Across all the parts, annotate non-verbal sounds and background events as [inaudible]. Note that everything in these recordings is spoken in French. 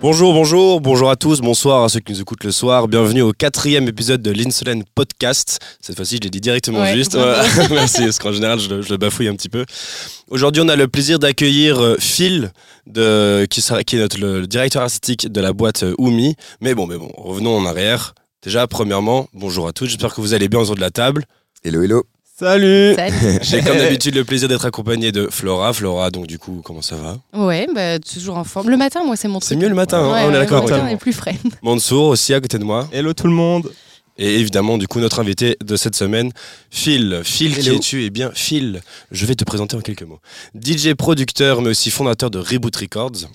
Bonjour, bonjour, bonjour à tous, bonsoir à ceux qui nous écoutent le soir. Bienvenue au quatrième épisode de l'Insolent Podcast. Cette fois-ci, je l'ai dit directement Ouais, juste. [laughs] Merci, parce qu'en général, je, le- je le bafouille un petit peu. Aujourd'hui, on a le plaisir d'accueillir euh, Phil, de, qui, sera, qui est notre, le, le directeur artistique de la boîte euh, Oumi. Mais bon, mais bon, revenons en arrière. Déjà, premièrement, bonjour à tous, j'espère que vous allez bien autour de la table. Hello, hello. Salut Salut. [laughs] J'ai comme [laughs] d'habitude le plaisir d'être accompagné de Flora. Flora, donc du coup, comment ça va? Ouais, bah, toujours en forme. Le matin, moi, c'est mon C'est truc. mieux le matin, hein, Ouais, on est d'accord. Le matin, ok. on est plus frais. [laughs] Mansour aussi à côté de moi. Hello tout le monde Et évidemment, du coup, notre invité de cette semaine, Phil. Phil, qui es-tu? Eh bien, Phil, je vais te présenter en quelques mots. DJ, producteur, mais aussi fondateur de Reboot Records.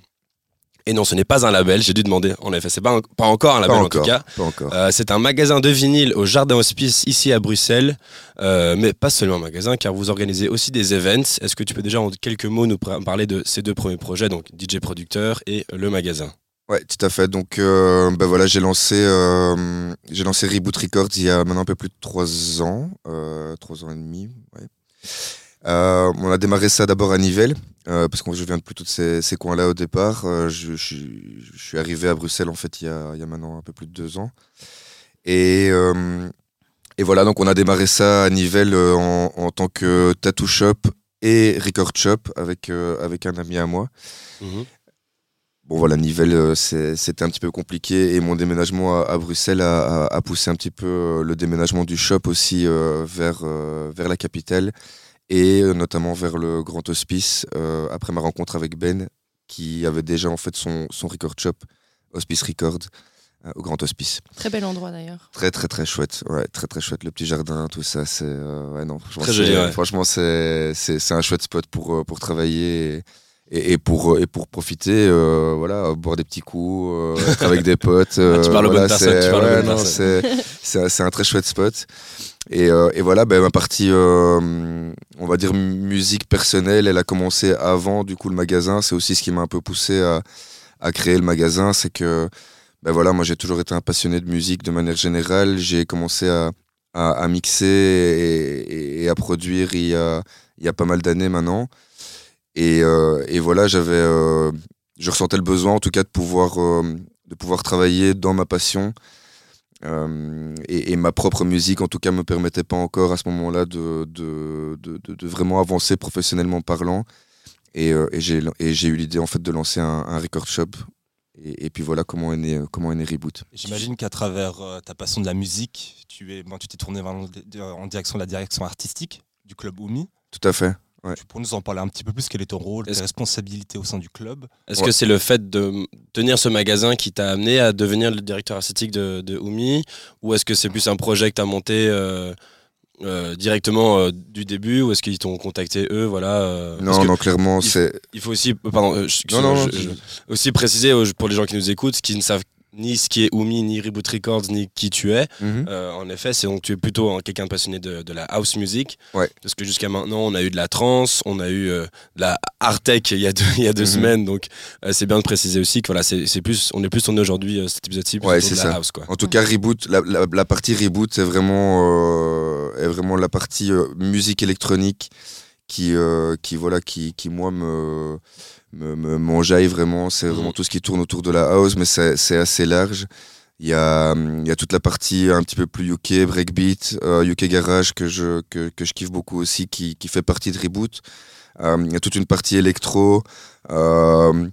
Et non, ce n'est pas un label, j'ai dû demander. En effet, c'est pas, un- pas encore un label Pas en tout cas. Pas encore. Euh, c'est un magasin de vinyle au Jardin Hospice ici à Bruxelles. Euh, mais pas seulement un magasin, car vous organisez aussi des events. Est-ce que tu peux déjà en quelques mots nous parler de ces deux premiers projets, donc DJ producteur et le magasin? Ouais, tout à fait. Donc, euh, ben voilà, j'ai lancé, euh, j'ai lancé Reboot Records il y a maintenant un peu plus de trois ans, euh, trois ans et demi. ouais. Euh, on a démarré ça d'abord à Nivelles, euh, parce que je viens de plutôt de ces, ces coins-là au départ. Euh, je, je suis- je suis arrivé à Bruxelles en fait il y a, il y a maintenant un peu plus de deux ans. Et, et voilà, donc on a démarré ça à Nivelles en, en tant que tattoo shop et record shop avec, avec un ami à moi. Bon voilà, Nivelles, c'était un petit peu compliqué et mon déménagement à, à Bruxelles a, a- a poussé un petit peu le déménagement du shop aussi vers, vers la capitale et euh, notamment vers le Grand Hospice euh, après ma rencontre avec Ben qui avait déjà en fait son, son record shop, Hospice Record, euh, au Grand Hospice. Très bel endroit d'ailleurs. Très très très chouette, ouais, très très chouette, le petit jardin, tout ça, c'est euh, ouais, non, franchement, Très joli, ouais. Franchement, c'est c'est c'est un chouette spot pour pour travailler. Et... Et, et pour, et pour profiter, euh, voilà, boire des petits coups, euh, être avec des [laughs] potes. euh, Ah, tu parles voilà, c'est- ouais, un- très chouette spot. Et, euh, et voilà, ben, ma partie, euh, on va dire, musique personnelle, elle a commencé avant du coup le magasin. C'est aussi ce qui m'a un peu poussé à, à créer le magasin. C'est que, ben voilà, moi j'ai toujours été un passionné de musique de manière générale. J'ai commencé à, à, à mixer et, et- et à produire il y a, il y a pas mal d'années maintenant. Et, euh, et voilà, j'avais, euh, je ressentais le besoin en tout cas de pouvoir, euh, de pouvoir travailler dans ma passion. Euh, et, et ma propre musique, en tout cas, me permettait pas encore à ce moment-là de, de, de, vraiment avancer professionnellement parlant. Et, euh, et j'ai et j'ai eu l'idée en fait de lancer un, un record shop. Et, et puis voilà comment est né, comment est né Reboot. J'imagine qu'à travers euh, ta passion de la musique, tu es, ben, tu t'es tourné en direction de la direction artistique du club Oumi. Tout à fait. Ouais. Tu pourrais nous en parler un petit peu plus Quel est ton rôle, tes responsabilités au sein du club? Est-ce Ouais. que c'est le fait de tenir ce magasin qui t'a amené à devenir le directeur artistique de, de Oumi? Ou est-ce que c'est plus un projet que tu as monté euh, euh, directement euh, du début? Ou est-ce qu'ils t'ont contacté eux? Voilà, euh, Non, non, clairement, c'est. Il faut aussi, pardon, euh, je- Non, non, non, je- tu- je- aussi préciser pour les gens qui nous écoutent, qui ne savent ni ce qui est Oumi, ni Reboot Records, ni qui tu es. Mhm. Euh, en effet, c'est donc tu es plutôt hein, quelqu'un de passionné de, de la house music. Ouais. Parce que jusqu'à maintenant, on a eu de la trance, on a eu euh, de la art tech il y a deux, il y a deux Mhm. semaines. Donc, euh, c'est bien de préciser aussi que voilà, c'est plus, on est plus tourné aujourd'hui, cet épisode-ci, Ouais, c'est ça. house. Quoi. En tout cas, Reboot, la, la- la partie Reboot, c'est vraiment, est vraiment la partie musique électronique qui, qui, voilà, qui, qui moi, me- m'enjaille vraiment. C'est vraiment Mhm. tout ce qui tourne autour de la house, mais c'est, c'est assez large. Il y, a, il y a toute la partie un petit peu plus UK, breakbeat, euh, UK garage que je, que, que je kiffe beaucoup aussi, qui, qui fait partie de Reboot. Euh, il y a toute une partie électro, euh,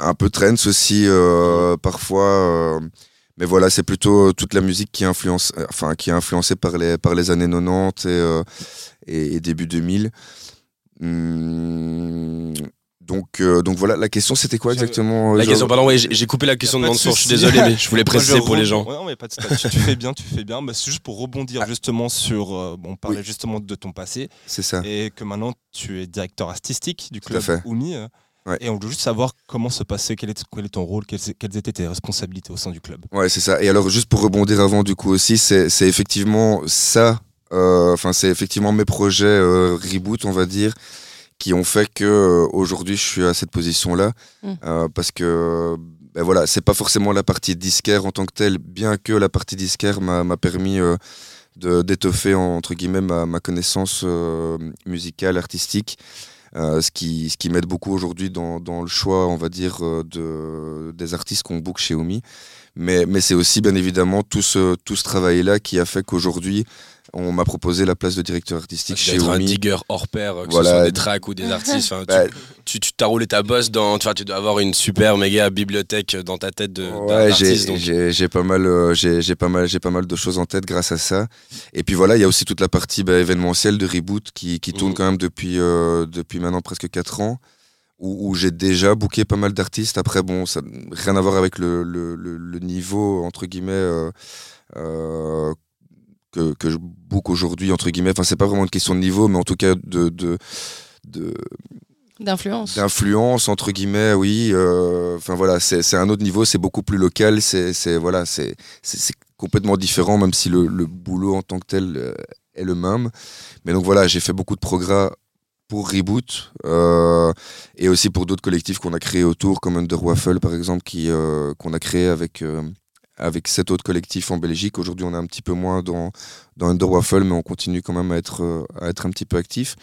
un peu trance aussi euh, parfois. euh, mais voilà, c'est plutôt toute la musique qui influence, euh, enfin qui est influencée par les par les années 90 et, euh, et, et début 2000. Hum, donc euh, donc voilà, la question c'était quoi exactement La genre- question, pardon, ouais, j'ai coupé la question de Mansour, je suis désolé, mais [laughs] je voulais préciser pour les gens. rebond- Ouais, non, mais pas de souci. tu, tu fais bien, tu fais bien. Bah, c'est juste pour rebondir justement sur. euh, bon, on parlait Oui. justement de ton passé C'est ça. et que maintenant tu es directeur artistique du Tout à club fait. Oumi. euh, Ouais. Et on veut juste savoir comment se passait, quel est, quel est ton rôle, quelles, quelles étaient tes responsabilités au sein du club. Ouais, c'est ça. Et alors, juste pour rebondir avant, du coup, aussi, c'est effectivement ça, euh, enfin, c'est effectivement mes projets euh, reboot, on va dire, qui ont fait que euh, aujourd'hui je suis à cette position-là. Mm. Euh, parce que ben voilà, c'est pas forcément la partie disquaire en tant que telle, bien que la partie disquaire m'a permis euh, d'étoffer entre guillemets ma, ma connaissance euh, musicale, artistique. Ce qui, ce qui m'aide beaucoup aujourd'hui dans, dans le choix, on va dire, de, des artistes qu'on book chez Omi. Mais, mais c'est aussi, bien évidemment, tout ce, tout ce travail-là qui a fait qu'aujourd'hui, on m'a proposé la place de directeur artistique chez D'être un Omi. digger hors pair, que Voilà. ce soit des tracks ou des artistes. Enfin, tu- Bah, tu t'as roulé ta bosse dans. Tu, vois, tu dois avoir une super méga bibliothèque dans ta tête de Ouais, j'ai pas mal, euh, j'ai pas mal, j'ai pas mal de choses en tête grâce à ça. Et puis voilà, il y a aussi toute la partie bah, événementielle de reboot qui, qui tourne Mhm. quand même depuis euh, depuis maintenant presque 4 ans, où, où j'ai déjà booké pas mal d'artistes. Après bon, ça rien à voir avec le, le, le, le niveau entre guillemets euh, euh, que, que je book aujourd'hui entre guillemets. Enfin, c'est pas vraiment une question de niveau, mais en tout cas de de, de D'influence. d'influence entre guillemets oui euh, enfin voilà c'est un autre niveau c'est beaucoup plus local c'est voilà c'est complètement différent même si le, le boulot en tant que tel euh, est le même mais donc voilà j'ai fait beaucoup de progrès pour Reboot euh, et aussi pour d'autres collectifs qu'on a créés autour comme Under Waffle par exemple qui qu'on a créé avec avec sept autres collectifs en Belgique. Aujourd'hui on est un petit peu moins dans dans Under Waffle mais on continue quand même à être euh, à être un petit peu actif.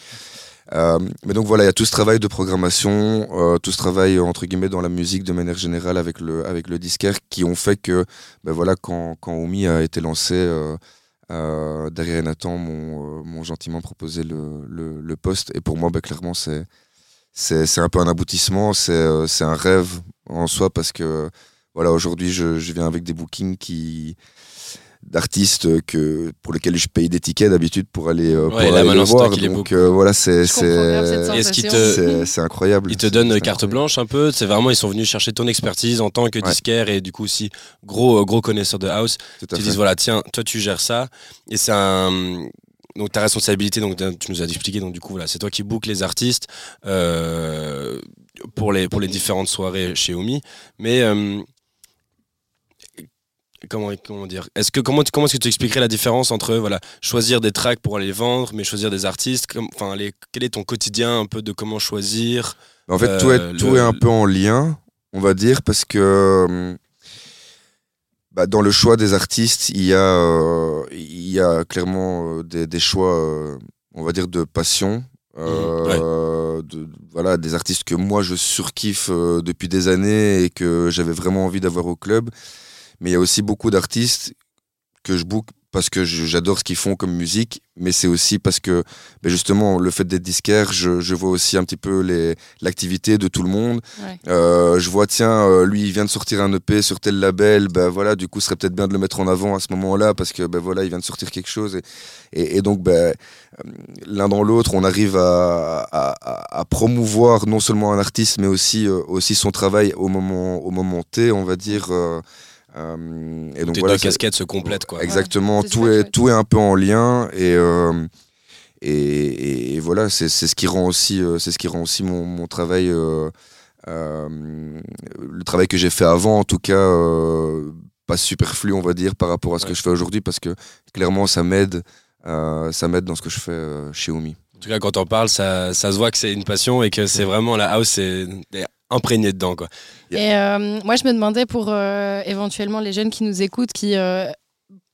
Euh, mais donc voilà, il y a tout ce travail de programmation, euh, tout ce travail entre guillemets dans la musique de manière générale avec le avec le disquaire qui ont fait que ben voilà quand quand Omi a été lancé euh, derrière Nathan m'ont gentiment proposé le, le, poste. Et pour moi ben, clairement c'est c'est un peu un aboutissement, c'est un rêve en soi parce que voilà aujourd'hui je, je viens avec des bookings qui d'artistes que pour lesquels je paye des tickets d'habitude pour aller euh, pour Ouais, aller maintenant, le c'est toi voir qui les donc book. euh, voilà c'est c'est Est-ce qu'ils te- sensation. c'est c'est incroyable. Ils te donnent carte incroyable. blanche un peu? C'est vraiment, ils sont venus chercher ton expertise en tant que Ouais. disquaire et du coup aussi gros, euh, gros connaisseur de house. Ils disent voilà, tiens, toi tu gères ça. Et c'est un. Donc ta responsabilité, donc tu nous as expliqué, donc du coup voilà, c'est toi qui book les artistes euh, pour les pour les différentes soirées chez Omi. Mais euh, comment comment dire Est-ce que comment comment est-ce que tu expliquerais la différence entre voilà choisir des tracks pour aller les vendre, mais choisir des artistes? Enfin, quel est ton quotidien un peu de comment choisir En fait, Euh, tout, est, tout le- est un peu en lien, on va dire, parce que hum, bah, dans le choix des artistes, il y a, euh, il y a clairement euh, des, des choix, euh, on va dire, de passion. euh, de, voilà, des artistes que moi je surkiffe euh, depuis des années et que j'avais vraiment envie d'avoir au club. Mais il y a aussi beaucoup d'artistes que je book parce que j'adore ce qu'ils font comme musique, mais c'est aussi parce que ben justement le fait d'être disquaire, je, je vois aussi un petit peu l'activité de tout le monde. Ouais. Euh, je vois tiens, euh, lui il vient de sortir un EP sur tel label, ben voilà, du coup ce serait peut-être bien de le mettre en avant à ce moment-là parce que ben voilà il vient de sortir quelque chose et, et, et donc ben euh, l'un dans l'autre on arrive à, à, à- à promouvoir non seulement un artiste mais aussi euh, aussi son travail au moment au moment T, on va dire. Euh, et donc tes voilà, deux casquettes se complètent quoi. Exactement, tout, est, tout est un peu en lien et, euh, et, et voilà, c'est c'est ce qui rend aussi, euh, c'est ce qui rend aussi mon, mon travail, euh, euh, le travail que j'ai fait avant en tout cas, euh, pas superflu on va dire par rapport à ce Ouais. que je fais aujourd'hui parce que clairement ça m'aide, euh, ça m'aide dans ce que je fais euh, chez Omi. En tout cas, quand on parle, ça, ça se voit que c'est une passion et que c'est vraiment la house, c'est imprégné dedans quoi. Et euh, moi, je me demandais pour euh, éventuellement les jeunes qui nous écoutent, qui euh,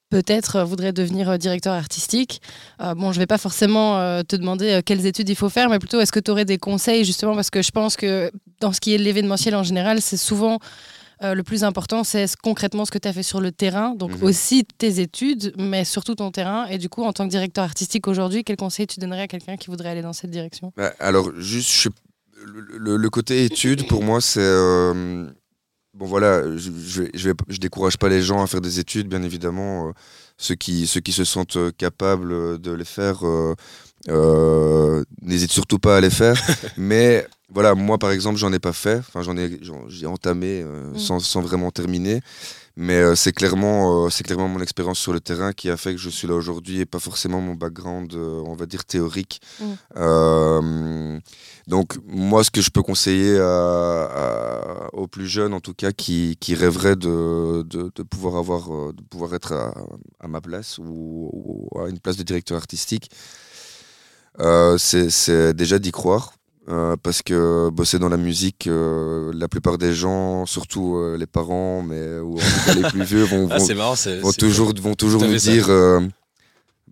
peut-être voudraient devenir directeur artistique. Euh, bon, je vais pas forcément euh, te demander euh, quelles études il faut faire, mais plutôt est-ce que tu aurais des conseils justement parce que je pense que dans ce qui est l'événementiel en général, c'est souvent le plus important, c'est ce- concrètement ce que tu as fait sur le terrain, donc Mhm. aussi tes études, mais surtout ton terrain. Et du coup, en tant que directeur artistique aujourd'hui, quel conseil tu donnerais à quelqu'un qui voudrait aller dans cette direction? Bah, alors, juste, je sais- le, le- le côté études, pour moi, c'est. euh, bon, voilà, je, je, vais- je, je décourage pas les gens à faire des études, bien évidemment. euh, ceux, qui, ceux qui se sentent euh, capables de les faire, euh, n'hésitent surtout pas à les faire. [laughs] Mais voilà, moi, par exemple, j'en ai pas fait. Enfin, j'en ai, j'ai entamé Mm. sans, sans vraiment terminer. Mais euh, c'est clairement, euh, c'est clairement mon expérience sur le terrain qui a fait que je suis là aujourd'hui et pas forcément mon background, euh, on va dire, théorique. Mm. Donc, moi, ce que je peux conseiller à- à- aux plus jeunes, en tout cas, qui, qui rêveraient de, de, de pouvoir avoir, de pouvoir être à, à ma place ou, ou à une place de directeur artistique, c'est déjà d'y croire. Euh, parce que bosser dans la musique, euh, la plupart des gens, surtout euh, les parents, mais ou en tout cas les plus vieux, vont, [laughs] Ah, vont, marrant, toujours, vont toujours nous dire. euh,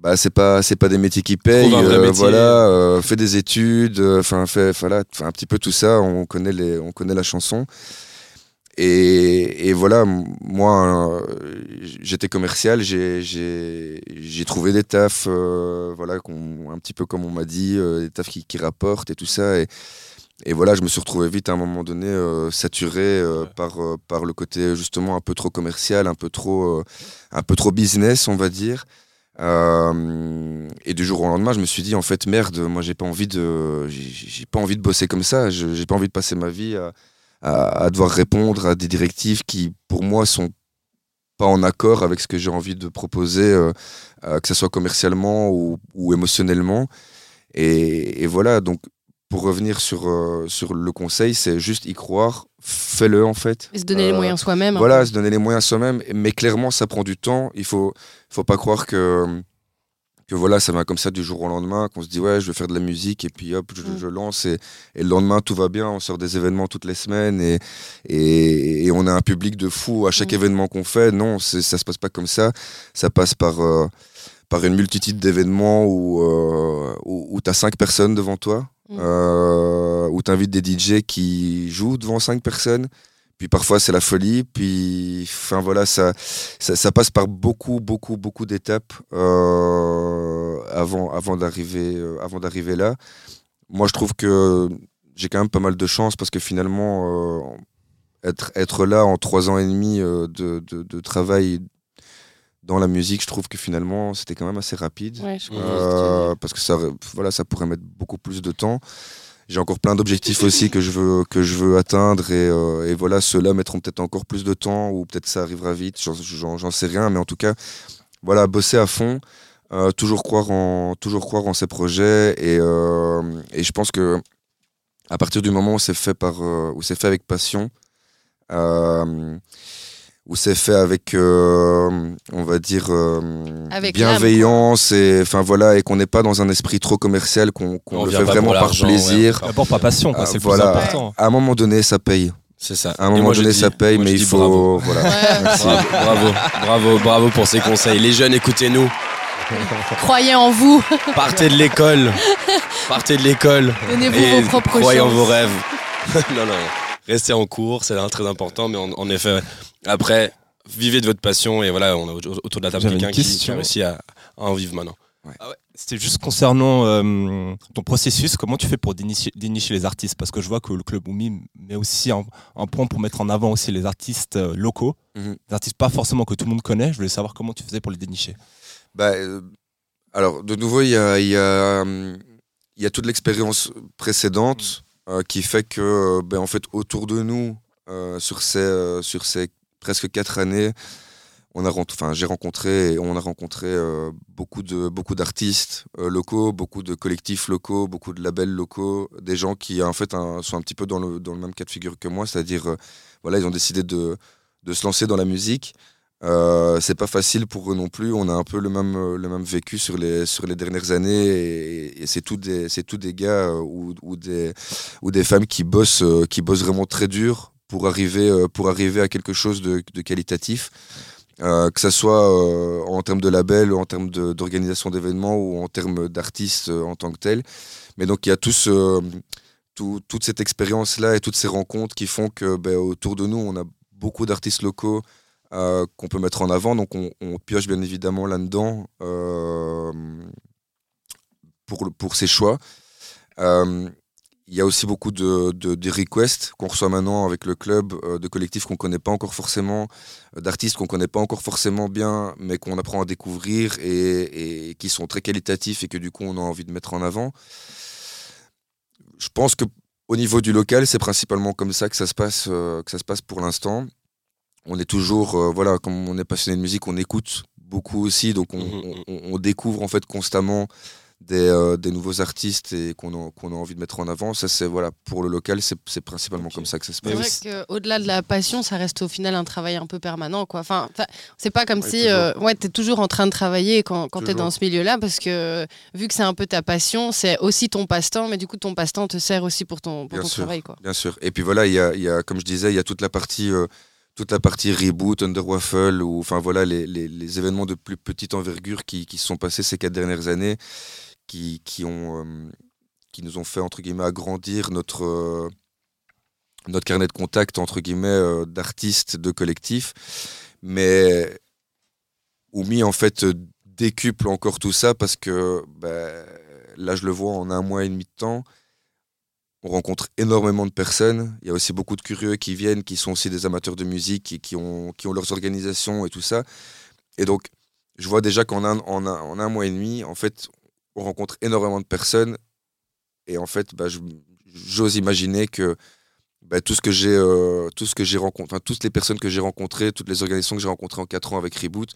bah c'est pas c'est pas des métiers qui payent euh, voilà euh, fais des études enfin fais voilà un petit peu tout ça. On connaît les on connaît la chanson et, et voilà moi euh, j'étais commercial j'ai trouvé des tafs euh, voilà un petit peu comme on m'a dit euh, des tafs qui, qui rapportent et tout ça et et voilà, je me suis retrouvé vite à un moment donné euh, saturé euh, par, par le côté justement un peu trop commercial, un peu trop, un peu trop business, on va dire. Et du jour au lendemain, je me suis dit en fait merde, moi j'ai pas envie de, j'ai pas envie de bosser comme ça. J'ai pas envie de passer ma vie à, à, à devoir répondre à des directives qui, pour moi, sont pas en accord avec ce que j'ai envie de proposer, euh, euh, que ce soit commercialement ou, ou émotionnellement. Et, et voilà, donc pour revenir sur, euh, sur le conseil, c'est juste y croire, fais-le en fait. Et se donner les moyens soi-même. hein. Voilà, se donner les moyens soi-même, mais clairement, ça prend du temps. Il faut, faut pas croire que, que voilà, ça va comme ça du jour au lendemain, qu'on se dit ouais, je vais faire de la musique et puis hop, je, Mm. je lance et, et le lendemain tout va bien. On sort des événements toutes les semaines et, et, et on a un public de fou à chaque Mm. événement qu'on fait. Non, ça se passe pas comme ça. Ça passe par euh, par une multitude d'événements où, euh, où, où tu as cinq personnes devant toi, Mm. euh, où tu invites des DJ qui jouent devant cinq personnes. Puis parfois c'est la folie, puis enfin voilà, ça, ça, ça passe par beaucoup, beaucoup, beaucoup d'étapes euh, avant, avant d'arriver euh, avant d'arriver là. Moi je trouve que j'ai quand même pas mal de chance parce que finalement euh, être, être là en trois ans et demi euh, de, de, de travail dans la musique, je trouve que finalement c'était quand même assez rapide. Ouais, je Euh, parce que ça, voilà, ça pourrait mettre beaucoup plus de temps. J'ai encore plein d'objectifs aussi que je veux, que je veux atteindre et, euh, et voilà, ceux-là mettront peut-être encore plus de temps ou peut-être ça arrivera vite, j'en- sais rien, mais en tout cas, voilà, bosser à fond, euh, toujours, croire en, toujours croire en ses projets et, euh, et je pense que à partir du moment où c'est fait, par, où c'est fait avec passion, où c'est fait avec, euh, on va dire, euh, Avec bienveillance et enfin voilà et qu'on n'est pas dans un esprit trop commercial, qu'on qu'on On le fait vraiment par plaisir. ouais. D'abord, pas passion, Ah, c'est le voilà. plus important. À un moment donné, ça paye. C'est ça. À un moment moi, donné, dis- ça paye, moi, mais il faut bravo. voilà. Ouais. Merci. Bravo, bravo, bravo, bravo pour ces conseils. Les jeunes, écoutez-nous. Croyez en vous, Partez de l'école. Partez de l'école. donnez-vous vos propres croyez en vos rêves. [laughs] non, non. Restez en cours, c'est très important. Mais en, en effet, après, vivez de votre passion. Et voilà, on a autour de la table quelqu'un qui, qui question. a réussi à, à en vivre maintenant. C'était juste concernant euh, ton processus, comment tu fais pour dénicher, dénicher les artistes? Parce que je vois que le club Oumi met aussi un, un point pour mettre en avant aussi les artistes euh, locaux, Mhm. des artistes pas forcément que tout le monde connaît. Je voulais savoir comment tu faisais pour les dénicher. Bah, euh, alors, de nouveau, il y a, il y, a, hum, il y a toute l'expérience précédente euh, qui fait que, euh, ben, en fait, autour de nous, euh, sur, ces, sur ces presque quatre années, on a, j'ai rencontré, on a rencontré beaucoup de beaucoup d'artistes locaux, beaucoup de collectifs locaux, beaucoup de labels locaux, des gens qui en fait sont un petit peu dans le, même cas de figure que moi, c'est-à-dire voilà, ils ont décidé de se lancer dans la musique. Euh, c'est pas facile pour eux non plus. On a un peu le même, le même vécu sur les, sur les dernières années et, c'est tous des, tous des gars euh, ou, des, ou des femmes qui bossent, euh, qui bossent vraiment très dur pour arriver, euh, pour arriver à quelque chose de, qualitatif. Que ce soit en termes de label, en termes d'organisation d'événements ou en termes d'artistes en tant que tels. Mais donc il y a tous, tout- toute cette expérience-là et toutes ces rencontres qui font que ben, autour de nous, on a beaucoup d'artistes locaux euh, qu'on peut mettre en avant. Donc on, pioche bien évidemment là-dedans euh, pour, pour ces choix. Euh, il y a aussi beaucoup de, de, de requests qu'on reçoit maintenant avec le club, de collectifs qu'on ne connaît pas encore forcément, d'artistes qu'on ne connaît pas encore forcément bien, mais qu'on apprend à découvrir et, et qui sont très qualitatifs et que du coup on a envie de mettre en avant. Je pense que au niveau du local, c'est principalement comme ça que ça se passe, que ça se passe pour l'instant. On est toujours, euh, voilà, comme on est passionné de musique, on écoute beaucoup aussi, donc on, Mhm. on- on découvre en fait constamment des, euh, des nouveaux artistes et qu'on a, qu'on a envie de mettre en avant. Ça, c'est voilà, pour le local, c'est c'est principalement comme ça que ça se C'est passe. vrai qu'au-delà de la passion, ça reste au final un travail un peu permanent. Quoi. Enfin, c'est pas comme Ouais, si euh, ouais, tu es toujours en train de travailler quand, quand tu es dans ce milieu-là, parce que vu que c'est un peu ta passion, c'est aussi ton passe-temps, mais du coup, ton passe-temps te sert aussi pour ton, pour Bien ton sûr. travail. Quoi. Bien sûr. Et puis voilà, il y a, y a, comme je disais, il y a toute la partie, euh, toute la partie reboot, Under Waffle, ou enfin voilà, les, événements de plus petite envergure qui, se sont passés ces quatre dernières années, qui, qui, ont, euh, qui nous ont fait, entre guillemets, agrandir notre, euh, notre carnet de contact, entre guillemets, euh, d'artistes, de collectifs. Mais Oumi, en fait, décuple encore tout ça parce que ben, là, je le vois en un mois et demi de temps on rencontre énormément de personnes. Il y a aussi beaucoup de curieux qui viennent, qui sont aussi des amateurs de musique et qui ont, qui ont leurs organisations et tout ça. Et donc, je vois déjà qu'en un, en un, en un mois et demi, en fait, on rencontre énormément de personnes. Et en fait, bah, j'ose imaginer que bah, tout ce que j'ai, euh, tout rencontré, toutes les personnes que j'ai rencontrées, toutes les organisations que j'ai rencontrées en 4 ans avec Reboot,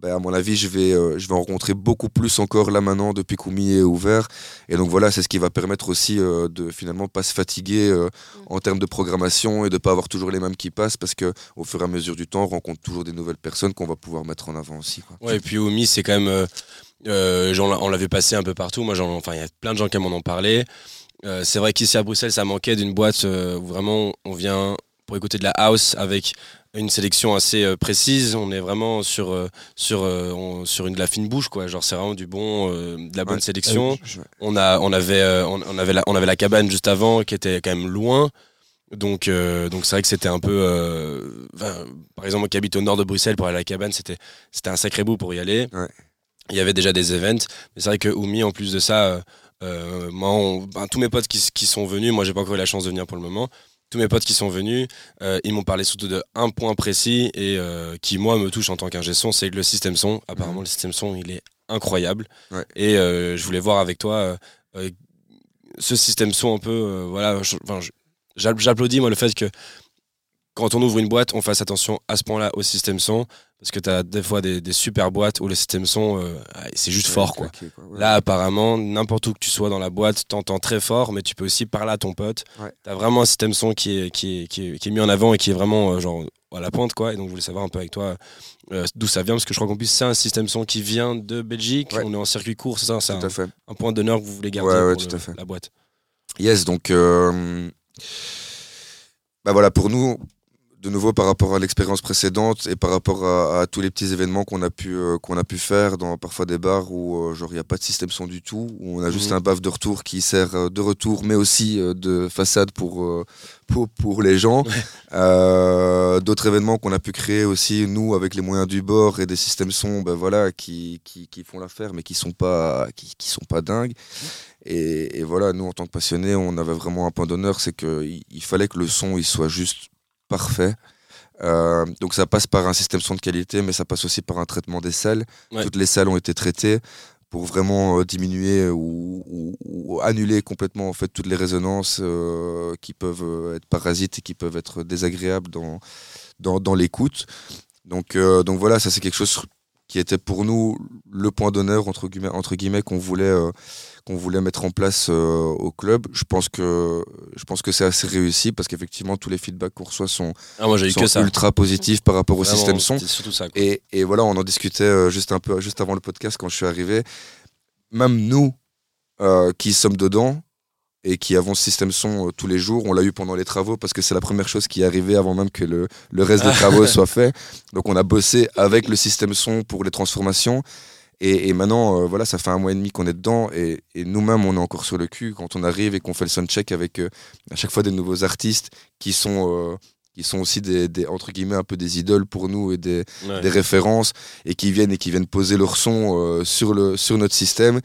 bah, à mon avis, je vais, euh, je vais en rencontrer beaucoup plus encore là maintenant depuis qu'Oumi est ouvert. Et donc voilà, c'est ce qui va permettre aussi euh, de finalement pas se fatiguer euh, en termes de programmation et de pas avoir toujours les mêmes qui passent parce que au fur et à mesure du temps, on rencontre toujours des nouvelles personnes qu'on va pouvoir mettre en avant aussi. Quoi. Ouais, et puis Omi, c'est quand même. euh, euh, on l'avait passé un peu partout. Moi, j'en- enfin, il y a plein de gens qui m'en ont parlé. Euh, c'est vrai qu'ici à Bruxelles, ça manquait d'une boîte euh, où vraiment on vient pour écouter de la house avec une sélection assez euh, précise. On est vraiment sur, euh, sur, euh, on- sur une de la fine bouche, quoi. Genre, c'est vraiment du bon, euh, de la bonne Ouais. sélection. Je- On, a, on, avait, euh, on, on avait la, on avait la cabane juste avant qui était quand même loin. Donc, donc c'est vrai que c'était un peu. par exemple, moi qui habite au nord de Bruxelles pour aller à la cabane, c'était c'était un sacré bout pour y aller. Ouais. Il y avait déjà des events. Mais c'est vrai que Oumi, en plus de ça, moi, on- ben, tous mes potes qui, qui sont venus, moi j'ai pas encore eu la chance de venir pour le moment. Tous mes potes qui sont venus, euh, ils m'ont parlé surtout de un point précis et euh, qui moi me touche en tant qu'ingé son, c'est que le système son. Apparemment, le système son, il est incroyable. Ouais. Et euh, je voulais voir avec toi ce système son un peu. voilà, j'applaudis moi le fait que quand on ouvre une boîte, on fasse attention à ce point-là au système son. Parce que tu as des fois des, des super boîtes où le système son, euh, ah, c'est juste fort quoi. claqué, quoi. Ouais. Là, apparemment, n'importe où que tu sois dans la boîte, t'entends très fort, mais tu peux aussi parler à ton pote. Ouais. T'as vraiment un système son qui est, qui, est, qui, est, qui est mis en avant et qui est vraiment euh, genre à la pointe, quoi. Et donc, je voulais savoir un peu avec toi euh, d'où ça vient, parce que je crois qu'en plus, c'est un système son qui vient de Belgique. On est en circuit court, c'est ça C'est un, un point d'honneur que vous voulez garder Ouais, ouais, pour tout le- à fait. la boîte. Yes, donc bah voilà pour nous, de nouveau par rapport à l'expérience précédente et par rapport à, à tous les petits événements qu'on a pu euh, qu'on a pu faire dans parfois des bars où euh, genre il n'y a pas de système son du tout, où on a juste Mhm. un baf de retour qui sert euh, de retour, mais aussi euh, de façade pour pour, pour les gens. D'autres événements qu'on a pu créer aussi nous avec les moyens du bord et des systèmes son, ben voilà qui, qui, qui font l'affaire mais qui sont pas qui, qui sont pas dingues. Et, et voilà, nous, en tant que passionnés, on avait vraiment un point d'honneur, c'est qu'il il fallait que le son il soit juste parfait. Euh, donc ça passe par un système son de qualité, mais ça passe aussi par un traitement des salles. Ouais. Toutes les salles ont été traitées pour vraiment euh, diminuer ou, ou- ou annuler complètement en fait toutes les résonances euh, qui peuvent être parasites et qui peuvent être désagréables dans, dans, dans l'écoute. Donc, donc voilà, ça c'est quelque chose qui était pour nous le point d'honneur entre guillemets, entre guillemets qu'on voulait euh, qu'on voulait mettre en place euh, au club. Je pense que je pense que c'est assez réussi parce qu'effectivement tous les feedbacks qu'on reçoit sont, Ah, moi, sont que ultra positifs par rapport au système son. ça. Et, et voilà, on en discutait euh, juste un peu juste avant le podcast quand je suis arrivé. Même nous qui sommes dedans et qui avons ce système son euh, tous les jours, on l'a eu pendant les travaux parce que c'est la première chose qui est arrivée avant même que le, le reste des travaux [laughs] soit fait. Donc on a bossé avec le système son pour les transformations. Et, et maintenant, euh, voilà, ça fait un mois et demi qu'on est dedans et, et nous-mêmes, on est encore sur le cul quand on arrive et qu'on fait le soundcheck avec euh, à chaque fois des nouveaux artistes qui sont, qui sont aussi des, des, entre guillemets, un peu des idoles pour nous et des, Ouais. des références et qui viennent et qui viennent poser leur son euh, sur, le, sur notre système.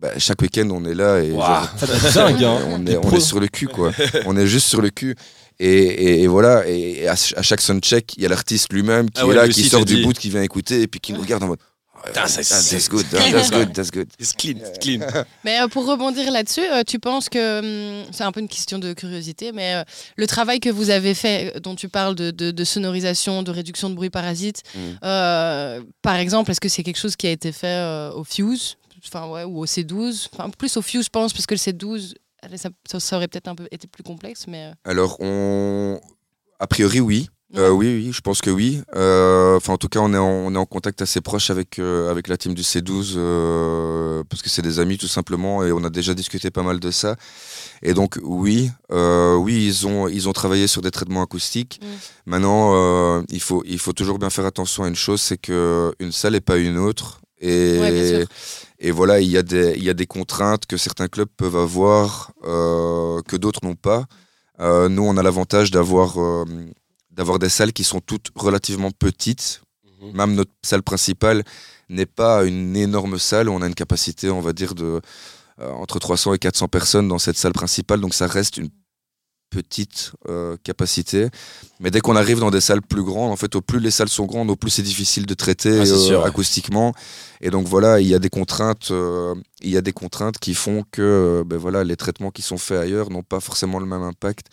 Bah, chaque week-end, on est là et genre, dingue, hein. on, est, on pros. est sur le cul, quoi. [laughs] on est juste sur le cul. Et, et, et voilà, et, à, à chaque soundcheck, il y a l'artiste lui-même qui Ah est ouais, là, qui sort du dit. bout, qui vient écouter et puis qui nous regarde en mode. Putain, ça, Ah, c'est- that's good, that's good, that's good. C'est clean, c'est clean. [laughs] Mais euh, pour rebondir là-dessus, euh, tu penses que, hum, c'est un peu une question de curiosité, mais euh, le travail que vous avez fait, dont tu parles de, de- de sonorisation, de réduction de bruit parasite, Mm. euh, par exemple, est-ce que c'est quelque chose qui a été fait au Fuse enfin ouais, ou au C12, enfin plus au Fuse je pense, parce que le C12, allez, ça, aurait peut-être un peu été plus complexe, mais euh, Alors, on... a priori, oui. Euh, oui, oui, je pense que oui. Euh, Enfin, en tout cas, on est en, on est en contact assez proche avec, euh, avec la team du C12 euh, parce que c'est des amis tout simplement et on a déjà discuté pas mal de ça. Et donc, oui, oui, ils ont, ils ont travaillé sur des traitements acoustiques. Mm. Maintenant, il, faut, il faut toujours bien faire attention à une chose, c'est que une salle n'est pas une autre. Et, Ouais. Et voilà, il y, a des, il y a des contraintes que certains clubs peuvent avoir euh, que d'autres n'ont pas. Euh, nous, on a l'avantage d'avoir euh, d'avoir des salles qui sont toutes relativement petites. Mhm. Même notre salle principale n'est pas une énorme salle. On a une capacité, on va dire, de euh, entre 300 et 400 personnes dans cette salle principale. Donc ça reste une petite euh, capacité. Mais dès qu'on arrive dans des salles plus grandes, en fait, au plus les salles sont grandes, au plus c'est difficile de traiter Ah, euh, sûr, ouais. acoustiquement. Et donc voilà, il y a des contraintes, euh, il y a des contraintes qui font que euh, ben voilà, les traitements qui sont faits ailleurs n'ont pas forcément le même impact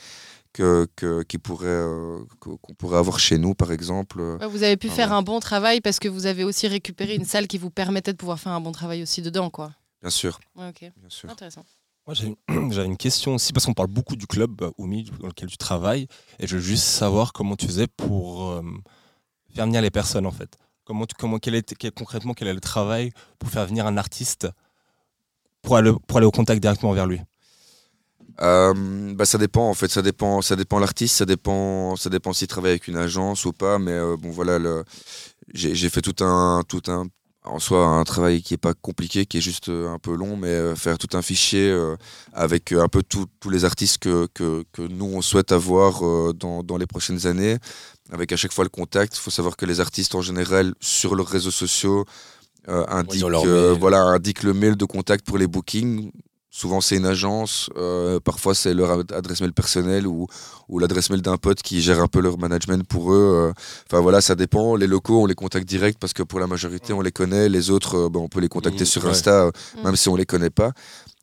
que, que- qui pourrait, euh, qu'on pourrait avoir chez nous, par exemple. ouais, vous avez pu Ah faire ouais. un bon travail parce que vous avez aussi récupéré une salle qui vous permettait de pouvoir faire un bon travail aussi dedans, quoi. Bien sûr, Ouais, ok, bien sûr. intéressant. Moi, j'avais [clears throat] une question aussi, parce qu'on parle beaucoup du club euh, Oumi dans lequel tu travailles, et je veux juste savoir comment tu faisais pour euh, faire venir les personnes, en fait. Comment, comment, quel est, quel- concrètement, quel est le travail pour faire venir un artiste pour aller, pour aller au contact directement vers lui? Euh, bah, ça dépend en fait, ça dépend, ça dépend l'artiste, ça dépend, ça dépend s'il travaille avec une agence ou pas. Mais bon voilà, j'ai fait tout un, tout un, en soi un travail qui est pas compliqué, qui est juste euh, un peu long, mais euh, faire tout un fichier euh, avec un peu tous les artistes que, que, que nous on souhaite avoir dans, dans les prochaines années, avec à chaque fois le contact. Il faut savoir que les artistes en général sur leurs réseaux sociaux euh, indiquent, euh, voilà, indiquent le mail de contact pour les bookings. Souvent, c'est une agence. euh, parfois, c'est leur ad- adresse mail personnelle ou, ou l'adresse mail d'un pote qui gère un peu leur management pour eux. euh. Enfin, voilà, ça dépend. Les locaux, on les contacte direct parce que pour la majorité, on les connaît. Les autres, euh, ben, on peut les contacter sur ouais. Insta, Mhm. même si on les connaît pas.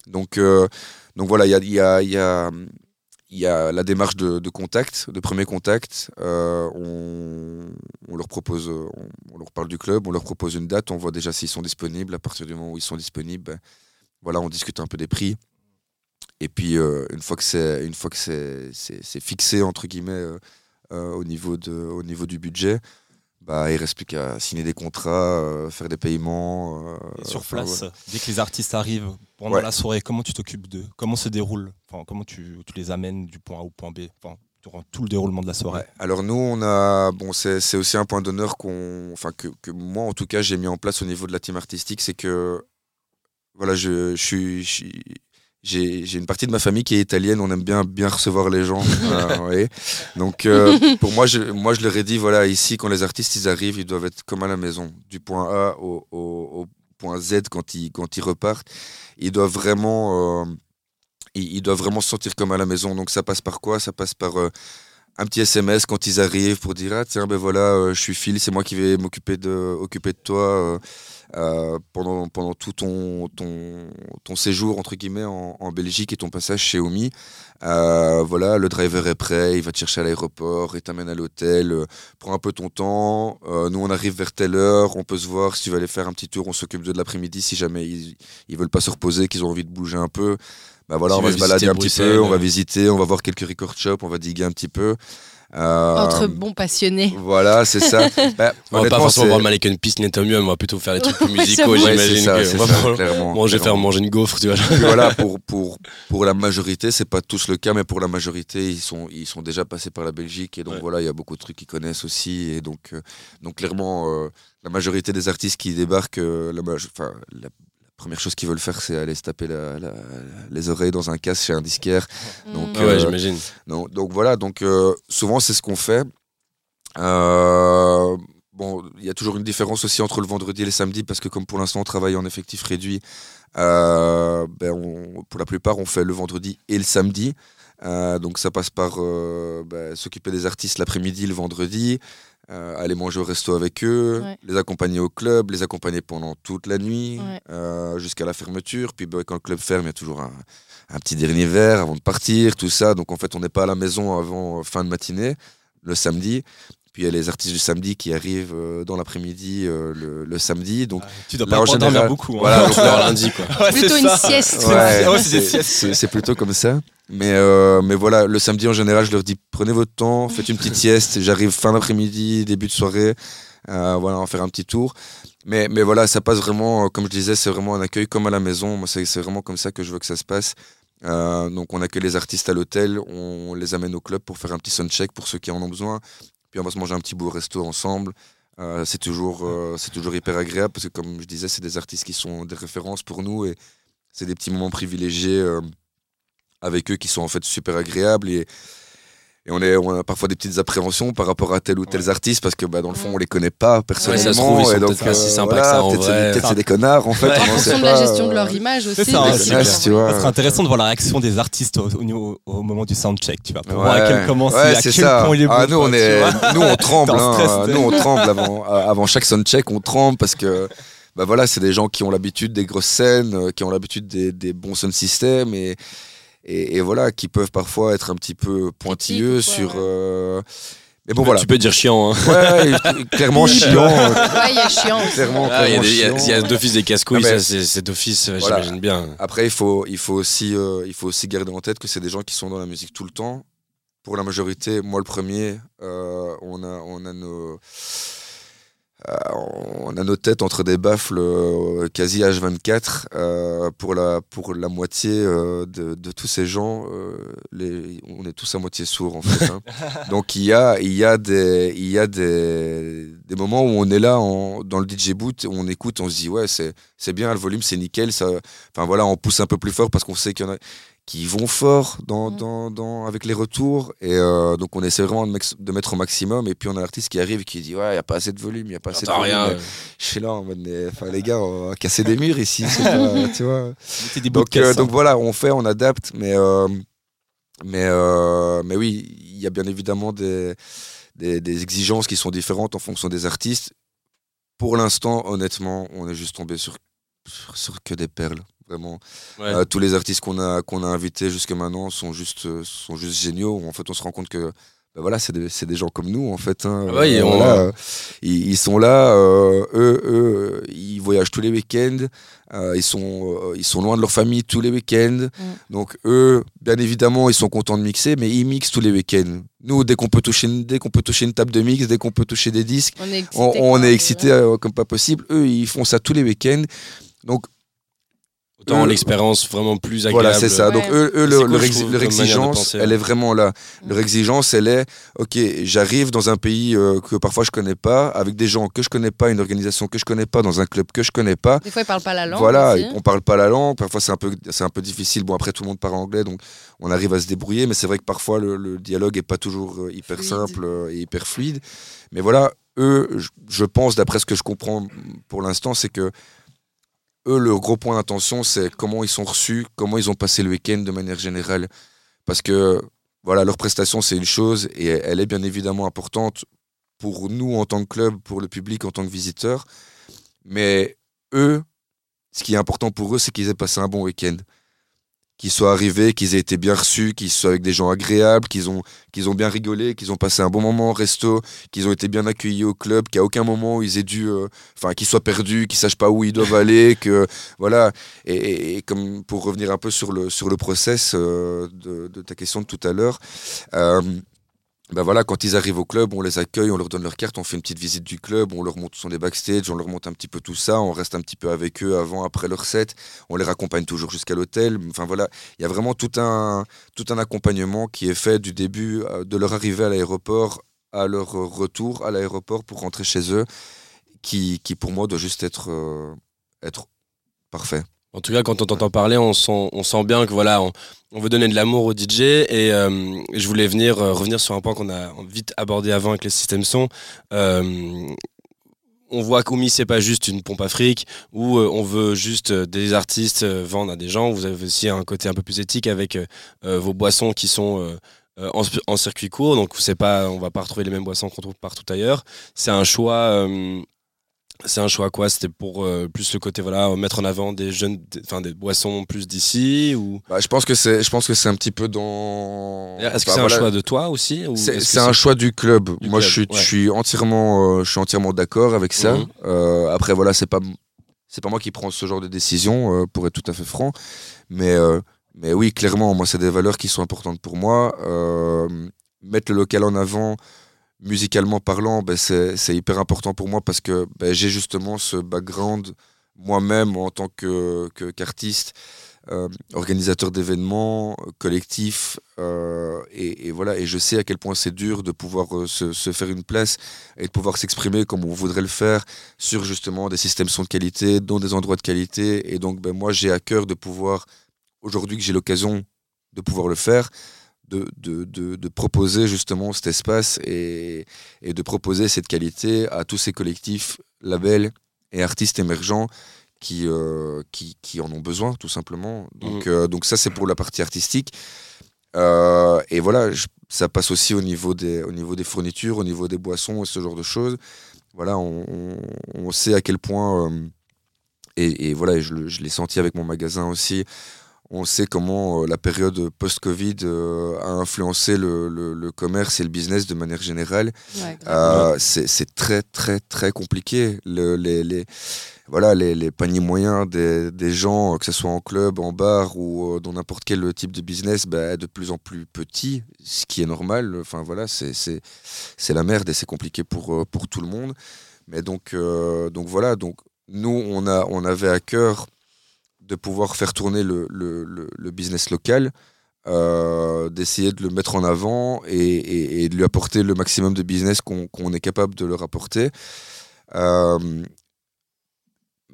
Donc, euh, donc voilà, il y a, il y, a, il y, a, il y a la démarche de, de contact, de premier contact. Euh, on, on leur propose, on, on leur parle du club, on leur propose une date, on voit déjà s'ils sont disponibles. À partir du moment où ils sont disponibles, ben, voilà, on discute un peu des prix. Et puis euh, une fois que c'est une fois que c'est c'est- fixé entre guillemets euh, euh, au niveau de au niveau du budget, bah il reste plus qu'à signer des contrats, faire des paiements. Et sur enfin, place, dès que les artistes arrivent pendant Ouais. la soirée, comment tu t'occupes d'eux? Comment se déroule? Enfin, Comment tu, tu les amènes du point A au point B? Enfin, durant tout le déroulement de la soirée Ouais. Alors nous, on a, bon, c'est c'est aussi un point d'honneur qu'on, enfin que, que moi en tout cas j'ai mis en place au niveau de la team artistique, c'est que, voilà, je, je suis, je j'ai j'ai une partie de ma famille qui est italienne, on aime bien bien recevoir les gens, [laughs] euh, ouais. donc euh, pour moi, je, moi je leur ai dit voilà ici quand les artistes ils arrivent, ils doivent être comme à la maison, du point A au, au- au point Z quand ils quand ils repartent, ils doivent vraiment euh, ils, ils doivent vraiment se sentir comme à la maison. Donc ça passe par quoi? Ça passe par un petit SMS quand ils arrivent pour dire ah tiens ben voilà euh, je suis Phil, c'est moi qui vais m'occuper de occuper de toi euh, euh, pendant pendant tout ton ton séjour entre guillemets en, Belgique et ton passage chez Omi. Voilà le driver est prêt, il va te chercher à l'aéroport, il t'amène à l'hôtel, prends un peu ton temps. Nous on arrive vers telle heure, on peut se voir si tu veux aller faire un petit tour, on s'occupe de l'après-midi si jamais ils ils veulent pas se reposer, qu'ils ont envie de bouger un peu. Bah voilà, on va se balader un petit peu, on va euh. visiter, on va voir quelques record shops, on va diguer un petit peu. Euh, Entre bons passionnés. Voilà, c'est ça. [laughs] Bah, On va pas forcément voir le Mannequin Peace ni Atomium, on va plutôt faire des trucs plus [laughs] Ouais, musicaux, Ouais, j'imagine. ça, que on va manger, faire manger une gaufre, tu vois. Voilà, pour, [laughs] pour, pour la majorité, c'est pas tous le cas, mais pour la majorité, ils sont, ils sont déjà passés par la Belgique. Et donc Ouais. voilà, il y a beaucoup de trucs qu'ils connaissent aussi. Et donc, euh, donc clairement, euh, la majorité des artistes qui débarquent, euh, la, enfin, la première chose qu'ils veulent faire, c'est aller se taper la- la- les oreilles dans un casque chez un disquaire. Donc, Mm. Ah ouais, Euh, j'imagine. Donc, donc voilà, donc euh, souvent c'est ce qu'on fait. Euh, bon, il y a toujours une différence aussi entre le vendredi et le samedi parce que comme pour l'instant on travaille en effectif réduit, euh, ben on- pour la plupart on fait le vendredi et le samedi. Euh, donc ça passe par euh, ben, s'occuper des artistes l'après-midi, le vendredi, euh, aller manger au resto avec eux, Ouais. les accompagner au club, les accompagner pendant toute la nuit Ouais. euh, jusqu'à la fermeture. Puis ben, quand le club ferme, il y a toujours un, un petit dernier verre avant de partir, tout ça. Donc en fait, on n'est pas à la maison avant euh, fin de matinée, le samedi. Puis il y a les artistes du samedi qui arrivent euh, dans l'après-midi euh, le, le samedi. Donc Tu dois Là, pas en général- beaucoup. hein. voilà, Donc, lundi, [laughs] quoi. Ouais, Plutôt c'est une ça. sieste. Ouais, Ouais, c'est plutôt comme ça. Mais, euh, mais voilà, le samedi en général, je leur dis prenez votre temps, faites une petite sieste. J'arrive fin d'après-midi, début de soirée. Euh, voilà, on va faire un petit tour. Mais, mais voilà, ça passe vraiment, comme je disais, c'est vraiment un accueil comme à la maison. Moi, c'est c'est vraiment comme ça que je veux que ça se passe. Euh, donc, on accueille les artistes à l'hôtel, on les amène au club pour faire un petit soundcheck pour ceux qui en ont besoin. Puis, on va se manger un petit bout au resto ensemble. Euh, c'est toujours, euh, c'est toujours hyper agréable parce que, comme je disais, c'est des artistes qui sont des références pour nous et c'est des petits moments privilégiés euh, avec eux qui sont en fait super agréables et, et on, est, on a parfois des petites appréhensions par rapport à tel ou tel artiste parce que bah, dans le fond on les connaît pas personnellement ça se trouve, ils sont et donc peut-être pas si euh, sympas que ça en peut-être c'est vrai. des- peut-être c'est des connards en fait Ouais. on En fonction de la gestion de euh, leur image aussi. C'est ça, hein, c'est tu vois. Ça serait intéressant de voir la réaction des artistes au, au, niveau- au moment du soundcheck, tu vois, pour voir à Ouais. quel, comment c'est, Ouais, à c'est quel ça. point il est bon. Ah, nous, on est, vois. nous, on [laughs] tremble. Hein. nous, on tremble [laughs] avant, avant chaque soundcheck. On tremble parce que, bah voilà, c'est des gens qui ont l'habitude des grosses scènes, euh, qui ont l'habitude des, des bons sound systems et, et, et voilà, qui peuvent parfois être un petit peu pointilleux sur. ouais. euh, Mais bon, voilà. Tu peux dire chiant. Hein. Ouais, clairement chiant. Ouais, il y a chiant aussi. Clairement, Ah, Il y a, clairement des- il y a- chiant. il y a d'office des casse-couilles, Ah, c'est c'est d'office, Voilà. j'imagine bien. Après, il faut, il, faut aussi, euh, il faut aussi garder en tête que c'est des gens qui sont dans la musique tout le temps. Pour la majorité, moi le premier, euh, on, a, on, a nos, on a nos têtes entre des baffles euh, quasi H24. euh, pour, la, pour la moitié euh, de, de tous ces gens, euh, les, on est tous à moitié sourds en fait. hein. [laughs] Donc il y a, il y a, des, il y a des, des moments où on est là en- dans le DJ boot, où on écoute, on se dit ouais, c'est c'est bien, le volume c'est nickel, ça, Enfin voilà, on pousse un peu plus fort parce qu'on sait qu'il y en a qui vont fort dans, Mm. dans, dans- avec les retours. Et euh, donc on essaie vraiment de, max- de mettre au maximum. Et puis on a l'artiste qui arrive et qui dit Ouais, il n'y a pas assez de volume, il n'y a pas assez de volume. rien. Je suis là en mode Enfin les gars, on va casser des murs ici. pas- [laughs] tu vois. Des de Donc, euh, donc hein. voilà, on fait, on adapte. Mais, euh, mais, euh, mais oui, il y a bien évidemment des, des, des exigences qui sont différentes en fonction des artistes. Pour l'instant, honnêtement, on est juste tombé sur, sur, sur que des perles. Vraiment. Ouais. Euh, tous les artistes qu'on a, qu'on a invités jusque maintenant sont juste, euh, sont juste géniaux. En fait, on se rend compte que ben voilà, c'est des, c'est des gens comme nous, en fait. hein. Ah ouais, et on- voilà, ils, ils sont là, euh, eux, eux, ils voyagent tous les week-ends, euh, ils, sont, euh, ils sont loin de leur famille tous les week-ends. Donc, eux, bien évidemment, ils sont contents de mixer, mais ils mixent tous les week-ends. Nous, dès qu'on peut, toucher une- dès qu'on peut toucher une table de mix, dès qu'on peut toucher des disques, On est excité. on, est excité ouais. comme pas possible. Eux, ils font ça tous les week-ends. Donc, Autant l'expérience vraiment plus agréable. voilà, c'est ça. Ouais. Donc, eux, eux, C'est leur, cool, exigence, penser, elle ouais. est vraiment là. Mm. Leur exigence, elle est ok, j'arrive dans un pays euh, que parfois je connais pas, avec des gens que je connais pas, une organisation que je connais pas, dans un club que je connais pas. Des fois, ils parlent pas la langue. Voilà, aussi. on parle pas la langue, parfois c'est un peu c'est un peu difficile. Bon après tout le monde parle anglais donc on arrive à se débrouiller mais c'est vrai que parfois le, le dialogue est pas toujours euh, hyper Fluide. simple euh, et hyper fluide. Mais voilà, eux je, je pense d'après ce que je comprends pour l'instant c'est que eux leur gros point d'attention c'est comment ils sont reçus, comment ils ont passé le week-end de manière générale parce que voilà, leur prestation c'est une chose et elle est bien évidemment importante pour nous en tant que club, pour le public en tant que visiteur. Mais eux, ce qui est important pour eux, c'est qu'ils aient passé un bon week-end. Qu'ils soient arrivés, qu'ils aient été bien reçus, qu'ils soient avec des gens agréables, qu'ils ont, qu'ils ont bien rigolé, qu'ils ont passé un bon moment au resto, qu'ils ont été bien accueillis au club, qu'à aucun moment ils aient dû. euh, Enfin, qu'ils soient perdus, qu'ils sachent pas où ils doivent aller, que. Voilà. Et, et- et comme pour revenir un peu sur le, sur le process euh, de, de ta question de tout à l'heure. euh, ben voilà, quand ils arrivent au club, on les accueille, on leur donne leur carte, on fait une petite visite du club, on leur montre son les backstage, on leur montre un petit peu tout ça, on reste un petit peu avec eux avant, après leur set, on les raccompagne toujours jusqu'à l'hôtel. Enfin voilà, il y a vraiment tout un, accompagnement qui est fait du début euh, de leur arrivée à l'aéroport à leur retour à l'aéroport pour rentrer chez eux, qui, qui pour moi doit juste être, euh, être parfait. En tout cas, quand on t'entend parler, on sent, on sent bien que voilà, on, veut donner de l'amour au DJ. Et euh, je voulais venir euh, revenir sur un point qu'on a vite abordé avant avec les systèmes son. Euh, on voit qu'Oumi, c'est pas juste une pompe à fric où on veut juste euh, des artistes euh, vendre à des gens. Vous avez aussi un côté un peu plus éthique avec vos boissons qui sont en, en circuit court. Donc, c'est pas, on va pas retrouver les mêmes boissons qu'on trouve partout ailleurs. C'est un choix. C'est un choix quoi C'était pour euh, plus le côté voilà mettre en avant des jeunes, enfin des boissons plus d'ici ou? Bah, je pense que c'est, je pense que c'est un petit peu dans. Est-ce que Bah, c'est voilà. un choix de toi aussi C'est, un choix du club. Du Moi, club, je suis, ouais. je suis entièrement, euh, je suis entièrement d'accord avec ça. Mhm. Euh, après, voilà, c'est pas, c'est pas moi qui prends ce genre de décision, pour être tout à fait franc. Mais, mais oui, clairement, moi, c'est des valeurs qui sont importantes pour moi. Mettre le local en avant, musicalement parlant, ben, c'est, hyper important pour moi parce que ben, j'ai justement ce background moi-même en tant que, que- qu'artiste, euh, organisateur d'événements, euh, collectif, euh, et, voilà. Et je sais à quel point c'est dur de pouvoir se, se faire une place et de pouvoir s'exprimer comme on voudrait le faire sur justement des systèmes son de qualité, dans des endroits de qualité. Et donc, ben, moi, j'ai à cœur de pouvoir, aujourd'hui que j'ai l'occasion de pouvoir le faire, de, de, de, de proposer justement cet espace et, et de proposer cette qualité à tous ces collectifs, labels et artistes émergents qui, euh, qui, qui en ont besoin, tout simplement. Donc, euh, donc ça, c'est pour la partie artistique. Euh, et voilà, je- ça passe aussi au niveau, des, au niveau des fournitures, au niveau des boissons et ce genre de choses. Voilà, on, on- on sait à quel point, et, et voilà, je, je l'ai senti avec mon magasin aussi, on sait comment euh, la période post-Covid euh, a influencé le, le- le commerce et le business de manière générale. Ouais. Euh, c'est très très très compliqué. Le- les, les- voilà, les, les paniers moyens des, des gens, que ce soit en club, en bar ou dans n'importe quel type de business, bah, de plus en plus petit, ce qui est normal. Enfin voilà, c'est la merde et c'est compliqué pour, pour tout le monde. Mais donc, euh, donc voilà, donc nous, on, a, on avait à cœur de pouvoir faire tourner le, le, le- business local, euh, d'essayer de le mettre en avant et, de lui apporter le maximum de business qu'on est capable de leur apporter. Euh,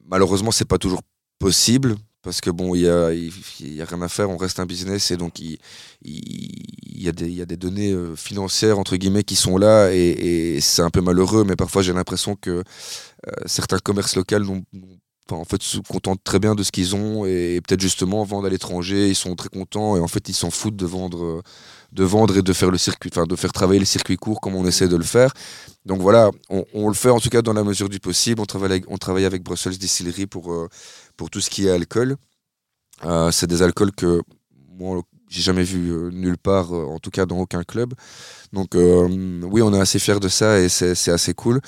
malheureusement, c'est pas toujours possible parce que bon, il y a, a rien à faire, on reste un business et donc il, y, a des, il y a des données euh, financières entre guillemets qui sont là et, et c'est un peu malheureux, mais parfois j'ai l'impression que euh, certains commerces locaux n'ont En fait, se contentent très bien de ce qu'ils ont et, peut-être justement vendent à l'étranger. Ils sont très contents et en fait, ils s'en foutent de vendre, de vendre et de faire le circuit, enfin, de faire travailler les circuits courts comme on essaie de le faire. Donc voilà, on, le fait en tout cas dans la mesure du possible. On travaille avec, on travaille avec Brussels Distillery pour, euh, pour tout ce qui est alcool. Euh, c'est des alcools que moi, j'ai jamais vu euh, nulle part, en tout cas dans aucun club. Donc oui, on est assez fiers de ça et c'est assez cool.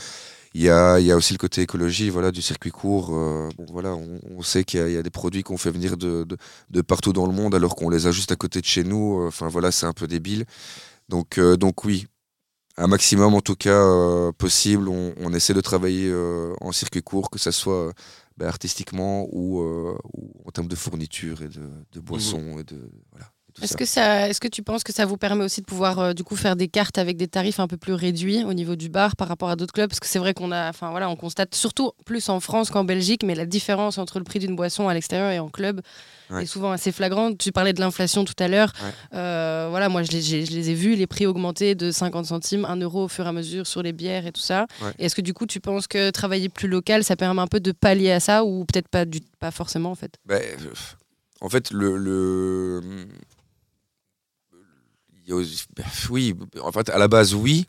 Il y a, il y a aussi le côté écologie voilà, du circuit court. euh, bon, voilà, on, on sait qu'il y, a- il y a des produits qu'on fait venir de, de, de partout dans le monde alors qu'on les a juste à côté de chez nous. Enfin voilà, c'est un peu débile. Donc, euh, donc oui, un maximum en tout cas euh, possible. On, on essaie de travailler euh, en circuit court, que ce soit euh, ben, artistiquement ou, euh, ou en termes de fourniture et de, de boissons et de voilà. Est-ce que, ça, est-ce que tu penses que ça vous permet aussi de pouvoir euh, du coup faire des cartes avec des tarifs un peu plus réduits au niveau du bar par rapport à d'autres clubs? Parce que c'est vrai qu'on a, enfin voilà, on constate surtout plus en France qu'en Belgique, mais la différence entre le prix d'une boisson à l'extérieur et en club Ouais. est souvent assez flagrante. Tu parlais de l'inflation tout à l'heure. Ouais. Euh, voilà, moi je les, j'ai- je les ai vus, les prix augmenter de 50 centimes, 1 euro au fur et à mesure sur les bières et tout ça. Ouais. Est-ce que du coup tu penses que travailler plus local, ça permet un peu de pallier à ça ou peut-être pas, du, pas forcément en fait? Ben, euh, en fait, le. le... il y a aussi- ben, oui, en fait, à la base, oui.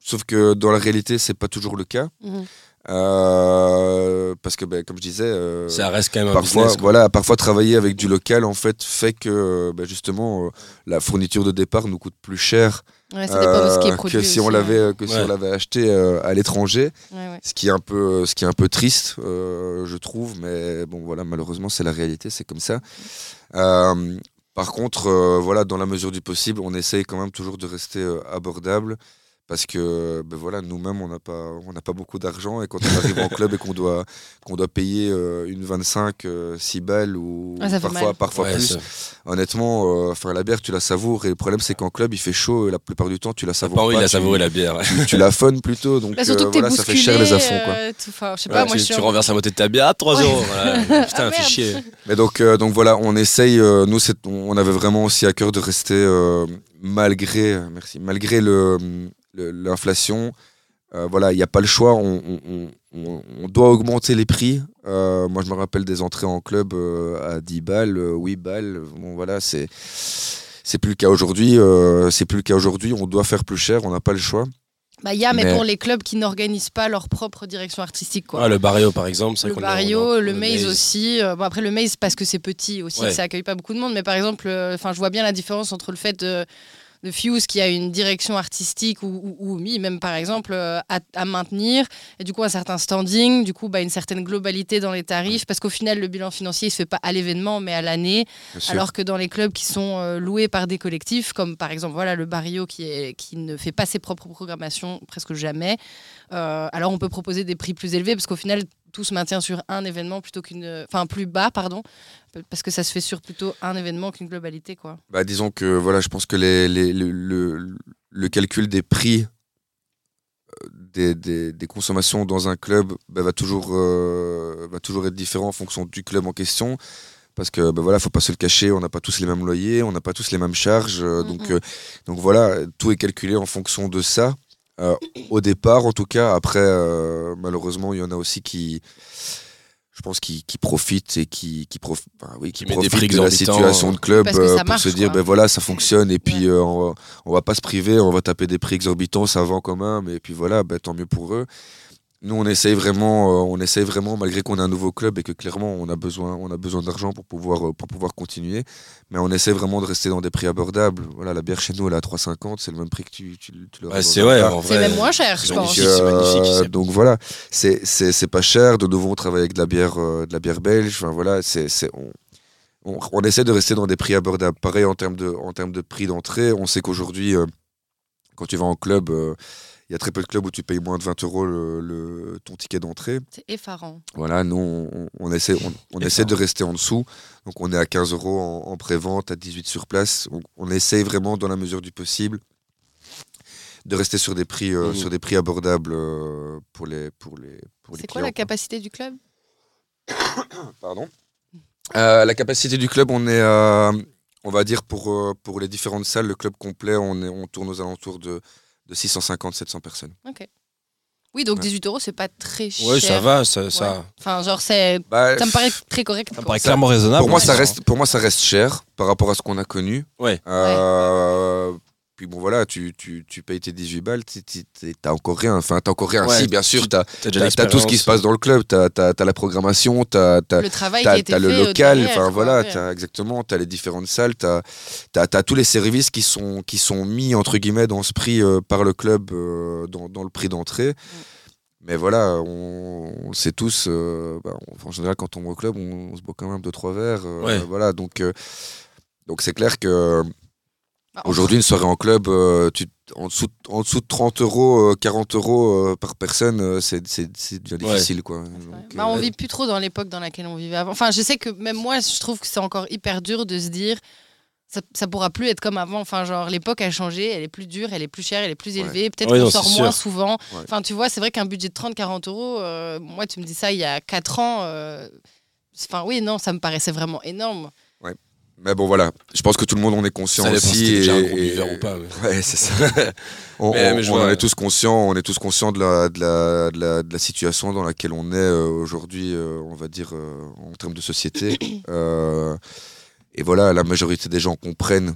Sauf que dans la réalité, c'est pas toujours le cas. Mhm. Euh, parce que, ben, comme je disais, euh, Ça reste quand même un parfois, business. quoi. voilà, parfois travailler avec du local, en fait, fait que ben, justement, euh, la fourniture de départ nous coûte plus cher Ouais, euh, que si on l'avait ouais. si on l'avait acheté euh, à l'étranger Ouais, ouais. ce qui est un peu ce qui est un peu triste euh, je trouve mais bon voilà malheureusement c'est la réalité c'est comme ça Euh, par contre euh, voilà dans la mesure du possible on essaye quand même toujours de rester euh, abordable parce que ben voilà nous-mêmes on n'a pas on n'a pas beaucoup d'argent et quand on arrive en club et qu'on doit qu'on doit payer euh, une 25 euh, 6 balles ou Ah, parfois parfois Ouais, plus ça- honnêtement euh, enfin la bière tu la savoures et le problème c'est qu'en club il fait chaud et la plupart du temps tu la T'as savoures pas pas, la tu- la bière. tu, tu la funnes plutôt donc Bah, surtout euh, que voilà ça fait cher les affronts quoi euh, tout- Ouais, moi tu, en- renverses la moitié de ta bière à 3 Ouais. euros. voilà. [laughs] Putain, Ah, fais merde. chier. Mais donc, euh, donc voilà, on essaye. euh, nous, on avait vraiment aussi à cœur de rester euh, malgré, euh, merci, malgré le, le- l'inflation. euh, voilà, il n'y a pas le choix. On, on- on- on- on doit augmenter les prix. Euh, moi, je me rappelle des entrées en club euh, à 10 balles, euh, 8 balles. Bon, voilà, c'est c'est plus le cas aujourd'hui. euh, c'est plus le cas aujourd'hui. On doit faire plus cher. On n'a pas le choix. Bah, il y a, mais, Mais- pour les clubs qui n'organisent pas leur propre direction artistique. Quoi. Ah, le Barrio, par exemple. c'est le Barrio, a- le le Maze aussi. Bon, après, le Maze, parce que c'est petit aussi, Ouais. ça accueille pas beaucoup de monde. Mais par exemple, euh, enfin, je vois bien la différence entre le fait de, de Fuse qui a une direction artistique ou, ou, même par exemple, euh, à, à maintenir. Et du coup, un certain standing, du coup, bah, une certaine globalité dans les tarifs. Parce qu'au final, le bilan financier, il se fait pas à l'événement, mais à l'année. Alors que dans les clubs qui sont euh, loués par des collectifs, comme par exemple voilà, le Barrio qui, est, qui ne fait pas ses propres programmations presque jamais, euh, alors on peut proposer des prix plus élevés parce qu'au final tout se maintient sur un événement plutôt qu'une. Enfin plus bas, pardon, parce que ça se fait sur plutôt un événement qu'une globalité. quoi. Bah, disons que voilà, je pense que les, les- le, le- le calcul des prix euh, des, des- des consommations dans un club bah, va, toujours, euh, va toujours être différent en fonction du club en question. Parce que bah, voilà, faut pas se le cacher, on n'a pas tous les mêmes loyers, on n'a pas tous les mêmes charges. euh, donc, euh, donc voilà, tout est calculé en fonction de ça. Au départ, en tout cas, après, malheureusement, il y en a aussi qui, je pense, qui, qui profitent et qui, qui, prof- enfin, oui, qui Qui mettent des profitent prix de la situation de club Parce que euh, pour marche, se dire, ben voilà, ça fonctionne et puis Ouais. euh, on, va, on va pas se priver, on va taper des prix exorbitants, ça vend quand même et puis voilà, ben, tant mieux pour eux. Nous, on essaye vraiment, euh, on essaye vraiment, malgré qu'on a un nouveau club et que clairement on a besoin, on a besoin d'argent pour pouvoir, euh, pour pouvoir continuer, mais on essaie vraiment de rester dans des prix abordables. Voilà, la bière chez nous, elle est à 3,50, c'est le même prix que tu, tu, tu l'aurais Ouais, dans c'est ouais, C'est même moins cher, je c'est pense. magnifique, c'est magnifique, c'est- donc voilà, c'est c'est c'est pas cher. De nouveau, on travaille avec de la bière, euh, de la bière belge. Enfin voilà, c'est c'est on, on, on essaie de rester dans des prix abordables. Pareil en termes de en termes de prix d'entrée. On sait qu'aujourd'hui, euh, quand tu vas en club, euh, il y a très peu de clubs où tu payes moins de 20 euros le, le- ton ticket d'entrée. C'est effarant. Voilà, nous on, essaie on, essaie de rester en dessous. Donc on est à 15 euros en, en pré-vente, à 18 sur place. On, on essaye vraiment dans la mesure du possible de rester sur des prix euh, sur des prix abordables euh, pour les pour les pour les C'est quoi la capacité du club [coughs] Pardon? Euh, la capacité du club, on est, on va dire pour, pour les différentes salles, le club complet, on, est, on tourne aux alentours de, de 650-700 personnes. Oui, donc Ouais. 18 euros, c'est pas très cher. Ouais, ça va, ça. Ouais. ça... Enfin, genre, c'est. Bah, Ça me paraît très correct. Ça me paraît clairement raisonnable. pour, moi, hein, ça ça. reste, pour moi, ça reste cher par rapport à ce qu'on a connu. Ouais. Euh, Puis bon, voilà, tu, tu, tu payes tes 18 balles, t'as encore rien. Enfin, t'as encore rien. Ouais, si, bien sûr, tu- t'as T'as déjà t'as- t'as tout ce qui se passe dans le club. T'as as, la programmation, t'as as, Le travail qui a T'as été t'as le fait, euh, local, derrière, enfin quoi, voilà, ouais. t'as exactement, t'as les différentes salles, t'as as, tous les services qui sont, qui sont mis entre guillemets dans ce prix euh, par le club, euh, dans, dans le prix d'entrée. Mais voilà, on, on le sait tous, euh, bah, on- en général quand on va au club, on, on se boit quand même deux trois verres, euh, Ouais. voilà, donc euh, donc c'est clair que Bah, on- aujourd'hui une soirée en club, euh, tu, en, dessous, de- en dessous de 30 euros, euh, 40 euros euh, par personne, euh, c'est déjà Ouais. difficile quoi. Ouais. Donc, Bah, euh, on vit plus trop dans l'époque dans laquelle on vivait avant. Enfin, je sais que même moi, je trouve que c'est encore hyper dur de se dire ça, ça pourra plus être comme avant. Enfin, genre, l'époque a changé, elle est plus dure, elle est plus chère, elle est plus Ouais. élevée. Peut-être Ouais, qu'on non, sort moins sûr. souvent. Ouais. Enfin, tu vois, c'est vrai qu'un budget de 30-40 euros, euh, moi, tu me dis ça il y a 4 ans. euh, Enfin, oui, non, ça me paraissait vraiment énorme. Mais bon, voilà, je pense que tout le monde en est conscient Ça aussi. un et- gros et- buveur ou pas. mais- Ouais, c'est ça. [laughs] on Mais- on- mais je on vois, en ouais. est tous conscients, on est tous conscients de la, de la, de la, de la situation dans laquelle on est euh, aujourd'hui, euh, on va dire, euh, en termes de société. [coughs] Et voilà, la majorité des gens comprennent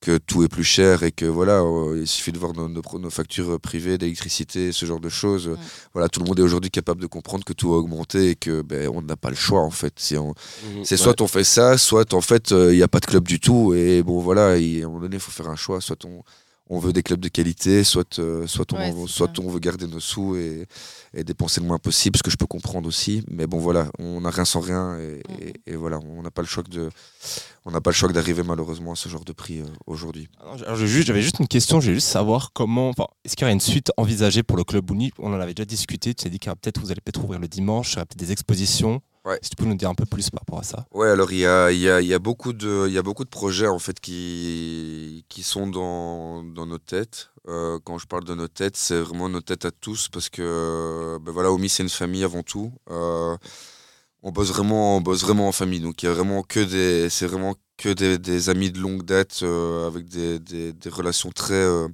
que tout est plus cher et que voilà, euh, il suffit de voir nos, nos, nos factures privées d'électricité, ce genre de choses. Voilà, tout le monde est aujourd'hui capable de comprendre que tout a augmenté et que ben, on n'a pas le choix en fait. Si on, Mhm. c'est Ouais. soit on fait ça, soit en fait il n'y a pas de club du tout et bon voilà, il- à un moment donné il faut faire un choix, soit on, on veut des clubs de qualité, soit, euh, soit, on, Ouais, en- c'est soit ça. on veut garder nos sous et, et dépenser le moins possible, ce que je peux comprendre aussi. Mais bon voilà, on n'a rien sans rien et, et- et voilà, on n'a pas le choc de, on n'a pas le choc d'arriver malheureusement à ce genre de prix euh, aujourd'hui. J'avais juste une question, j'ai juste savoir comment. enfin, Est-ce qu'il y aurait une suite envisagée pour le club Uni On en avait déjà discuté. Tu as dit qu'il y a peut-être vous allez peut-être ouvrir le dimanche, il y aura peut-être des expositions. Ouais. Si tu peux nous dire un peu plus par rapport à ça. Ouais, alors il y a, il y, a, il y, a beaucoup de, il y a beaucoup de projets en fait qui, qui sont dans, dans nos têtes. Euh, quand je parle de nos têtes, c'est vraiment nos têtes à tous parce que ben voilà, Omi c'est une famille avant tout. Euh, on bosse vraiment, on bosse vraiment en famille. Donc il y a vraiment que des, c'est vraiment que des, des amis de longue date euh, avec des, des, des relations très, euh,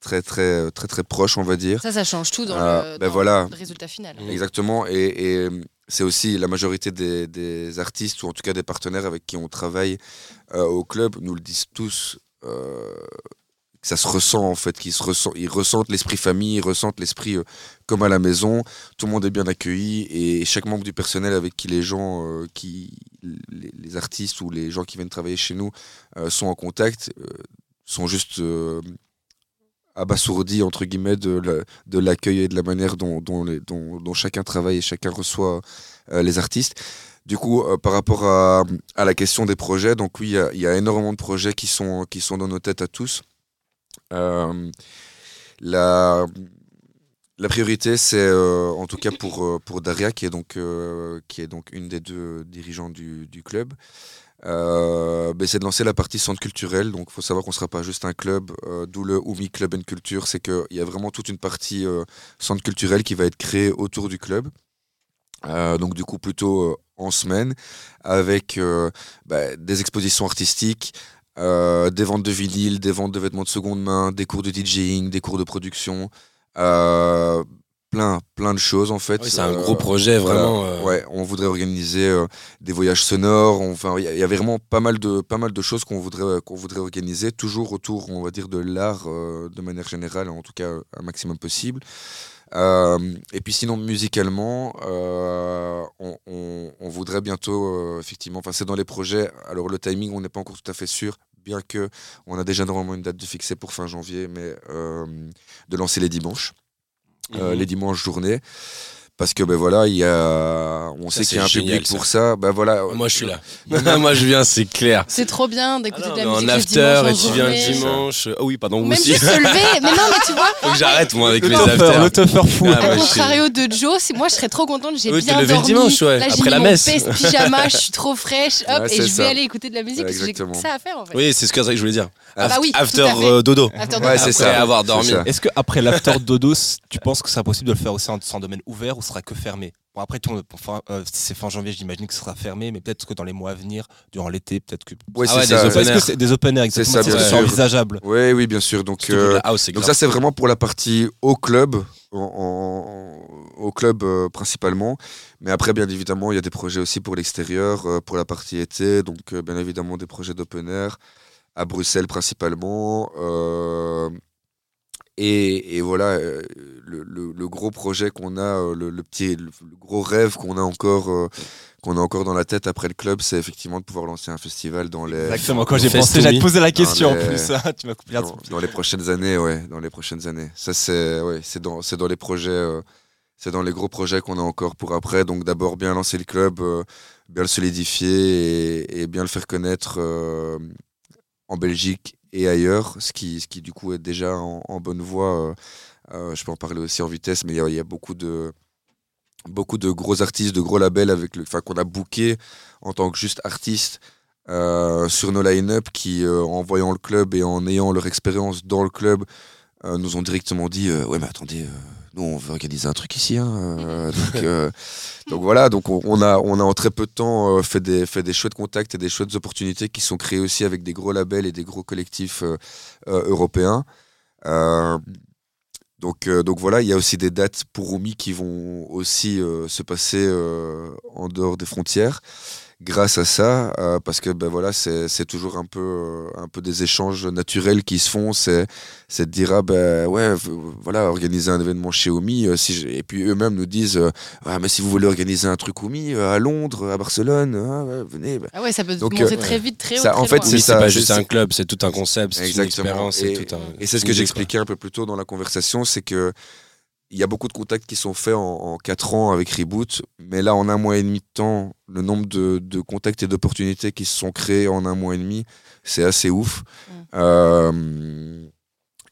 très, très, très, très proches, on va dire. Ça, ça change tout dans, le, ben dans voilà. le résultat final. Exactement. Et, et, c'est aussi la majorité des, artistes, ou en tout cas des partenaires avec qui on travaille euh, au club, nous le disent tous, euh, ça se ressent en fait, qu'ils se ressent, ils ressentent l'esprit famille, ils ressentent l'esprit euh, comme à la maison. Tout le monde est bien accueilli et chaque membre du personnel avec qui les gens, qui les, artistes ou les gens qui viennent travailler chez nous sont en contact, sont juste abasourdis entre guillemets de de l'accueil et de la manière dont, dont, chacun travaille et chacun reçoit euh, les artistes. Du coup, euh, par rapport à, à la question des projets, donc oui, il y a- il y, a énormément de projets qui sont, qui sont dans nos têtes à tous. Euh, la, la priorité, c'est euh, en tout cas pour, euh, Daria, qui est, donc, euh, qui est donc une des deux dirigeants du, club, ben, c'est de lancer la partie centre culturel. Donc, il faut savoir qu'on ne sera pas juste un club, d'où le Oumi Club and Culture. C'est qu'il y a vraiment toute une partie centre culturel qui va être créée autour du club. Donc, du coup, plutôt en semaine, avec bah, des expositions artistiques, des ventes de vinyles, des ventes de vêtements de seconde main, des cours de DJing, des cours de production, euh, plein, plein de choses en fait. Oui, c'est un Euh, gros projet, vraiment. euh, Ouais, on voudrait organiser euh, des voyages sonores. on- Enfin, il y, a- y vraiment pas mal de pas mal de choses qu'on voudrait qu'on voudrait organiser, toujours autour, on va dire, de l'art euh, de manière générale, en tout cas un maximum possible. Et puis sinon musicalement, on, on- on voudrait bientôt effectivement. Enfin, c'est dans les projets. Alors le timing, on n'est pas encore tout à fait sûr. Bien que on a déjà normalement une date de fixée pour fin janvier, mais euh, de lancer les dimanches euh, Mhm. les dimanches journées. Parce que ben voilà, il y a, on Ça, sait qu'il y a un génial, public pour ça. Ben voilà. Moi, je suis là. [laughs] Moi, je viens, c'est clair. C'est trop bien d'écouter Ah de la musique en after, et tu viens le dimanche. Ah oui, pardon, Même aussi. juste se lever. [laughs] Mais non, mais tu vois, Faut que j'arrête, moi, avec teufeur, afters. le teufeur fou. Ah, à contrario de Joe, moi je serais trop contente, j'ai bien lever le dormi. dimanche, ouais, Là, j'ai la mon messe. pyjama, je suis trop fraîche, hop, Ouais, et je vais ça. aller écouter de la musique parce que j'ai ça à faire en fait. Oui, c'est ce que je voulais dire. Ah bah oui, tout After euh, dodo. Ouais, c'est Après ça. avoir dormi. ça. Est-ce que après l'after dodo, tu penses que c'est possible de le faire aussi en, en domaine ouvert sera que fermé Bon après, ton- pour fin- euh, si c'est fin janvier, j'imagine que ce sera fermé, mais peut-être que dans les mois à venir, durant l'été, peut-être que. Ouais, Ah ouais, ça. des open Est-ce que air. c'est des open air C'est exactement? c'est sûr. envisageable? Oui, oui, bien sûr. Donc, euh, house, donc grave. ça, c'est vraiment pour la partie au club, en- en- au club euh, principalement. Mais après, bien évidemment, il y a des projets aussi pour l'extérieur, euh, pour la partie été. Donc, euh, bien évidemment, des projets d'open air à Bruxelles principalement. Et, et voilà, euh, le, le- le gros projet qu'on a, euh, le, le petit, le, gros rêve qu'on a encore, euh, qu'on a encore dans la tête après le club, c'est effectivement de pouvoir lancer un festival dans les, Exactement, quand j'ai pensé, j'allais te poser la question en plus. hein, tu m'as coupé la dans, dans les prochaines années, ouais, dans les prochaines années. Ça, c'est ouais, c'est dans, c'est dans les projets, euh, c'est dans les gros projets qu'on a encore pour après. Donc, d'abord, bien lancer le club, euh, bien le solidifier et, et bien le faire connaître en Belgique et ailleurs, ce qui, ce qui du coup est déjà en, bonne voie. euh, euh, je peux en parler aussi en vitesse, mais il y a- beaucoup de beaucoup de gros artistes, de gros labels avec le, qu'on a booké en tant que juste artiste euh, sur nos line-up qui, euh, en voyant le club et en ayant leur expérience dans le club, nous ont directement dit Ouais, mais attendez, nous, on veut organiser un truc ici. hein, euh, [laughs] donc, euh, donc voilà, donc on, on a, on a en très peu de temps euh, fait, des, fait des chouettes contacts et des chouettes opportunités qui sont créées aussi avec des gros labels et des gros collectifs européens. Donc, donc voilà, il y a aussi des dates pour Rumi qui vont aussi se passer en dehors des frontières grâce à ça, euh, parce que ben voilà, c'est toujours un peu, euh, un peu des échanges naturels qui se font. C'est c'est de dire ah ben ouais, voilà, organiser un événement chez Omi, euh, si et puis eux-mêmes nous disent euh, ah mais si vous voulez organiser un truc Omi euh, à Londres, à Barcelone, ah, ouais, venez. ben. Ah ouais, ça peut Donc, monter euh, très vite, très haut. ça, très en fait, c'est Oui, pas juste un club, c'est tout un concept, c'est une Exactement. expérience, Et- c'est tout un. Et c'est ce que j'expliquais un peu plus tôt dans la conversation, c'est que il y a beaucoup de contacts qui sont faits en, en 4 ans avec Reboot, mais là, en un mois et demi de temps, le nombre de, de contacts et d'opportunités qui se sont créés en un mois et demi, c'est assez ouf. Mm. Euh,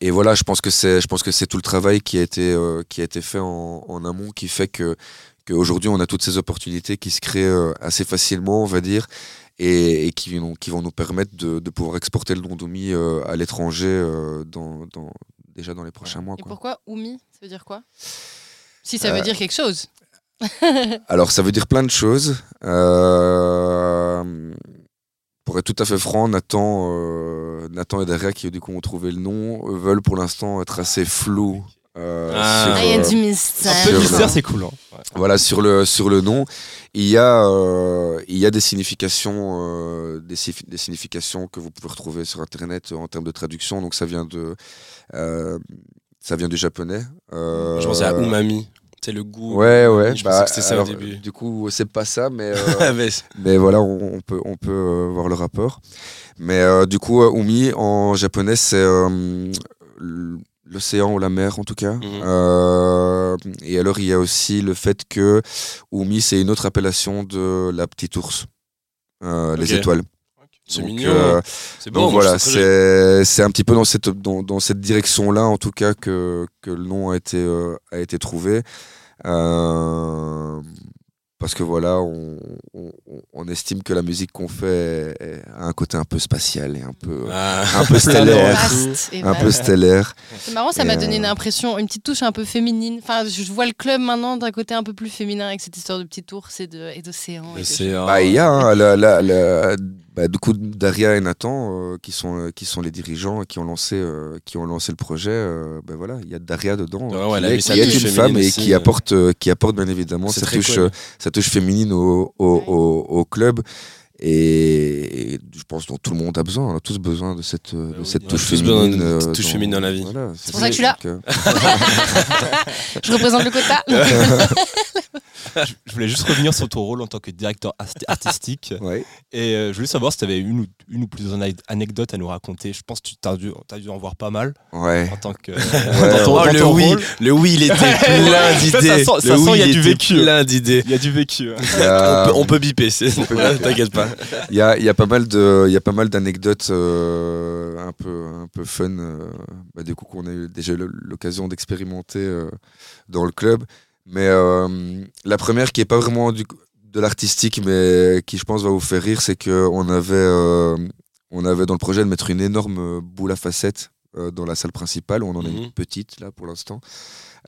et voilà, je pense que c'est, je pense que c'est tout le travail qui a été, euh, qui a été fait en, en amont qui fait que qu'aujourd'hui on a toutes ces opportunités qui se créent euh, assez facilement, on va dire, et, et qui, vont, qui vont nous permettre de, de pouvoir exporter le Dondomi euh, à l'étranger dans, dans- déjà dans les prochains mois. Et quoi. pourquoi Oumi Ça veut dire quoi? Si ça veut Euh, dire quelque chose. [laughs] Alors, ça veut dire plein de choses. Euh, pour être tout à fait franc, Nathan, euh, Nathan et Daria, qui du coup ont trouvé le nom, veulent pour l'instant être assez flous euh, Ah. sur, Ah, il y a euh, du Un mystère. peu de Sur mystère, c'est cool. hein. Ouais. voilà sur le sur le nom il y a euh, il y a des significations euh, des, significations que vous pouvez retrouver sur internet en termes de traduction donc ça vient de euh, ça vient du japonais Euh, Je pensais à umami. C'est le goût. ouais ouais Je bah, pensais que c'était ça alors, au début. du coup c'est pas ça mais [laughs] euh, Mais- mais voilà on, on peut on peut euh, voir le rapport mais euh, du coup umi en japonais c'est euh, l'océan ou la mer en tout cas Mhm. Euh, et alors il y a aussi le fait que umi c'est une autre appellation de la petite ours euh, les étoiles c'est Donc, mignon. euh, c'est bon. voilà, joli. c'est c'est un petit peu dans cette dans, dans cette direction-là, en tout cas, que, que le nom a été euh, a été trouvé. Euh, parce que voilà, on, on, on estime que la musique qu'on fait a un côté un peu spatial et un peu Ah. un peu [laughs] stellaire, Vaste et un peu stellaire. C'est marrant, ça Et, m'a euh, donné une impression, une petite touche un peu féminine. Enfin, je vois le club maintenant d'un côté un peu plus féminin avec cette histoire de petite ours et et d'océan. et de- L'océan. Bah, il y a hein, la, la, la- bah, du coup Daria et Nathan euh, qui sont euh, qui sont les dirigeants et qui ont lancé euh, qui ont lancé le projet. euh, bah, voilà, il y a Daria dedans, Ouais, euh, ouais, qui, est, qui est une femme et aussi, qui euh. apporte euh, qui apporte bien évidemment sa touche cool. euh, sa touche féminine au au, au, au club. Et, et je pense dont tout le monde a besoin, on a tous besoin de cette, euh, de oui, cette touche féminine. euh, touche féminine dans la vie. Voilà, pour ça que je suis là. donc, euh, [laughs] Je représente le quota. [laughs] Je je voulais juste revenir sur ton rôle en tant que directeur artistique. ouais. Et euh, je voulais savoir si tu avais une ou, une ou plusieurs anecdotes à nous raconter. Je pense que tu as dû, t'as dû en voir pas mal ouais. en tant que. Ouais, dans ton- Oh, dans le oui, rôle. le oui, il était [laughs] plein d'idées. ça sent- il y a du vécu. Plein d'idées. Il y a du vécu. hein. Il y a- On peut, on peut biper, c'est- On peut biper. t'inquiète pas. Il y a, il y a pas mal de, il y a pas mal d'anecdotes euh, un peu, un peu fun. euh, bah, du coup, qu'on a eu déjà eu l'occasion d'expérimenter euh, dans le club. Mais euh, la première qui est pas vraiment du, de l'artistique, mais qui je pense va vous faire rire, c'est que on avait, on avait dans le projet de mettre une énorme boule à facettes dans la salle principale. On en a Mhm. une petite là pour l'instant.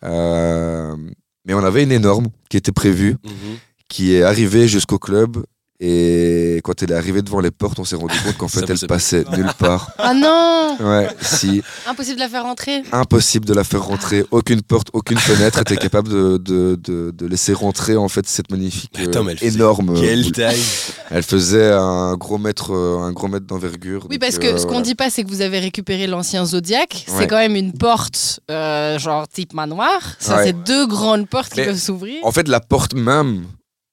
Mais on avait une énorme qui était prévue Mhm. qui est arrivée jusqu'au club. Et quand elle est arrivée devant les portes, on s'est rendu compte qu'en fait, elle passait nulle part. [laughs] Ah non Ouais, si, Impossible de la faire rentrer. impossible de la faire rentrer. Aucune porte, aucune fenêtre était capable de, de, de, de laisser rentrer en fait cette magnifique, Mais attends, mais elle euh, faisait énorme. Quelle boule. taille Elle faisait un gros mètre, euh, un gros mètre d'envergure. Oui, parce que euh, ce qu'on voilà. dit pas, c'est que vous avez récupéré l'ancien Zodiac. Ouais. C'est quand même une porte, euh, genre type manoir. Ça, Ouais. c'est deux grandes portes qui peuvent s'ouvrir. En fait, la porte même,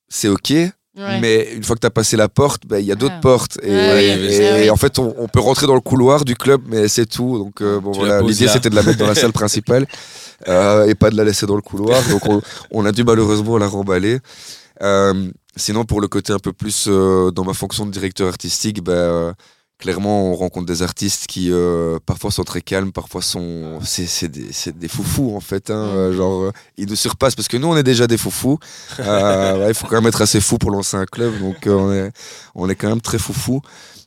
c'est ok. Ouais. Mais une fois que tu as passé la porte, bah, il y a d'autres Ah. portes. Et, Ouais, en fait, on, on peut rentrer dans le couloir du club, mais c'est tout. Donc, euh, bon, Tu voilà, l'idée c'était de la mettre dans la salle principale [laughs] euh, et pas de la laisser dans le couloir. Donc, on, on a dû malheureusement la remballer. Euh, sinon, pour le côté un peu plus euh, dans ma fonction de directeur artistique, bah, euh, clairement, on rencontre des artistes qui euh, parfois sont très calmes, parfois sont. C'est c'est des, c'est des foufous en fait. hein, euh, genre, euh, ils nous surpassent parce que nous, on est déjà des foufous. Euh, [laughs] ouais, il faut quand même être assez fou pour lancer un club, donc on, est, on est quand même très foufou.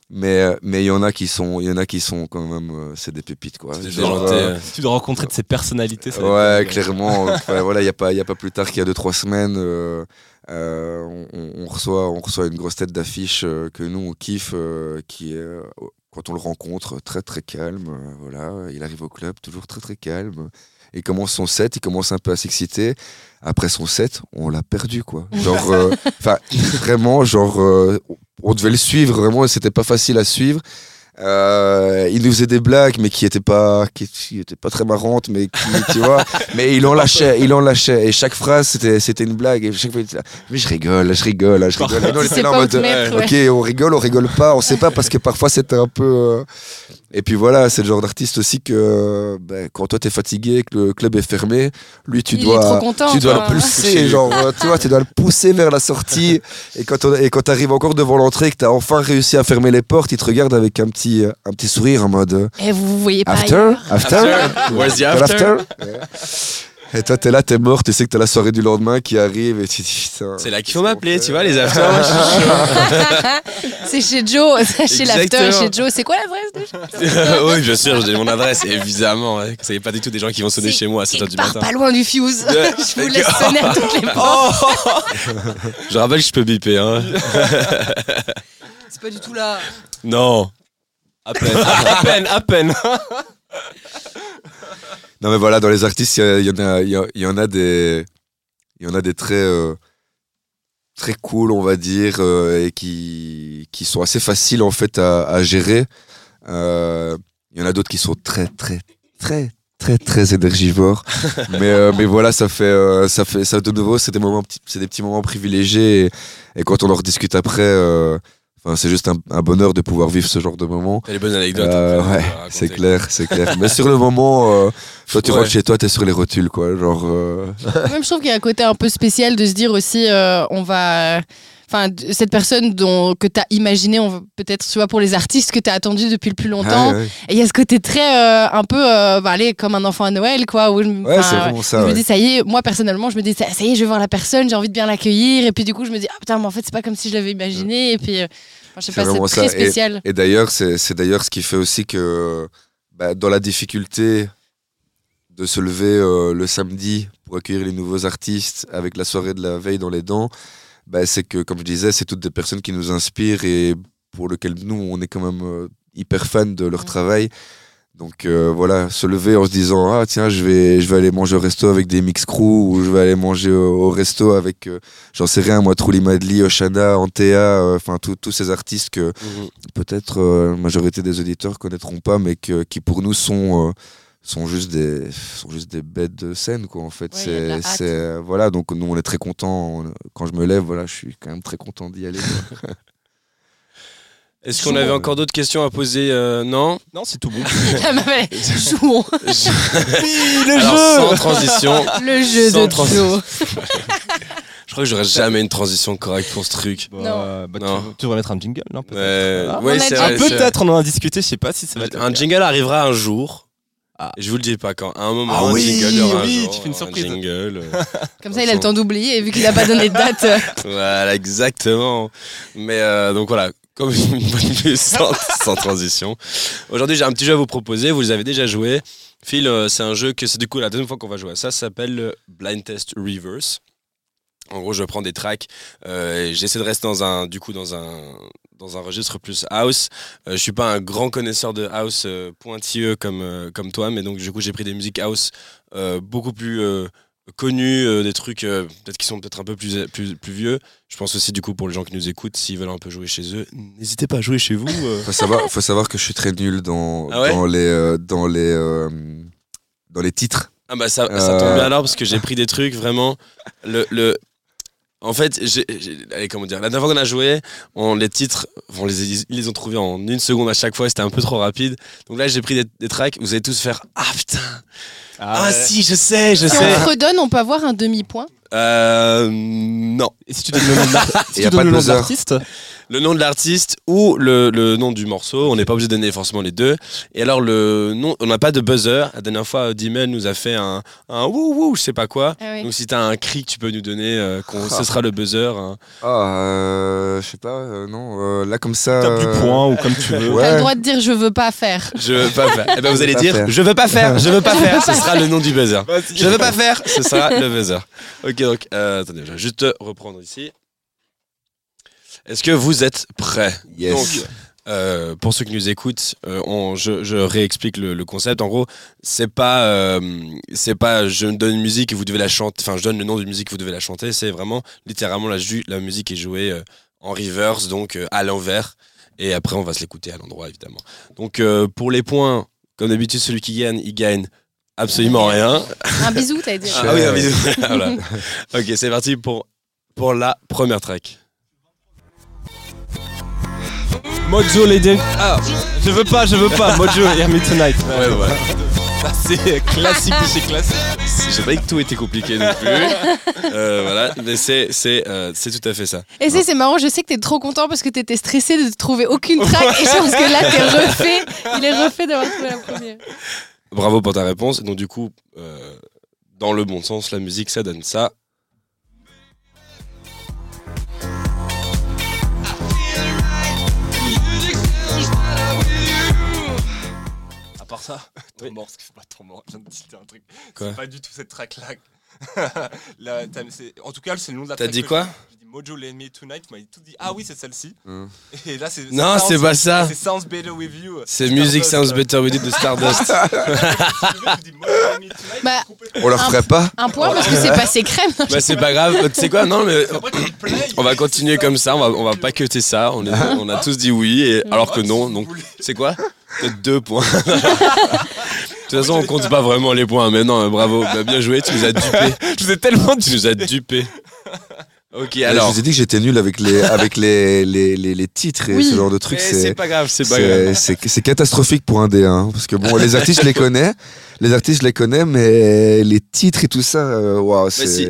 Mais euh, mais il y en a qui sont, il y en a qui sont quand même, euh, c'est des pépites quoi. Des Genre, euh, Tu dois rencontrer de ces personnalités. ça Ouais, clairement. [laughs] Voilà, il y a pas, il y a pas plus tard qu'il y a deux trois semaines, euh, euh, on, reçoit, on reçoit une grosse tête d'affiche que nous on kiffe, qui est quand on le rencontre très très calme. voilà, il arrive au club toujours très très calme. Il commence son set, il commence un peu à s'exciter. Après son set, on l'a perdu quoi. Genre, euh, [laughs] enfin vraiment, genre, euh, on devait le suivre vraiment, et c'était pas facile à suivre. Euh, il nous faisait des blagues, mais qui étaient pas, qui, qui étaient pas très marrantes, mais qui, tu vois, [laughs] mais il en lâchait, il en lâchait, et chaque phrase c'était, c'était une blague, et chaque fois il mais je rigole, je rigole, je rigole. Et nous, on [laughs] Tu était là en mode, mettre, ouais. ok, on rigole, on rigole pas, on sait pas parce que parfois c'était un peu. Et puis voilà, c'est le genre d'artiste aussi que ben, quand toi t'es fatigué, que le club est fermé, lui tu Il dois, content, tu dois le pousser, genre euh, tu vois, tu dois le pousser vers la sortie. Et quand on- et quand t'arrives encore devant l'entrée, que t'as enfin réussi à fermer les portes, il te regarde avec un petit un petit sourire en mode Et vous vous voyez pas after, ailleurs. after, Where's the T'as after? Et toi t'es là, t'es mort, tu sais que t'as la soirée du lendemain qui arrive et tu te dis putain. C'est là qu'il faut m'appeler, tu vois, les afters. je [laughs] [laughs] c'est chez Joe, [laughs] c'est chez l'after, chez Joe. C'est quoi l'adresse oui, bien sûr, j'ai mon adresse, évidemment. ouais. C'est pas du tout des gens qui vont sonner chez moi à 7h du Pars matin. pas loin du fuse. Je vous laisse sonner à toutes les portes. Je rappelle que je peux biper, hein. C'est pas du tout là. Non. À peine, à peine, à peine. Non mais voilà, dans les artistes, il y, en a, il y, en a des, il y en a des très, euh, très cool, on va dire, euh, et qui, qui sont assez faciles en fait à, à gérer. Euh, Il y en a d'autres qui sont très, très, très, très, très énergivores. [laughs] mais, mais voilà, ça fait, ça fait, ça de nouveau, c'est des moments, petits- c'est des petits moments privilégiés. Et, et quand on en rediscute après, enfin, c'est juste un, un bonheur de pouvoir vivre ce genre de moment. T'as les bonnes anecdotes. Euh, après, ouais, c'est clair, c'est clair. Mais sur le moment, euh, toi tu Ouais. rentres chez toi, t'es sur les rotules, quoi. Genre, euh, Même je trouve qu'il y a un côté un peu spécial de se dire aussi, euh, on va. Enfin, cette personne dont, que tu as imaginé, on peut-être, tu vois, pour les artistes que tu as attendu depuis le plus longtemps. ouais, ouais. Et il y a ce côté très, euh, un peu, euh, bah, allez, comme un enfant à Noël, quoi. Où Ouais, c'est vraiment je ça. me dis, ça y est, moi personnellement, je me dis, ça, ça y est, je vais voir la personne, j'ai envie de bien l'accueillir. Et puis du coup, je me dis, ah putain, mais en fait, c'est pas comme si je l'avais imaginé. Et puis, euh, je sais pas, c'est très ça. spécial. Et d'ailleurs, c'est c'est d'ailleurs ce qui fait aussi que bah, dans la difficulté de se lever euh, le samedi pour accueillir les nouveaux artistes avec la soirée de la veille dans les dents, bah, c'est que, comme je disais, c'est toutes des personnes qui nous inspirent et pour lesquelles nous, on est quand même euh, hyper fans de leur Ouais. travail. Donc euh, voilà, se lever en se disant ah tiens je vais je vais aller manger au resto avec des mix crew ou je vais aller manger au, au resto avec euh, j'en sais rien moi Trouli Madli, Oshana, Antea, euh, enfin tous tous ces artistes que Mhm. peut-être euh, la majorité des auditeurs connaîtront pas, mais que, qui pour nous sont, euh, sont, juste des, sont juste des bêtes de scène. Quoi, en fait. Ouais, c'est, c'est- voilà, donc nous, on est très contents. On- Quand je me lève, voilà, je suis quand même très content d'y aller. [laughs] Est-ce qu'on avait encore d'autres questions à poser euh, Non? Non, c'est tout bon. [laughs] [laughs] Ah, bah, ouais, Jouons le Alors, sans transition. le jeu de trans- Joe. Je crois que j'aurais jamais une transition correcte pour ce truc. Bah, bah, tu- Non. Tu, devrais mettre un jingle, non peut-être? Euh, ouais, Ah, Peut-être, on en a discuté, je sais pas si ça va être. Un jingle arrivera un jour. Ah. Je vous le dis pas quand. À un moment, Ah un oui, jingle il y aura un oui, jour, tu fais une un surprise. jingle. euh, [laughs] Comme ça, il a le temps d'oublier, vu qu'il a pas donné de date. euh, [laughs] voilà, exactement. Mais euh, donc voilà, comme [laughs] une bonne vue sans, sans transition. Aujourd'hui, j'ai un petit jeu à vous proposer. Vous les avez déjà joué. Phil, c'est un jeu que c'est du coup la deuxième fois qu'on va jouer à ça. Ça s'appelle le Blind Test Reverse. En gros, je prends des tracks euh, et j'essaie de rester dans un, du coup, dans un, dans un registre plus house. Euh, je suis pas un grand connaisseur de house euh, pointilleux comme, euh, comme toi, mais donc du coup, j'ai pris des musiques house beaucoup plus connues, des trucs peut-être qui sont peut-être un peu plus, plus, plus vieux. Je pense aussi du coup pour les gens qui nous écoutent, s'ils veulent un peu jouer chez eux, n'hésitez pas à jouer chez vous. faut, savoir, faut savoir que je suis très nul dans, Ah ouais? dans, les, euh, dans, les, dans les titres. Ah bah ça, ça tombe bien alors parce que j'ai pris des trucs vraiment le, le en fait j'ai allez comment dire la dernière fois qu'on a joué on les titres on les ils les ont trouvés en une seconde à chaque fois c'était un peu trop rapide donc là j'ai pris des, des tracks vous allez tous faire ah putain ah, ouais. si je sais je Si sais on redonne, on peut avoir un demi-point. euh, non Et si tu donnes le nom de [laughs] l'ar- si Y a tu pas donnes de le nom de buzzer. l'artiste le nom de l'artiste ou le, le nom du morceau. On n'est pas obligé de donner forcément les deux. Et alors, le nom, on n'a pas de buzzer. La dernière fois, Dimel nous a fait un, un wouh wouh, je sais pas quoi. Ah oui. Donc, si tu as un cri que tu peux nous donner, euh, qu'on- ce sera le buzzer. hein. Ah, euh, je sais pas, euh, non, euh, là comme ça. Tape du point ou comme tu veux. Ouais. T'as le droit de dire je veux pas faire. Je veux pas faire. Eh ben, vous allez dire, faire. je veux pas faire, je veux pas [laughs] Je veux faire. pas Ce sera le nom du buzzer. Je veux pas faire, ce sera le buzzer. Ok, donc, euh, attendez, je vais juste reprendre ici. Est-ce que vous êtes prêts Yes. Donc, euh, pour ceux qui nous écoutent, euh, on- je, je réexplique le, le concept. En gros, c'est pas, euh, c'est pas, je donne une musique et vous devez la chanter. Enfin, je donne le nom d'une musique, vous devez la chanter. C'est vraiment littéralement la, musique est jouée euh, en reverse, donc euh, à l'envers. Et après, on va se l'écouter à l'endroit, évidemment. Donc, euh, pour les points, comme d'habitude, celui qui gagne, il gagne absolument rien. Un bisou, t'as dit. [laughs] Ah oui, un bisou. [laughs] Voilà. Ok, c'est parti pour, pour la première track. Mojo Lady. Ah, je veux pas, je veux pas. Mojo Hear Me Tonight. Ouais, voilà. C'est classique de chez classique. J'ai pas dit que tout était compliqué non plus. [laughs] Euh, voilà, mais c'est c'est euh, c'est tout à fait ça. Et c'est c'est marrant, je sais que t'es trop content parce que t'étais stressé de trouver aucune track et je pense que là t'es [laughs] refait. Il est refait d'avoir trouvé la première. Bravo pour ta réponse. Donc du coup, euh, dans le bon sens, la musique ça donne ça. Part ça, [laughs] ton Oui. mort, c'est pas ton mort. Je viens de citer un truc. C'est pas du tout cette track là. [laughs] C'est- en tout cas, c'est le nom de la T'as dit quoi j'ai- dit Mojo Let Me Tonight, tu m'as tout dit. Ah oui, c'est celle-ci. Hum. Et là, c'est. Non, Sounds- c'est pas ça. C'est Sounds Better With You. C'est Music. Sounds Better With You de Stardust. [laughs] Je dis Mojo Let Me Tonight, Bah, On leur ferait pas Un point parce que c'est passé crème. bah c'est pas grave, tu sais quoi Non mais on va continuer comme ça, on va, on va pas cuter ça, on, est- on a tous dit oui, et, alors que non, donc c'est quoi Peut-être deux points. [laughs] De toute façon, on compte pas vraiment les points, mais non, bravo, bah, bien joué, tu nous as dupé. [laughs] Je vous ai tellement. Tu nous as dupé. Ok, Je alors. vous ai dit que j'étais nul avec les, avec les, les, les, les titres et Oui. ce genre de trucs. C'est C'est pas grave, c'est pas grave. c'est- catastrophique pour un D1. Parce que bon, les artistes, je les connais. Les artistes, je les connais, mais les titres et tout ça, euh, waouh, c'est. si.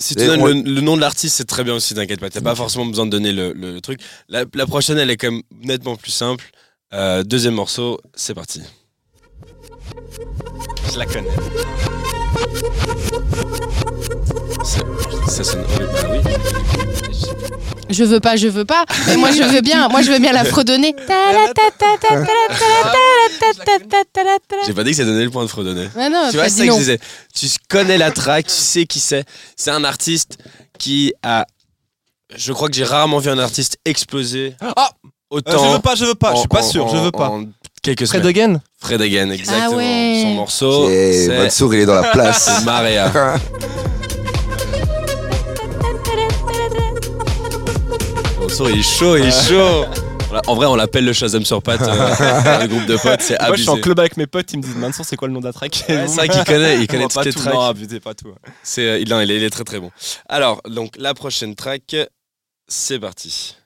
Si tu donnes on- le, le nom de l'artiste, c'est très bien aussi, t'inquiète pas. T'as pas forcément besoin de donner le, le truc. La, la prochaine, elle est quand même nettement plus simple. Euh, deuxième morceau, c'est parti. Je la connais. Ça sonne. bah oui. Je veux pas, je veux pas. Mais moi, je veux bien. Moi, je veux bien la fredonner. J'ai pas dit que ça donnait le point de fredonner. Non, tu vois, c'est ça que je disais. Tu connais la track, tu sais qui c'est. C'est un artiste qui a. Je crois que j'ai rarement vu un artiste exploser Euh. Je veux pas, je veux pas. Je suis pas en- sûr, je veux pas. quelques Fred semaines. Again Fred Again, exactement. Ah ouais. Son morceau, Et Mansour, il est dans la place. [laughs] c'est Maria. Mansour, il est chaud, il est chaud. En vrai, on l'appelle le Shazam sur pattes, euh, [laughs] le groupe de potes, c'est Moi, je suis en abusé. club avec mes potes, ils me disent Mansour, c'est quoi le nom de la track? Ouais, c'est vrai [laughs] qu'il connaît, il connaît toutes les tout, tracks. Non, abusez pas tout. C'est, euh, il, non, il est, il est très très bon. Alors, donc la prochaine track, c'est parti.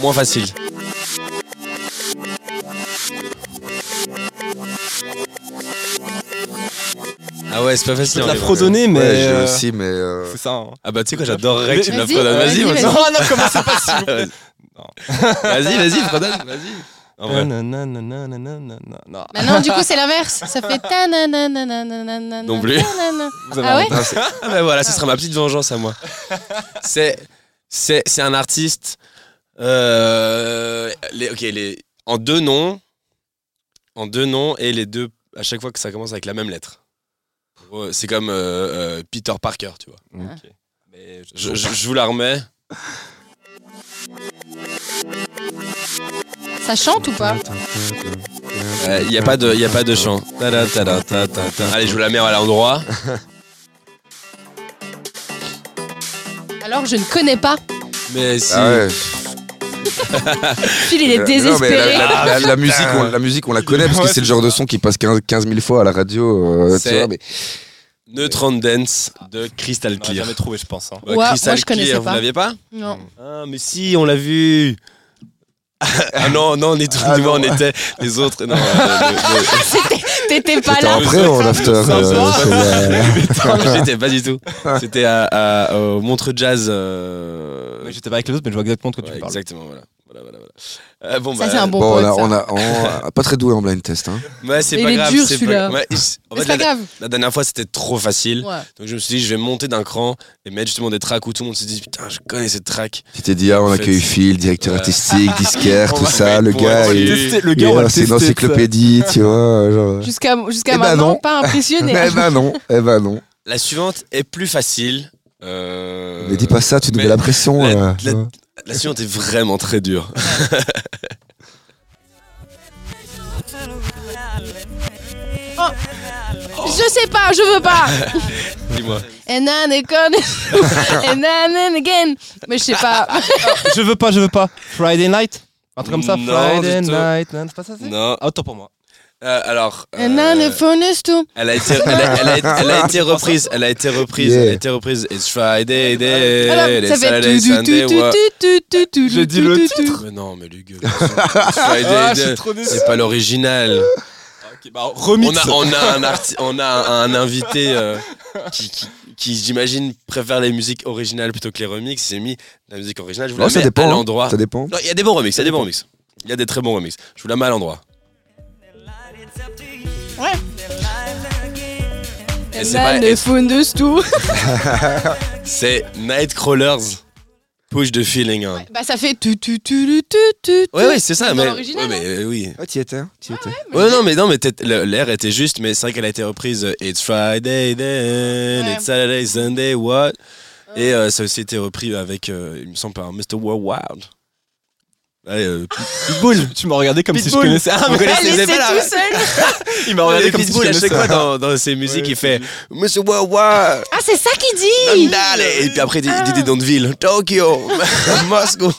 Moins facile. Ah ouais, c'est pas facile. Te la vrai. fredonner, mais. Ouais, je euh, aussi, mais. euh, [laughs] C'est ça. hein. Ah bah tu sais quoi, j'adorerais que tu me la Vas-y, fredonnes. Vas-y, vas-y. Non, non, commencez pas s'il vous plaît. Vas-y, vas-y, fredonne, vas-y. Bah non, du coup, c'est l'inverse. Ça fait ta na na na na na na na Non plus. Ah ouais ah bah voilà, ce sera ma petite vengeance à moi. [laughs] C'est, c'est, c'est un artiste. Euh, les, ok, les, en deux noms, en deux noms et les deux à chaque fois que ça commence avec la même lettre. C'est comme euh, euh, Peter Parker, tu vois. Mais Je, je- je vous la remets. Ça chante ou pas? Il n'y a pas de, y a pas de chant. Tada, tada, tada, tada. Allez, je vous la mets à l'endroit. Alors, je ne connais pas. Mais si. Ah ouais. Phil, il est Euh, non, désespéré. la, la- la- la musique, on, la musique, on la connaît parce que c'est le genre de son qui passe 15, 15 000 fois à la radio. euh, tu vois, mais Neutron Dance de Crystal On Clear. jamais trouvé, je pense. hein. Ouais, Ouais, Crystal moi, je connaissais Clear, pas. Vous l'aviez pas Non. Ah, mais si, on l'a vu. [laughs] ah non, non, on est Ah non. on était les autres. Non, euh, le- le- T'étais pas c'était là. after euh, la- [laughs] Non, j'étais pas du tout. C'était à, à- au Montreux Jazz. euh, Mais J'étais pas avec les autres, mais je vois exactement de quoi ouais, tu parles. exactement, voilà. Voilà, voilà, voilà. Euh, bon, Ça, bah, c'est un bon Bon, on a, ça. on a, on a- pas très doué en blind test. Hein. [laughs] Ouais, c'est Il pas est grave. dur, c'est celui-là. pas- ouais, il- en Mais fait, c'est pas la, grave. la dernière fois, c'était trop facile. Ouais. Donc je me suis dit, je vais monter d'un cran et mettre justement des tracks où tout le monde se dit, putain, je connais cette track. Tu t'es dit, ah, on En accueille fait, Phil, directeur ouais. artistique, [laughs] disquaire, On tout va ça. mettre Le pour gars, être il. Le gars, on va le tester, encyclopédie, tu vois. [laughs] Genre... Jusqu'à jusqu'à Eh ben maintenant, non. pas impressionné. Eh ben non, eh ben non. La suivante est plus facile. Euh, Mais dis pas ça, tu nous mets la pression. la- euh, la-. La suivante est vraiment très dure. [laughs] Je sais pas, je veux pas. [laughs] Dis-moi. And then again. And then again. Mais je sais pas. [laughs] Je veux pas, je veux pas. Friday night? Un truc comme ça? Non, Friday night. Non, c'est pas ça, c'est? Non. Ah, Autant pour moi. Euh, alors. And then euh, the phone is too. Elle a été, elle a, elle a- elle a été reprise, elle a été reprise, Yeah. elle a été reprise. It's Friday, day, Alors, ça fait Saturday, tout, tout, Sunday, tout, ouais. tout, tout, tout, tout, J'ai dit le titre. Mais non, mais les gars, It's Friday, Ah, c'est pas l'original. Bah, remix. On a, on a un arti- on a un, un invité euh, qui, qui, qui, j'imagine, préfère les musiques originales plutôt que les remixes. Il s'est mis la musique originale. Je vous Non, la ça mets dépend. à hein. l'endroit. Ça dépend. Il y a des bons remixes, il y a des bons remixes. Il y a des très bons remixes. Je vous la mets à l'endroit. Ouais. Et c'est pas- too. [laughs] C'est Nightcrawlers. push the feeling on. Bah ça fait tu tu tu tu tu tu. Ouais, ouais, c'est ça, mais. ouais, mais euh, oui. Ah, t'y étais, t'y étais. Ouais, non, mais non, mais t'es- le- l'air était juste, mais c'est vrai qu'elle a été reprise. euh, It's Friday then, Ouais. it's Saturday, Sunday, what? Et euh, ça a aussi été repris avec, euh, il me semble, par Mr. Worldwide. Ouais, euh, Pitbull. Tu m'as regardé comme si je Pitbull. connaissais. Ah, Vous mais connaissez Allez, les c'est là, tout [laughs] seul. il m'a regardé comme si je Pitbull, à chaque connaissais. fois dans, dans ses musiques, Ouais, il fait Mr. Worldwide. Ah c'est ça qu'il dit. Et puis après, il dit- des noms de ville. Tokyo, [laughs] Moscou.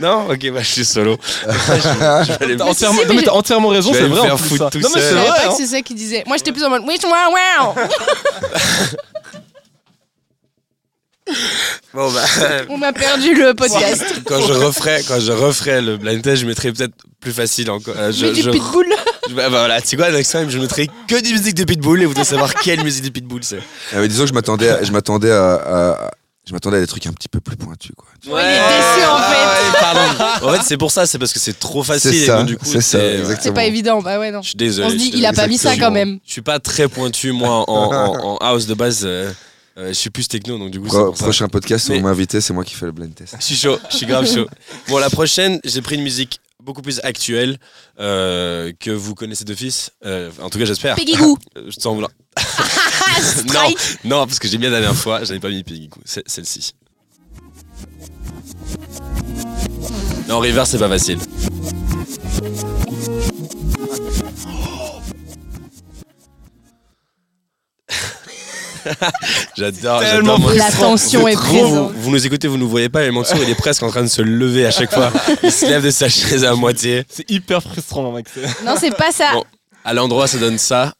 Non? Ok, bah je suis solo. T'as entièrement, si, non, mais mais t'as entièrement raison, c'est vrai. faire en plus, ça. tout non, mais c'est vrai. hein. c'est ça qu'il disait. Moi j'étais plus en mode oui, wow, wow. [laughs] Bon, bah, [laughs] On m'a perdu le [laughs] podcast. quand je referai, quand je referai le blind test, je mettrai peut-être plus facile encore. Euh, je, Mais du je- pitbull. [laughs] je- bah, voilà, tu sais quoi, next time, je mettrai que des musiques de Pitbull et vous devez savoir quelle musique de Pitbull c'est. Ah, mais disons que je m'attendais, à- je m'attendais à, à- je m'attendais à des trucs un petit peu plus pointus, quoi. Ouais, il est déçu, en fait. ouais, pardon. En fait, c'est pour ça, c'est parce que c'est trop facile. C'est et ça, donc, du coup, c'est ça, ouais. exactement. C'est pas évident. Bah ouais non. Je suis désolé. On se je dit suis il a pas mis ça exactement. quand même. Je suis pas très pointu, moi, en, en- en house de base. euh, euh, je suis plus techno, donc du coup, c'est Pro- ça. prochain podcast, si Mais- on m'invite, c'est moi qui fais le blind test. Je suis chaud, je suis grave chaud. Bon, la prochaine, j'ai pris une musique beaucoup plus actuelle euh, que vous connaissez d'office. Euh, en tout cas, j'espère. Peggy Goo. [laughs] Je t'en vouloir. [laughs] [laughs] Ah, non, non, parce que j'ai bien la dernière fois, j'avais pas mis Peggy Goo. C'est celle-ci. Non, River, c'est pas facile. [laughs] J'adore. Tellement. La tension est êtes trop- vous, présente. vous nous écoutez, vous nous voyez pas, et Mansour, il est presque en train de se lever à chaque fois. Il se lève de sa chaise à moitié. C'est hyper frustrant, mec. Non c'est pas ça. Bon. À l'endroit, ça donne ça.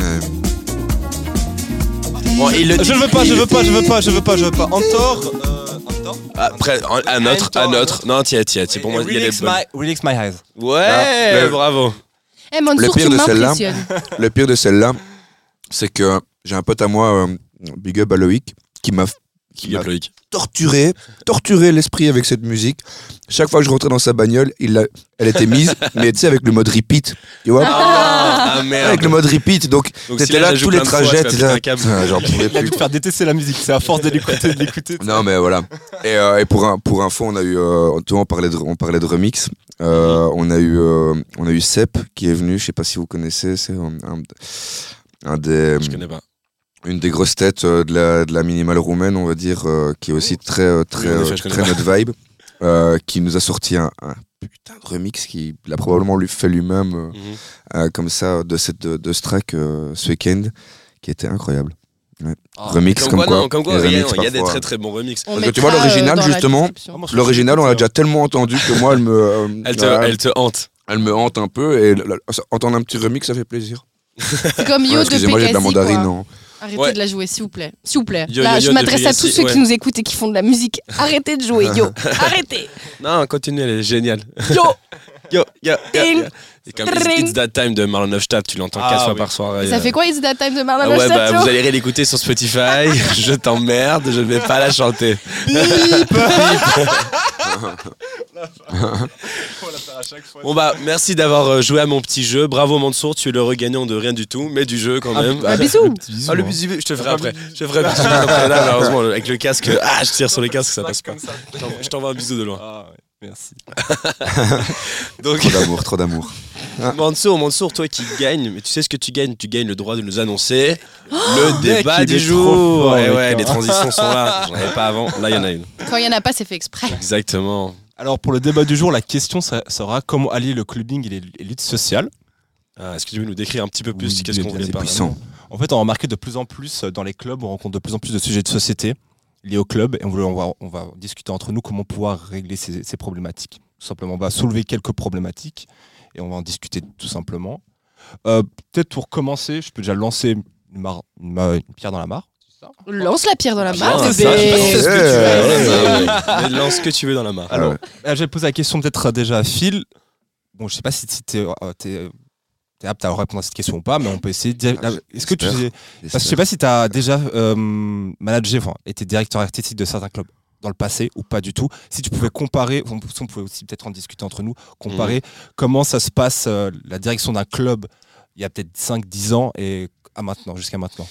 Euh, Bon, il le Je veux pas, je veux pas, je veux pas, je veux pas, je veux pas. Antor. euh, Antor Après, un autre, un autre. Non, tiens, tiens, tiens. Pour moi, il y a les Relax bonnes. my, relax my eyes. Ouais, Ah, le- bravo. Eh Mansour Le pire tu de celle-là-. Le pire de celle-là, c'est que j'ai un pote à moi, euh, Big Up à Loïc, qui m'a qui m'a Loïc. torturé, torturé l'esprit avec cette musique. Chaque fois que je rentrais dans sa bagnole, il elle était mise, [laughs] mais tu sais, avec le mode repeat. Tu vois Ah, merde. Avec le mode repeat. Donc, Donc, t'étais si là, tous les trajets. t'étais là, J'en pouvais Il a dû plus. te faire détester la musique, c'est à force de l'écouter, de l'écouter. [laughs] Non mais voilà. Et, euh, et pour un pour info, on a eu euh, on parlait de on parlait de remix. Euh, On a eu on a eu Sep qui est venu. Je sais pas si vous connaissez. C'est un, un, un des Je connais pas. une des grosses têtes euh, de la de la minimale roumaine, on va dire, euh, qui est aussi très euh, très Oui, effet, euh, très pas. notre vibe, euh, qui nous a sorti un, un putain de remix qui il a probablement lui fait lui-même euh, Mhm. euh, comme ça de cette de, de ce track euh, ce week-end qui était incroyable. Ah, remix comme comme quoi, quoi. non, comme quoi, il y a- y des très très bons remix. Parce que tu vois, l'original, euh, justement, description. L'original, on l'a déjà tellement entendu que moi, elle me euh, Elle te, elle te hante. elle me hante un peu et entendre un petit remix, ça fait plaisir. C'est comme Yo Ouais, de Excusez-moi, j'ai de la Pegasi, mandarine. quoi. non. Arrêtez Ouais. de la jouer, s'il vous plaît. S'il vous plaît. Yo, Là, yo, je yo m'adresse à tous Pegasi, ceux ouais. qui nous écoutent et qui font de la musique. Arrêtez de jouer, yo. [laughs] Arrêtez. Non, continue, elle est géniale. Yo. [laughs] Yo, yo, yo, yo. C'est comme. It's That Time de Marlon Neufstadt, tu l'entends Ah, quatre fois oui. par soir. Ça euh, fait quoi, It's That Time de ah Marlon ouais, bah, vous allez l'écouter sur Spotify. [laughs] [laughs] je t'emmerde, je ne vais pas la chanter. [laughs] Bon bah, merci d'avoir euh, joué à mon petit jeu. Bravo Mansour, tu es le regagnant de rien du tout, mais du jeu quand même. bah, bisous. Ah, le bisou, je te ferai après. Je te ferai un bisou après. Là, malheureusement, avec le casque, ah, je tire sur les casques, ça passe pas. Je t'envoie- Je t'envoie un bisou de loin. Ah ouais, merci. [laughs] Donc, Trop d'amour, trop d'amour. Mansour, Mansour, toi qui gagnes, mais tu sais ce que tu gagnes? Tu gagnes le droit de nous annoncer le débat du jour. fort, mec, ouais, hein. les transitions sont là. [laughs] J'en avais pas avant. Là, il y en a une. Quand il n'y en a pas, c'est fait exprès. Exactement. Alors pour le débat du jour, la question sera comment allier le clubbing et les luttes sociales. Ah, Est-ce que tu veux nous décrire un petit peu plus Oui, qu'est-ce qu'on voulait c'est parler? puissant. En fait, on a remarqué de plus en plus euh, dans les clubs, on rencontre de plus en plus de sujets de société liés au club et on, va, on va discuter entre nous comment pouvoir régler ces, ces problématiques. Tout simplement, on va soulever quelques problématiques et on va en discuter tout simplement. Euh, Peut-être pour commencer, je peux déjà lancer une, mare- une ma- une pierre dans la mare. Lance la pierre dans la Ah, mare, Lance ce que tu veux dans la mare. Alors, ouais. euh, je vais poser la question peut-être euh, déjà à Phil. Bon, je sais pas si tu es, apte à répondre à cette question ou pas, mais on peut essayer. de- Ah, Est-ce que tu. Parce que je sais pas si tu as déjà euh, managé, enfin, été directeur artistique de certains clubs dans le passé ou pas du tout. Si tu pouvais comparer, on, on pouvait aussi peut-être en discuter entre nous, comparer Mhm. comment ça se passe, euh, la direction d'un club il y a peut-être 5-10 ans et à maintenant, jusqu'à maintenant.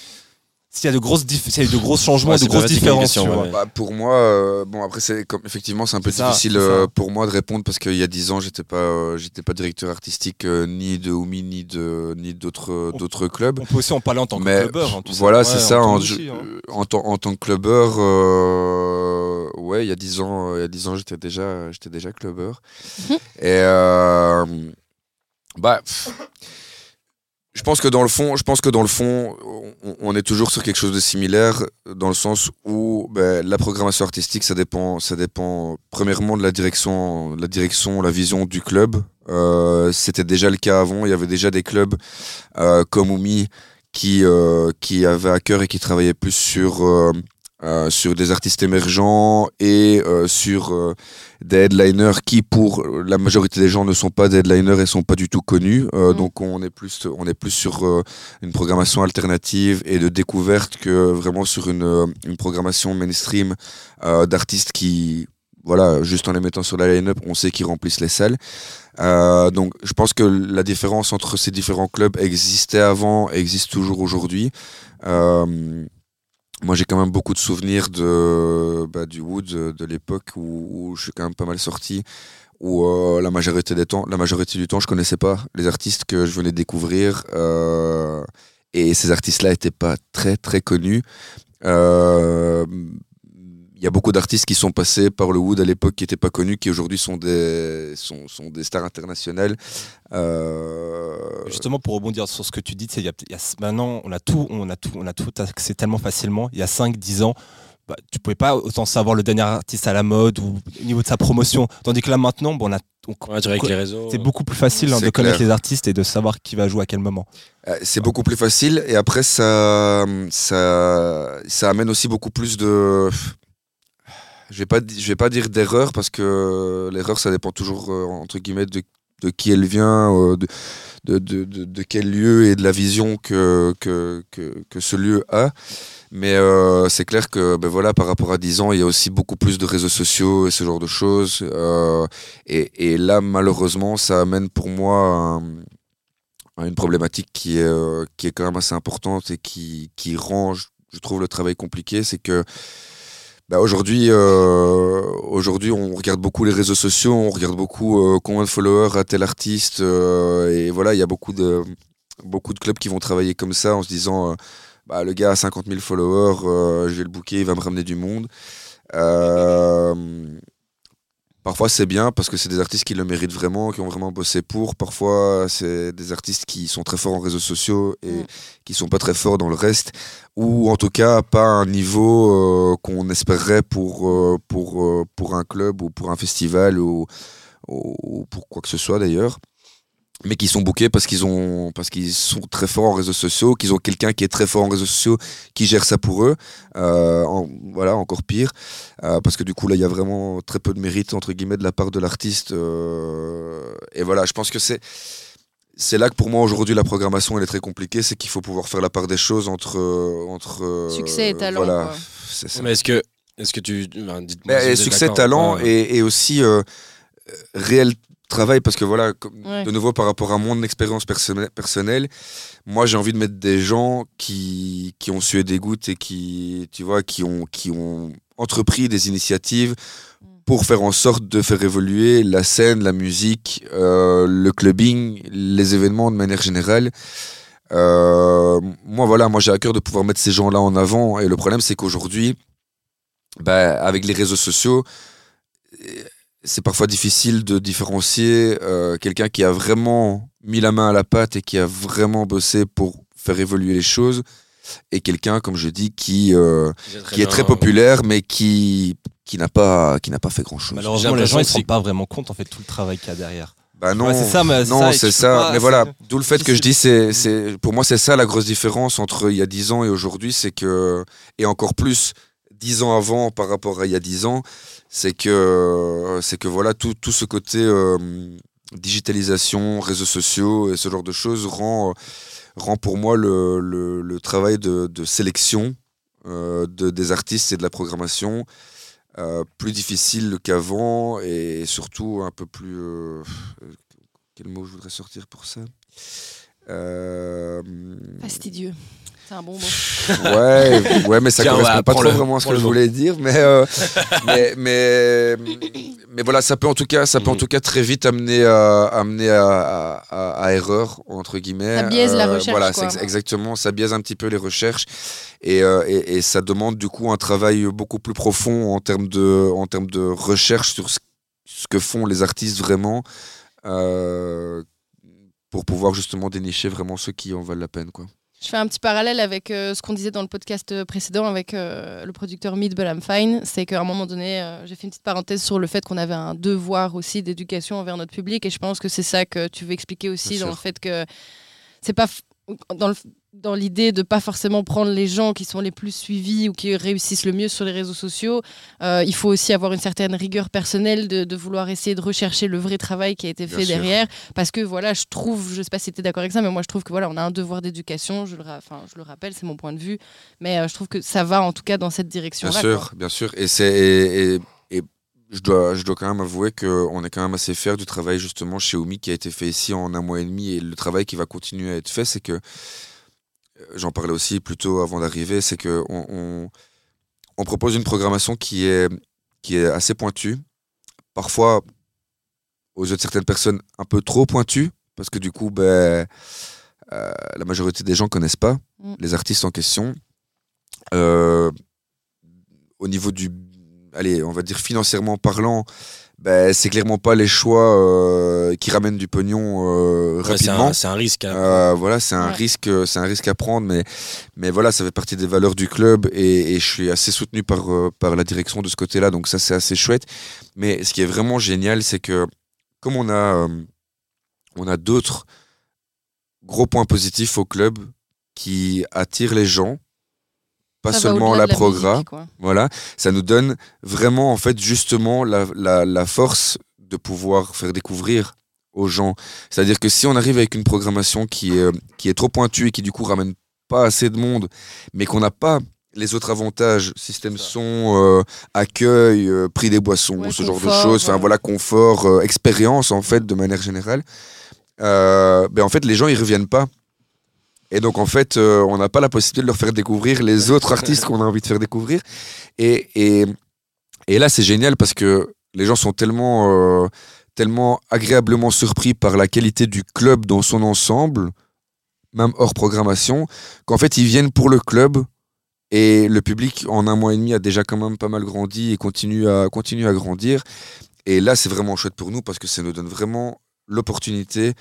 S'il y a de grosses dif- s'il y a eu de gros changements, Ouais, de grosses différences. tu vois. Bah, pour moi, euh, bon après c'est comme effectivement c'est un peu difficile ça. euh, pour moi de répondre parce qu'il y a dix ans j'étais pas euh, j'étais pas directeur artistique euh, ni de Oumi ni de ni d'autres d'autres clubs. On peut aussi en parler en tant que clubbeur. hein, voilà Ouais, c'est ça en aussi, hein. en, tant, en tant que clubbeur euh, ouais il y a dix ans il y a dix ans j'étais déjà j'étais déjà clubbeur Mhm. et euh, bah pff, je pense que dans le fond, je pense que dans le fond, on, est toujours sur quelque chose de similaire dans le sens où ben, la programmation artistique, ça dépend, ça dépend premièrement de la direction, la direction, la vision du club. Euh, C'était déjà le cas avant. Il y avait déjà des clubs euh, comme Oumi qui euh, qui avaient à cœur et qui travaillaient plus sur euh, sur des artistes émergents et euh, sur euh, des headliners qui, pour la majorité des gens, ne sont pas des headliners et sont pas du tout connus. Euh, Mm. Donc on est plus, on est plus sur euh, une programmation alternative et de découverte que vraiment sur une, une programmation mainstream euh, d'artistes qui, voilà, juste en les mettant sur la line-up, on sait qu'ils remplissent les salles. Euh, donc je pense que la différence entre ces différents clubs existait avant existe toujours aujourd'hui. Euh, moi, j'ai quand même beaucoup de souvenirs de, bah, du Wood de, de l'époque où, je suis quand même pas mal sorti, où euh, la, majorité des temps, la majorité du temps, je connaissais pas les artistes que je venais découvrir. euh, et ces artistes-là étaient pas très, très connus. Euh, Il y a beaucoup d'artistes qui sont passés par le Wood à l'époque qui n'étaient pas connus, qui aujourd'hui sont des, sont, sont des stars internationales. Euh, Justement, pour rebondir sur ce que tu dis, il y a- y a- maintenant, on a tout, on a tout, on a tout accès tellement facilement. Il y a 5-10 ans, bah, tu pouvais pas autant savoir le dernier artiste à la mode ou au niveau de sa promotion. Tandis que là, maintenant, bon, on a, Ouais, c'est beaucoup plus facile hein, de connaître clair. les artistes et de savoir qui va jouer à quel moment. Euh, C'est beaucoup plus facile et après ça, ça, ça amène aussi beaucoup plus de. Je vais pas, je vais pas dire d'erreur parce que l'erreur ça dépend toujours euh, entre guillemets de, de qui elle vient, euh, de, de, de, de- quel lieu et de la vision que, que, que, que ce lieu a. Mais euh, c'est clair que ben voilà, par rapport à 10 ans, il y a aussi beaucoup plus de réseaux sociaux et ce genre de choses. Euh, et, et là, malheureusement, ça amène pour moi à une problématique qui est, euh, qui est quand même assez importante et qui, qui rend, je, je trouve, le travail compliqué. C'est que bah, aujourd'hui, euh, aujourd'hui, on regarde beaucoup les réseaux sociaux, on regarde beaucoup euh, combien de followers a tel artiste. euh, et voilà, il y a beaucoup de, beaucoup de clubs qui vont travailler comme ça en se disant euh, bah, le gars a 50 000 followers, euh, je vais le booker, il va me ramener du monde. Parfois c'est bien parce que c'est des artistes qui le méritent vraiment, qui ont vraiment bossé pour. Parfois c'est des artistes qui sont très forts en réseaux sociaux et Mm. qui sont pas très forts dans le reste, ou en tout cas pas à un niveau euh, qu'on espérerait pour, euh, pour, euh, pour un club ou pour un festival ou pour quoi que ce soit d'ailleurs. Mais qui sont bookés parce qu'ils ont parce qu'ils sont très forts en réseaux sociaux, qu'ils ont quelqu'un qui est très fort en réseaux sociaux qui gère ça pour eux. Euh, en- voilà, encore pire. Euh, parce que du coup là il y a vraiment très peu de mérite entre guillemets de la part de l'artiste euh, et voilà je pense que c'est c'est là que pour moi aujourd'hui la programmation elle est très compliquée c'est qu'il faut pouvoir faire la part des choses entre entre Succès et talent, voilà ça Mais est-ce que, est-ce que tu. dites-moi si êtes succès talent Ouais. et, et aussi euh, réel travail parce que voilà comme- Ouais. de nouveau par rapport à mon expérience personnelle, personnelle moi j'ai envie de mettre des gens qui, qui ont sué des gouttes et qui tu vois qui ont qui ont entrepris des initiatives pour faire en sorte de faire évoluer la scène, la musique, euh, le clubbing, les événements de manière générale. Euh, moi voilà, moi j'ai à cœur de pouvoir mettre ces gens-là en avant et le problème c'est qu'aujourd'hui, bah, avec les réseaux sociaux, c'est parfois difficile de différencier euh, quelqu'un qui a vraiment mis la main à la pâte et qui a vraiment bossé pour faire évoluer les choses et quelqu'un, comme je dis, qui, euh, qui est très populaire mais qui, qui n'a pas, qui n'a pas fait grand-chose. Malheureusement, les gens l'impression se rendent pas vraiment compte en fait tout le travail qu'il y a derrière. Bah non, Ouais, c'est ça, mais c'est non, c'est ça. pas- mais voilà, d'où le fait que je dis, c'est, c'est, pour moi, c'est ça la grosse différence entre il y a 10 ans et aujourd'hui, c'est que, et encore plus 10 ans avant par rapport à il y a 10 ans, c'est que, c'est que voilà, tout, tout ce côté euh, digitalisation, réseaux sociaux et ce genre de choses rend, rend pour moi le, le, travail de, de sélection euh, de, des artistes et de la programmation euh, plus difficile qu'avant et surtout un peu plus. quel mot je voudrais sortir pour ça? Fastidieux. C'est un bon mot. [laughs] Ouais, ouais, mais ça Tiens, correspond ouais, pas trop vraiment à ce que je mot. voulais dire, mais, euh, mais, mais, mais voilà, ça peut en tout cas, ça peut en Mhm. tout cas très vite amener à, amener à, à- à- à erreur entre guillemets. Ça biaise la recherche, Voilà, quoi. exactement, ça biaise un petit peu les recherches et, euh, et, et ça demande du coup un travail beaucoup plus profond en termes de, en termes de recherche sur ce, ce que font les artistes vraiment. euh, pour pouvoir justement dénicher vraiment ceux qui en valent la peine quoi. Je fais un petit parallèle avec euh, ce qu'on disait dans le podcast euh, précédent avec euh, le producteur Meet But I'm Fine. C'est qu'à un moment donné, euh, j'ai fait une petite parenthèse sur le fait qu'on avait un devoir aussi d'éducation envers notre public. Et je pense que c'est ça que tu veux expliquer aussi Bien dans sûr. le fait que c'est pas dans le- dans l'idée de pas forcément prendre les gens qui sont les plus suivis ou qui réussissent le mieux sur les réseaux sociaux. Euh, il faut aussi avoir une certaine rigueur personnelle de, de vouloir essayer de rechercher le vrai travail qui a été Bien fait sûr. derrière parce que voilà je trouve je sais pas si tu es d'accord avec ça mais moi je trouve que voilà on a un devoir d'éducation je le enfin je le rappelle c'est mon point de vue mais euh, je trouve que ça va en tout cas dans cette direction Bien là sûr, bien sûr. Et c'est je dois je dois quand même avouer que on est quand même assez fier du travail justement chez Oumi qui a été fait ici en un mois et demi et le travail qui va continuer à être fait, c'est que j'en parlais aussi plus tôt avant d'arriver, c'est que on, on, on propose une programmation qui est qui est assez pointue, parfois aux yeux de certaines personnes un peu trop pointue parce que du coup ben euh, la majorité des gens connaissent pas Mm. les artistes en question. Euh, au niveau du, allez, on va dire financièrement parlant, ben, c'est clairement pas les choix euh, qui ramènent du pognon euh, Ouais, c'est rapidement. un, c'est un risque. hein. Euh, voilà, c'est un Ouais. risque, c'est un risque à prendre, mais mais voilà, ça fait partie des valeurs du club et, et je suis assez soutenu par euh, par la direction de ce côté-là, donc ça c'est assez chouette. Mais ce qui est vraiment génial, c'est que comme on a euh, on a d'autres gros points positifs au club qui attirent les gens, pas Ça seulement la la progra. musique, quoi. Voilà, ça nous donne vraiment en fait justement la, la, la force de pouvoir faire découvrir aux gens. C'est-à-dire que si on arrive avec une programmation qui est, qui est trop pointue et qui du coup ramène pas assez de monde, mais qu'on n'a pas les autres avantages, système son, euh, accueil, euh, prix des boissons, Ouais, ce genre de choses, enfin ouais. voilà, confort, euh, expérience en fait de manière générale, euh, ben en fait les gens ils reviennent pas. Et donc en fait euh, on n'a pas la possibilité de leur faire découvrir les autres artistes qu'on a envie de faire découvrir. Et, et, et là c'est génial parce que les gens sont tellement, euh, tellement agréablement surpris par la qualité du club dans son ensemble, même hors programmation, qu'en fait ils viennent pour le club. Et le public, en un mois et demi, a déjà quand même pas mal grandi et continue à, continue à grandir. Et là, c'est vraiment chouette pour nous parce que ça nous donne vraiment l'opportunité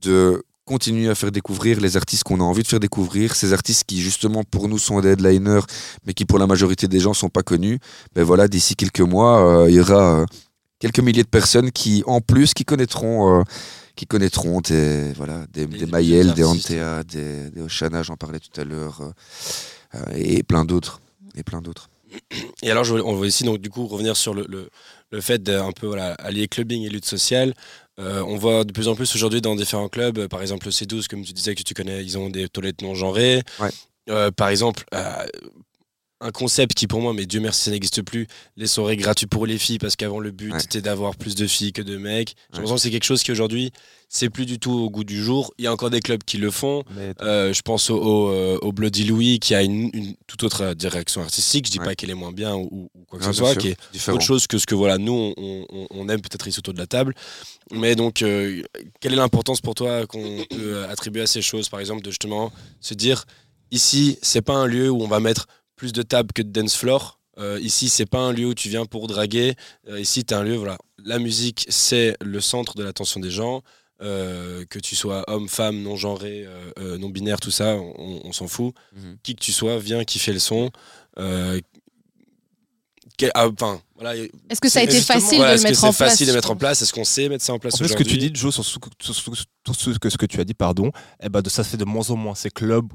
de continuer à faire découvrir les artistes qu'on a envie de faire découvrir, ces artistes qui justement pour nous sont des headliners, mais qui pour la majorité des gens sont pas connus. Ben voilà, d'ici quelques mois, euh, il y aura euh, quelques milliers de personnes qui, en plus, qui connaîtront, euh, qui connaîtront des voilà, des, Des- des Maël. Antea, des, des Oshana, j'en parlais tout à l'heure, et plein d'autres, et plein d'autres. Et alors, on va aussi donc du coup revenir sur le, le, le fait d'un peu voilà, allier clubbing et lutte sociale. Euh, on voit de plus en plus aujourd'hui dans différents clubs, euh, par exemple le C12, comme tu disais que tu connais, ils ont des toilettes non genrées. Ouais. Euh, par exemple, euh, un concept qui pour moi, mais Dieu merci, ça n'existe plus, les soirées gratuites pour les filles, parce qu'avant le but Ouais. était d'avoir plus de filles que de mecs. J'ai l'impression que c'est quelque chose qui aujourd'hui, c'est plus du tout au goût du jour. Il y a encore des clubs qui le font. Euh, je pense au, au, euh, au Bloody Louis qui a une, une toute autre euh, direction artistique. Je dis Ouais. pas qu'elle est moins bien ou, ou quoi que ce soit, sûr, qui est différent. autre chose que ce que voilà nous on, on- on aime peut-être ici autour de la table. Mais donc, euh, quelle est l'importance pour toi qu'on peut attribuer à ces choses, par exemple, de justement se dire ici c'est pas un lieu où on va mettre plus de tables que de dance floor. Euh, ici, c'est pas un lieu où tu viens pour draguer. Euh, ici, tu un lieu, voilà. La musique, c'est le centre de l'attention des gens. Euh, que tu sois homme, femme, non genré, non binaire, tout ça, on, on s'en fout. Mhm. Qui que tu sois, viens kiffer le son. Quel- ah, Enfin, voilà. Est-ce que ça a été facile voilà, de le est-ce que mettre en c'est place facile de mettre en place? Est-ce qu'on sait mettre ça en place En fait, ce que tu aujourd'hui dis, Joe, sur, ce- sur ce- que, ce que tu as dit, pardon, eh ben, de, ça se fait de moins en moins. Ces clubs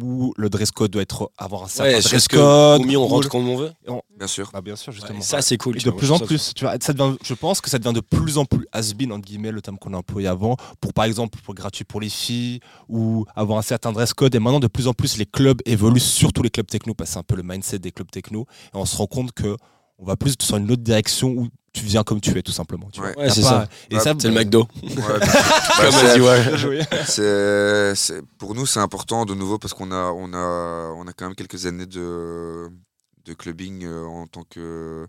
où le dress code doit être, avoir un certain Ouais, dress que code. mieux on rentre comme on veut Bien sûr. Bah, bien sûr, Ouais, justement. Ça, c'est cool. Et de vois, plus en plus, tu vois, ça devient, je pense que ça devient de plus en plus has-been, entre guillemets, le terme qu'on a employé avant, pour par exemple, pour gratuit pour les filles, ou avoir un certain dress code. Et maintenant, de plus en plus, les clubs évoluent, surtout les clubs techno, parce que c'est un peu le mindset des clubs techno. Et on se rend compte que on va plus sur une autre direction où tu viens comme tu es tout simplement. Tu Ouais. Ouais, c'est ça. Et Ouais, ça, C'est le McDo. Pour nous, c'est important de nouveau parce qu'on a, on a, on a quand même quelques années de, de clubbing euh, en tant que,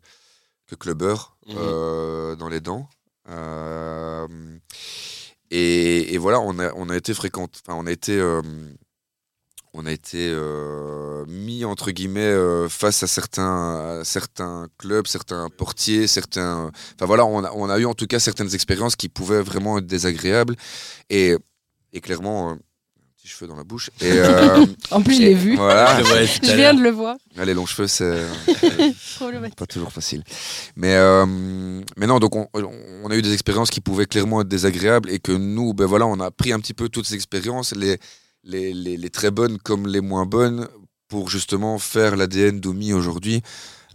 que clubbeur Mhm. euh, dans les dents. Euh, et, et voilà, on a, on a été fréquent, enfin, on a été, euh, on a été euh, mis entre guillemets euh, face à certains, à certains clubs, certains portiers, certains. Enfin voilà, on a, on a eu en tout cas certaines expériences qui pouvaient vraiment être désagréables et, et clairement, euh, un petit cheveu dans la bouche. Et euh, [laughs] En plus, je l'ai vu. [laughs] voilà, Je [laughs] viens de le voir. Ah, les longs cheveux, c'est pas toujours facile. Mais, euh, mais non, donc on, on a eu des expériences qui pouvaient clairement être désagréables et que nous, ben voilà, on a pris un petit peu toutes ces expériences, les, les, les, les très bonnes comme les moins bonnes, pour justement faire l'ADN d'Omi aujourd'hui.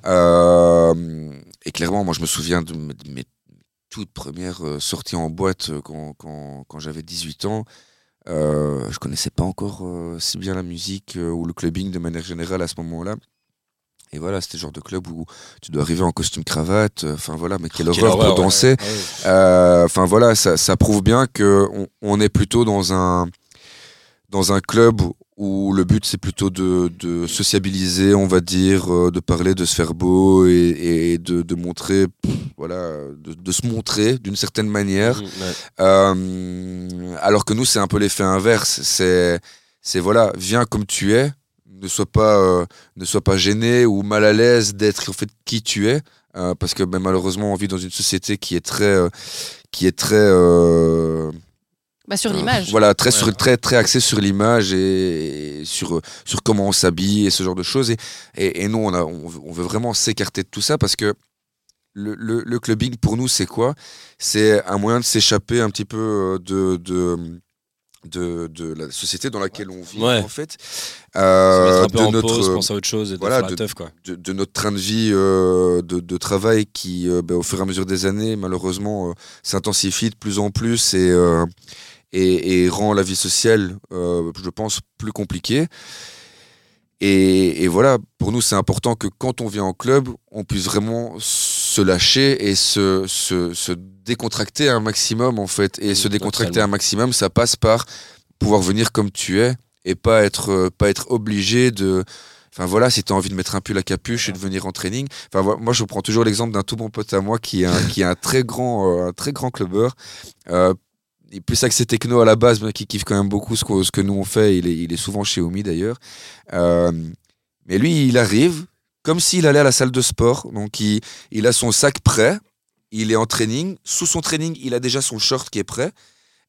Euh, et clairement, moi, je me souviens de mes, toutes premières euh, sorties en boîte euh, quand, quand, quand j'avais 18 ans. Euh, je connaissais pas encore euh, si bien la musique euh, ou le clubbing de manière générale à ce moment-là. Et voilà, c'était le genre de club où tu dois arriver en costume cravate. Enfin voilà, mais quelle Quelle horreur horreur, pour danser. Ah ouais. Enfin voilà, ça, ça prouve bien que on, on est plutôt dans un dans un club où le but c'est plutôt de, de sociabiliser, on va dire, euh, de parler, de se faire beau et, et de, de montrer, pff, voilà, de, de se montrer d'une certaine manière. Mm, ouais. Euh, alors que nous, c'est un peu l'effet inverse. C'est, c'est voilà, viens comme tu es, ne sois pas, euh, ne sois pas gêné ou mal à l'aise d'être en fait qui tu es, euh, parce que ben, malheureusement, on vit dans une société qui est très, euh, qui est très, euh, Bah, sur euh, l'image. Voilà, très, Ouais. sur, très, très axé sur l'image et, sur, sur comment on s'habille et ce genre de choses. Et, et, et nous, on, a, on, veut- on veut vraiment s'écarter de tout ça parce que le, le, le clubbing, pour nous, c'est quoi? C'est un moyen de s'échapper un petit peu euh, de, de, de, de la société dans laquelle on vit, Ouais. en fait. Euh, mettre un peu de en notre, pause, penser à autre chose et de voilà, de- teuf, quoi. de, de notre train de vie euh, de, de travail qui, euh, ben, au fur et à mesure des années, malheureusement, euh, s'intensifie de plus en plus et, euh, et, et rend la vie sociale, euh, je pense, plus compliquée. Et, et voilà, pour nous, c'est important que quand on vient en club, on puisse vraiment se lâcher et se, se, se décontracter un maximum, en fait. Et se décontracter totalement. un maximum, ça passe par pouvoir venir comme tu es et pas être, euh, pas être obligé de. Enfin voilà, si tu as envie de mettre un pull à capuche et de venir en training. Enfin moi je prends toujours l'exemple d'un tout bon pote à moi qui est un, qui est un très grand, euh, un très grand clubbeur. Euh, est plus axé techno à la base, mais qui kiffe quand même beaucoup ce que, ce que nous on fait. Il est, il est souvent chez Omi d'ailleurs. Euh, mais lui, il arrive comme s'il allait à la salle de sport. Donc il, il a son sac prêt, il est en training. Sous son training, il a déjà son short qui est prêt.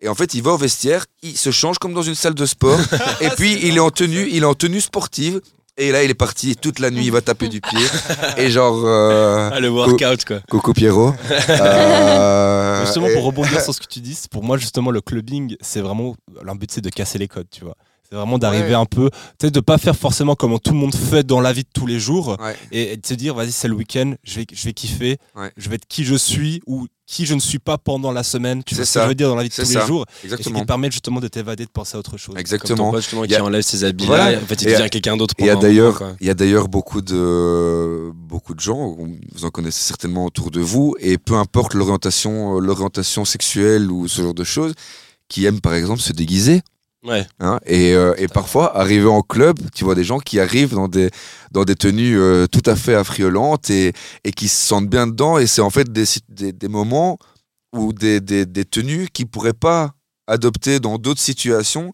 Et en fait, il va au vestiaire, il se change comme dans une salle de sport. [laughs] et puis, il est en tenue, il est en tenue sportive. Et là, il est parti. Toute la nuit, il va taper du pied. Et genre, euh, Ah, le workout, quoi. Coucou Pierrot. [laughs] Euh, Justement, et- pour rebondir [laughs] sur ce que tu dis, pour moi, justement, le clubbing, c'est vraiment. Leur but, c'est de casser les codes, tu vois. C'est vraiment d'arriver Ouais. un peu. Tu sais, de pas faire forcément comme tout le monde fait dans la vie de tous les jours. Ouais. Et, et de se dire, vas-y, c'est le week-end, je vais, je vais kiffer. Ouais. Je vais être qui je suis ou qui je ne suis pas pendant la semaine. Tu vois ce ça. que je veux dire dans la vie de tous ça. les jours. Et ce qui Exactement. te permet justement de t'évader, de penser à autre chose. Comme ton Exactement. justement, qui y a- enlève ses habits Voilà. là. En fait, il Et devient quelqu'un d'autre Il y a d'ailleurs, il y a d'ailleurs beaucoup de beaucoup de gens, vous en connaissez certainement autour de vous, et peu importe l'orientation, euh, l'orientation sexuelle ou ce genre de choses, qui aiment par exemple se déguiser. Ouais. hein. et, euh, et parfois, arriver en club, tu vois des gens qui arrivent dans des dans des tenues euh, tout à fait affriolantes et, et qui se sentent bien dedans. Et c'est en fait des, des, des moments ou des, des, des tenues qu'ils pourraient pas adopter dans d'autres situations,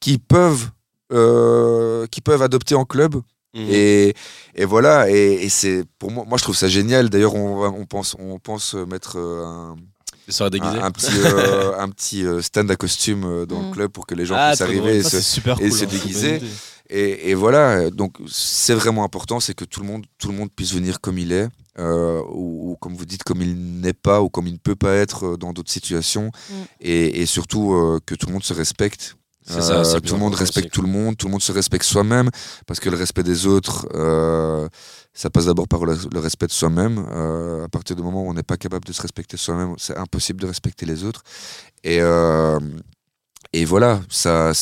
qui peuvent euh, qui peuvent adopter en club Mhm. et, et voilà, et, et c'est pour moi, moi je trouve ça génial. D'ailleurs, on, on pense, on pense mettre un, soirées déguisées. un, un petit, euh, un petit euh, stand à costume euh, dans le Mm. club pour que les gens Ah, puissent arriver et Ça, se, c'est super et cool. se hein, déguiser. et, et voilà, donc c'est vraiment important, c'est que tout le monde, tout le monde puisse venir comme il est, euh, ou, ou comme vous dites, comme il n'est pas, ou comme il ne peut pas être euh, dans d'autres situations, Mm. et, et surtout euh, que tout le monde se respecte. C'est ça, tout le monde respecte aussi. tout le monde, tout le monde se respecte soi-même, parce que le respect des autres, euh, ça passe d'abord par le, respect de soi-même. Euh, à partir du moment où on n'est pas capable de se respecter soi-même, c'est impossible de respecter les autres. Et, euh, voilà, ça,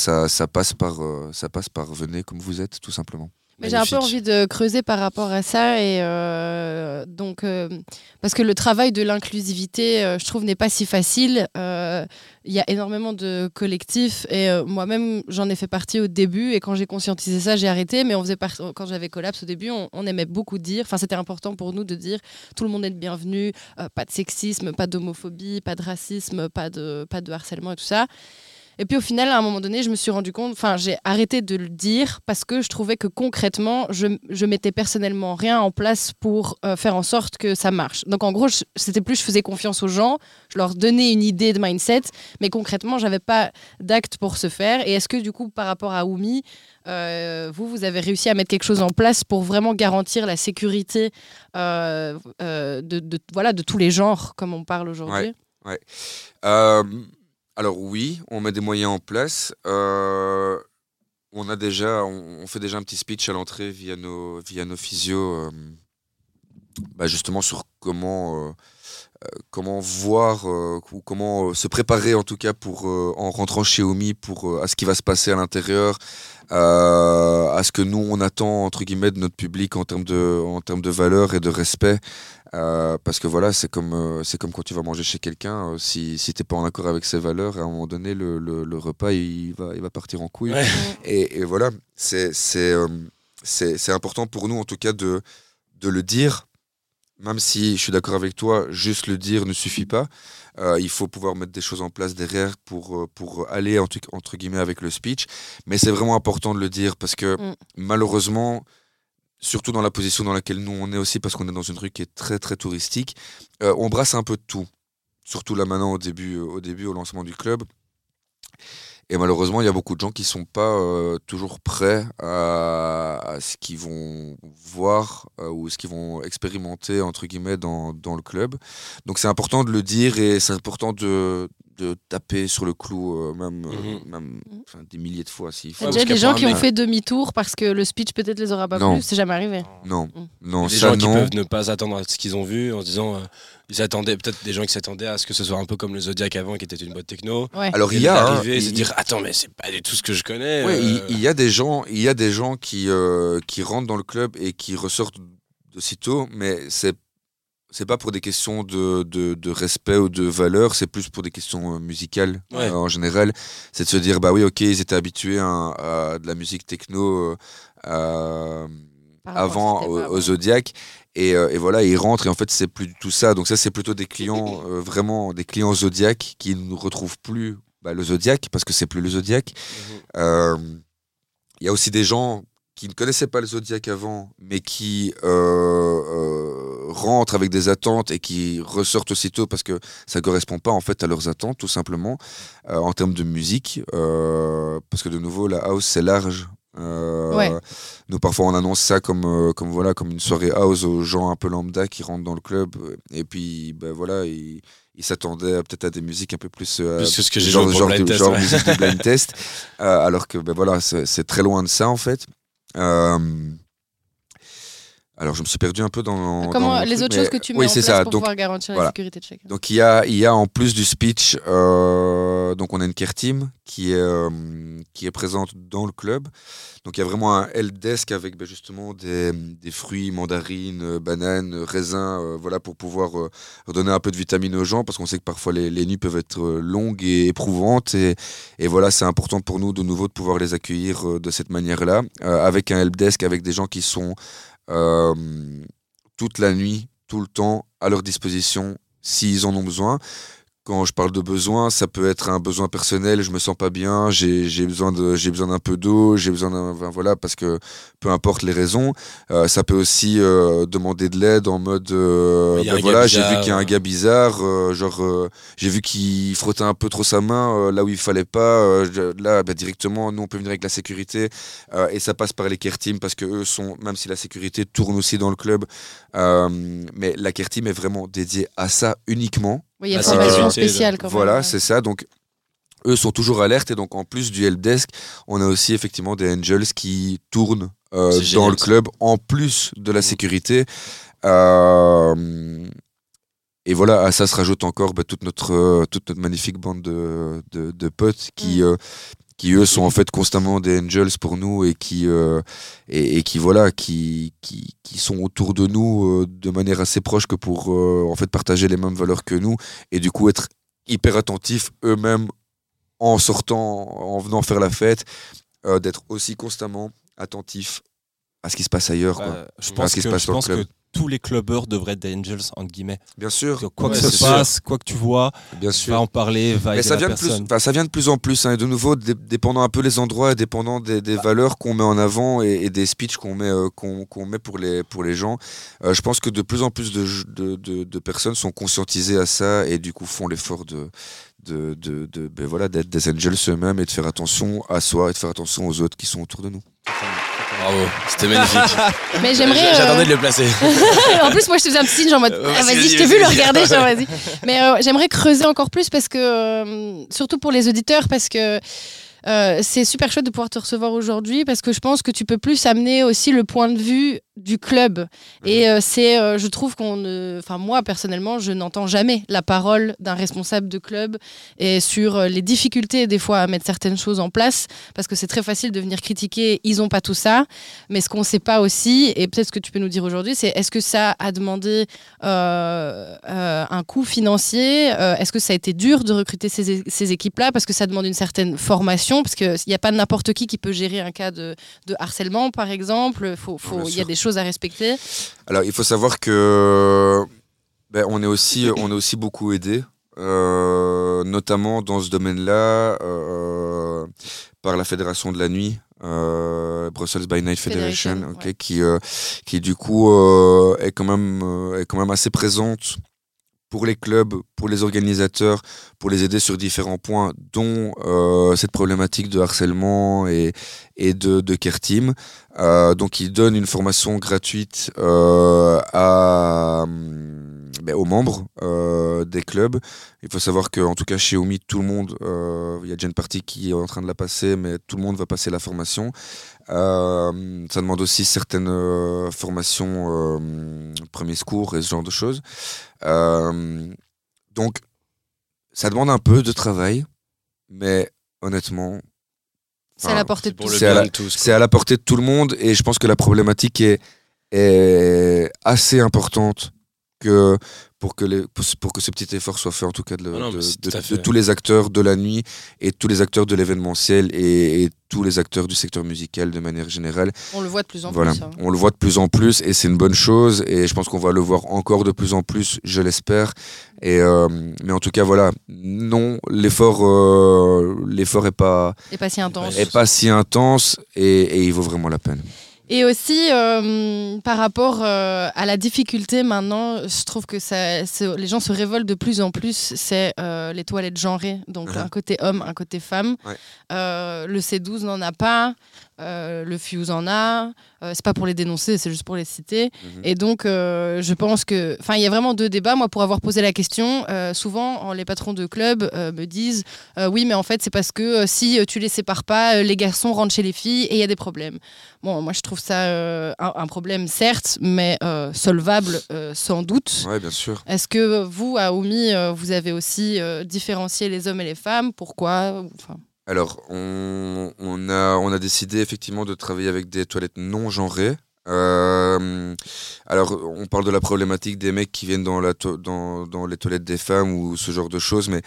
passe par, euh, ça par venez comme vous êtes, tout simplement. Mais j'ai un peu envie de creuser par rapport à ça et euh, donc euh, parce que le travail de l'inclusivité, euh, je trouve, n'est pas si facile. Il y a énormément de collectifs et moi-même j'en ai fait partie au début et quand j'ai conscientisé ça, j'ai arrêté. Mais on faisait quand j'avais collapse au début, on, aimait beaucoup dire. Enfin, c'était important pour nous de dire tout le monde est le bienvenu, pas de sexisme, pas d'homophobie, pas de racisme, pas de pas de harcèlement et tout ça. Et puis au final, à un moment donné, je me suis rendu compte, enfin, j'ai arrêté de le dire parce que je trouvais que concrètement, je, je mettais personnellement rien en place pour euh, faire en sorte que ça marche. Donc en gros, c'était plus je faisais confiance aux gens, je leur donnais une idée de mindset, mais concrètement, j'avais pas d'acte pour ce faire. Et est-ce que du coup, par rapport à Oumi, euh, vous, vous avez réussi à mettre quelque chose en place pour vraiment garantir la sécurité euh, de, voilà, de tous les genres, comme on parle aujourd'hui? Ouais, alors oui, on met des moyens en place. Euh, on a déjà, on, fait déjà un petit speech à l'entrée via nos, via nos physios, euh, bah, justement sur comment, euh, comment voir ou comment se préparer en tout cas pour en rentrant chez Omi pour à ce qui va se passer à l'intérieur, à ce que nous on attend entre guillemets de notre public en termes de, en termes de valeur et de respect. Euh, parce que voilà, c'est comme, euh, c'est comme quand tu vas manger chez quelqu'un, euh, si, si tu n'es pas en accord avec ses valeurs, à un moment donné, le, le, repas, il va, il va partir en couille. Et, et, voilà, c'est, c'est, c'est, important pour nous, en tout cas, de, de le dire, même si je suis d'accord avec toi, juste le dire ne suffit pas. il faut pouvoir mettre des choses en place derrière pour, pour aller, entre, entre guillemets, avec le speech. Mais c'est vraiment important de le dire parce que mm. malheureusement, surtout dans la position dans laquelle nous on est aussi, parce qu'on est dans une rue qui est très très touristique, euh, on brasse un peu de tout. Surtout là maintenant au début, au début, au lancement du club. Et malheureusement, il y a beaucoup de gens qui ne sont pas euh, toujours prêts à, ce qu'ils vont voir euh, ou ce qu'ils vont expérimenter, entre guillemets, dans, dans le club. Donc c'est important de le dire et c'est important de, de taper sur le clou, euh, même, mhm. même des milliers de fois. S'il faut. Il y a déjà des gens qui ont fait demi-tour parce que le speech peut-être les aura pas plu. C'est jamais arrivé. Non, mm. non. des gens qui peuvent ne pas attendre à ce qu'ils ont vu en se disant ils attendaient peut-être des gens qui s'attendaient à ce que ce soit un peu comme le Zodiac avant qui était une boîte techno alors il y a hein, se dire attends mais c'est pas du tout ce que je connais euh. il, y a des gens il y a des gens qui euh, qui rentrent dans le club et qui ressortent d'aussitôt mais c'est c'est pas pour des questions de, de, respect ou de valeur, c'est plus pour des questions euh, musicales en général. C'est de se dire, bah oui, ok, ils étaient habitués à, de la musique techno avant au, Zodiac. Euh, et, voilà, ils rentrent et en fait, c'est plus du tout ça. Donc, ça, c'est plutôt des clients, [laughs] euh, vraiment des clients Zodiac qui ne retrouvent plus bah, le Zodiac parce que c'est plus le Zodiac. Mhm. Euh, il y a aussi des gens qui ne connaissaient pas le Zodiac avant, mais qui rentrent avec des attentes et qui ressortent aussitôt parce que ça ne correspond pas en fait à leurs attentes, tout simplement, en termes de musique. parce que de nouveau, la house, c'est large. Euh, nous, parfois, on annonce ça comme, euh, comme, voilà, comme une soirée house aux gens un peu lambda qui rentrent dans le club. Et puis, ben, voilà, ils, s'attendaient peut-être à des musiques un peu plus. Euh, plus ce que j'ai genre, genre, de, genre musique de blind [laughs] test. alors que, ben, voilà, c'est très loin de ça, en fait. Alors, je me suis perdu un peu dans. Comment les autres choses que tu mets oui, en place ça. pour pouvoir garantir la sécurité de chacun. Donc, il y a, il y a en plus du speech, euh, donc on a une care team qui est, euh, qui est présente dans le club. Donc, il y a vraiment un help desk avec ben, justement des, des, fruits, mandarines, bananes, raisins, euh, voilà, pour pouvoir redonner un peu de vitamines aux gens, parce qu'on sait que parfois les, les, nuits peuvent être longues et éprouvantes. Et, et voilà, c'est important pour nous de nouveau de pouvoir les accueillir de cette manière-là, avec un help desk, avec des gens qui sont euh, toute la nuit, tout le temps, à leur disposition s'ils en ont besoin. Quand je parle de besoin, ça peut être un besoin personnel, je me sens pas bien, j'ai besoin de j'ai besoin d'un peu d'eau, j'ai besoin d'un voilà parce que peu importe les raisons, euh, ça peut aussi euh, demander de l'aide en mode euh, ben voilà, j'ai vu qu'il y a un gars bizarre, genre j'ai vu qu'il frottait un peu trop sa main là où il fallait pas, là ben, directement nous on peut venir avec la sécurité et ça passe par les care teams parce que eux sont même si la sécurité tourne aussi dans le club, mais la care team est vraiment dédiée à ça uniquement. Oui, il y a une formation spéciale quand Voilà, c'est ça. Donc, eux sont toujours alertes et donc en plus du helpdesk, on a aussi effectivement des angels qui tournent euh, dans le club en plus de la mmh. sécurité. Euh, et voilà, à ça se rajoute encore bah, toute, notre, toute notre magnifique bande de, de, potes qui, mmh. euh, qui eux sont en fait constamment des angels pour nous et qui euh, et, qui voilà qui, qui sont autour de nous euh, de manière assez proche que pour euh, en fait partager les mêmes valeurs que nous et du coup être hyper attentifs eux-mêmes en sortant en venant faire la fête d'être aussi constamment attentifs à ce qui se passe ailleurs quoi. Bah, je à pense, ce qui se que, passe je dans le pense club. que tous les clubbers devraient être des angels entre guillemets. bien sûr Que quoi Ouais, que se sûr. passe, quoi que tu vois, bien sûr va en parler, va Mais aider ça la vient, de plus, personne. enfin, ça vient de plus en plus, hein, et de nouveau, dé- dépendant un peu les endroits, et dépendant des, des valeurs qu'on met en avant et, et des speeches qu'on met, euh, qu'on qu'on met pour les, pour les gens. Euh, je pense que de plus en plus de, de, de, de personnes sont conscientisées à ça et du coup font l'effort de, de, de, de- ben voilà, d'être des angels eux-mêmes et de faire attention à soi et de faire attention aux autres qui sont autour de nous. Bravo, c'était magnifique. [laughs] Mais j'aimerais. euh, J'attendais de le placer. [laughs] en plus, moi, je te faisais un petit signe, genre en mode, Euh, ah, vas-y, je t'ai vu le regarder, genre vas-y. [laughs] Mais euh, j'aimerais creuser encore plus parce que, euh, surtout pour les auditeurs, parce que euh, c'est super chouette de pouvoir te recevoir aujourd'hui parce que je pense que tu peux plus amener aussi le point de vue du club. Et euh, c'est, euh, je trouve qu'on ne. Enfin, moi, personnellement, je n'entends jamais la parole d'un responsable de club et sur euh, les difficultés, des fois, à mettre certaines choses en place parce que c'est très facile de venir critiquer, ils n'ont pas tout ça. Mais ce qu'on ne sait pas aussi, et peut-être ce que tu peux nous dire aujourd'hui, c'est est-ce que ça a demandé un coût financier Est-ce que ça a été dur de recruter ces, ces équipes-là Parce que ça demande une certaine formation, parce qu'il n'y a pas n'importe qui qui peut gérer un cas de, de harcèlement, par exemple. Faut, faut- Bien Il y a des choses à respecter. Alors, il faut savoir que ben, on est aussi, [coughs] on est aussi beaucoup aidé, euh, notamment dans ce domaine-là, euh, par la Fédération de la nuit. euh, Brussels by Night Federation, Federation, ok, ouais. qui, qui du coup est, quand même, est quand même assez présente pour les clubs, pour les organisateurs, pour les aider sur différents points, dont euh, cette problématique de harcèlement et, et de, de care team. Euh, donc, ils donnent une formation gratuite euh, à, hum, ben, aux membres euh, des clubs. Il faut savoir qu'en tout cas, chez Omi, tout le monde, euh, il y a déjà une partie qui est en train de la passer, mais tout le monde va passer la formation. Euh, ça demande aussi certaines euh, formations, euh, premiers secours et ce genre de choses. Euh, donc, ça demande un peu de travail, mais honnêtement, C'est à la portée de tous. C'est à la- de tous. c'est à la portée de tout le monde et je pense que la problématique est, est assez importante que pour que, les, pour, pour que ce petit effort soit fait en tout cas de, Ah non, mais de- c'est de- tout à de fait. tous les acteurs de la nuit et tous les acteurs de l'événementiel et, et tous les acteurs du secteur musical de manière générale. On le voit de plus en voilà, plus. hein. on le voit de plus en plus et c'est une bonne chose et je pense qu'on va le voir encore de plus en plus, je l'espère. Et euh, mais en tout cas voilà, non, l'effort euh, l'effort est pas Et pas si intense. est pas si intense et, et il vaut vraiment la peine. Et aussi, euh, par rapport euh, à la difficulté maintenant, je trouve que ça, les gens se révoltent de plus en plus, c'est euh, les toilettes genrées. Donc un côté homme, un côté femme. Ouais. Le C12 n'en a pas, euh, le Fuse en a. Euh, c'est pas pour les dénoncer, c'est juste pour les citer. Mhm. Et donc, euh, je pense que. Enfin, il y a vraiment deux débats. Moi, pour avoir posé la question, souvent, les patrons de clubs me disent Oui, mais en fait, c'est parce que si tu les sépares pas, les garçons rentrent chez les filles et il y a des problèmes. Bon, moi, je trouve ça un, un problème, certes, mais solvable sans doute. Ouais, bien sûr. Est-ce que vous, à Oumi, vous avez aussi différencié les hommes et les femmes? Pourquoi? Enfin, Alors, on, a, décidé effectivement de travailler avec des toilettes non genrées. Euh, alors, on parle de la problématique des mecs qui viennent dans, les toilettes des femmes ou ce genre de choses, mais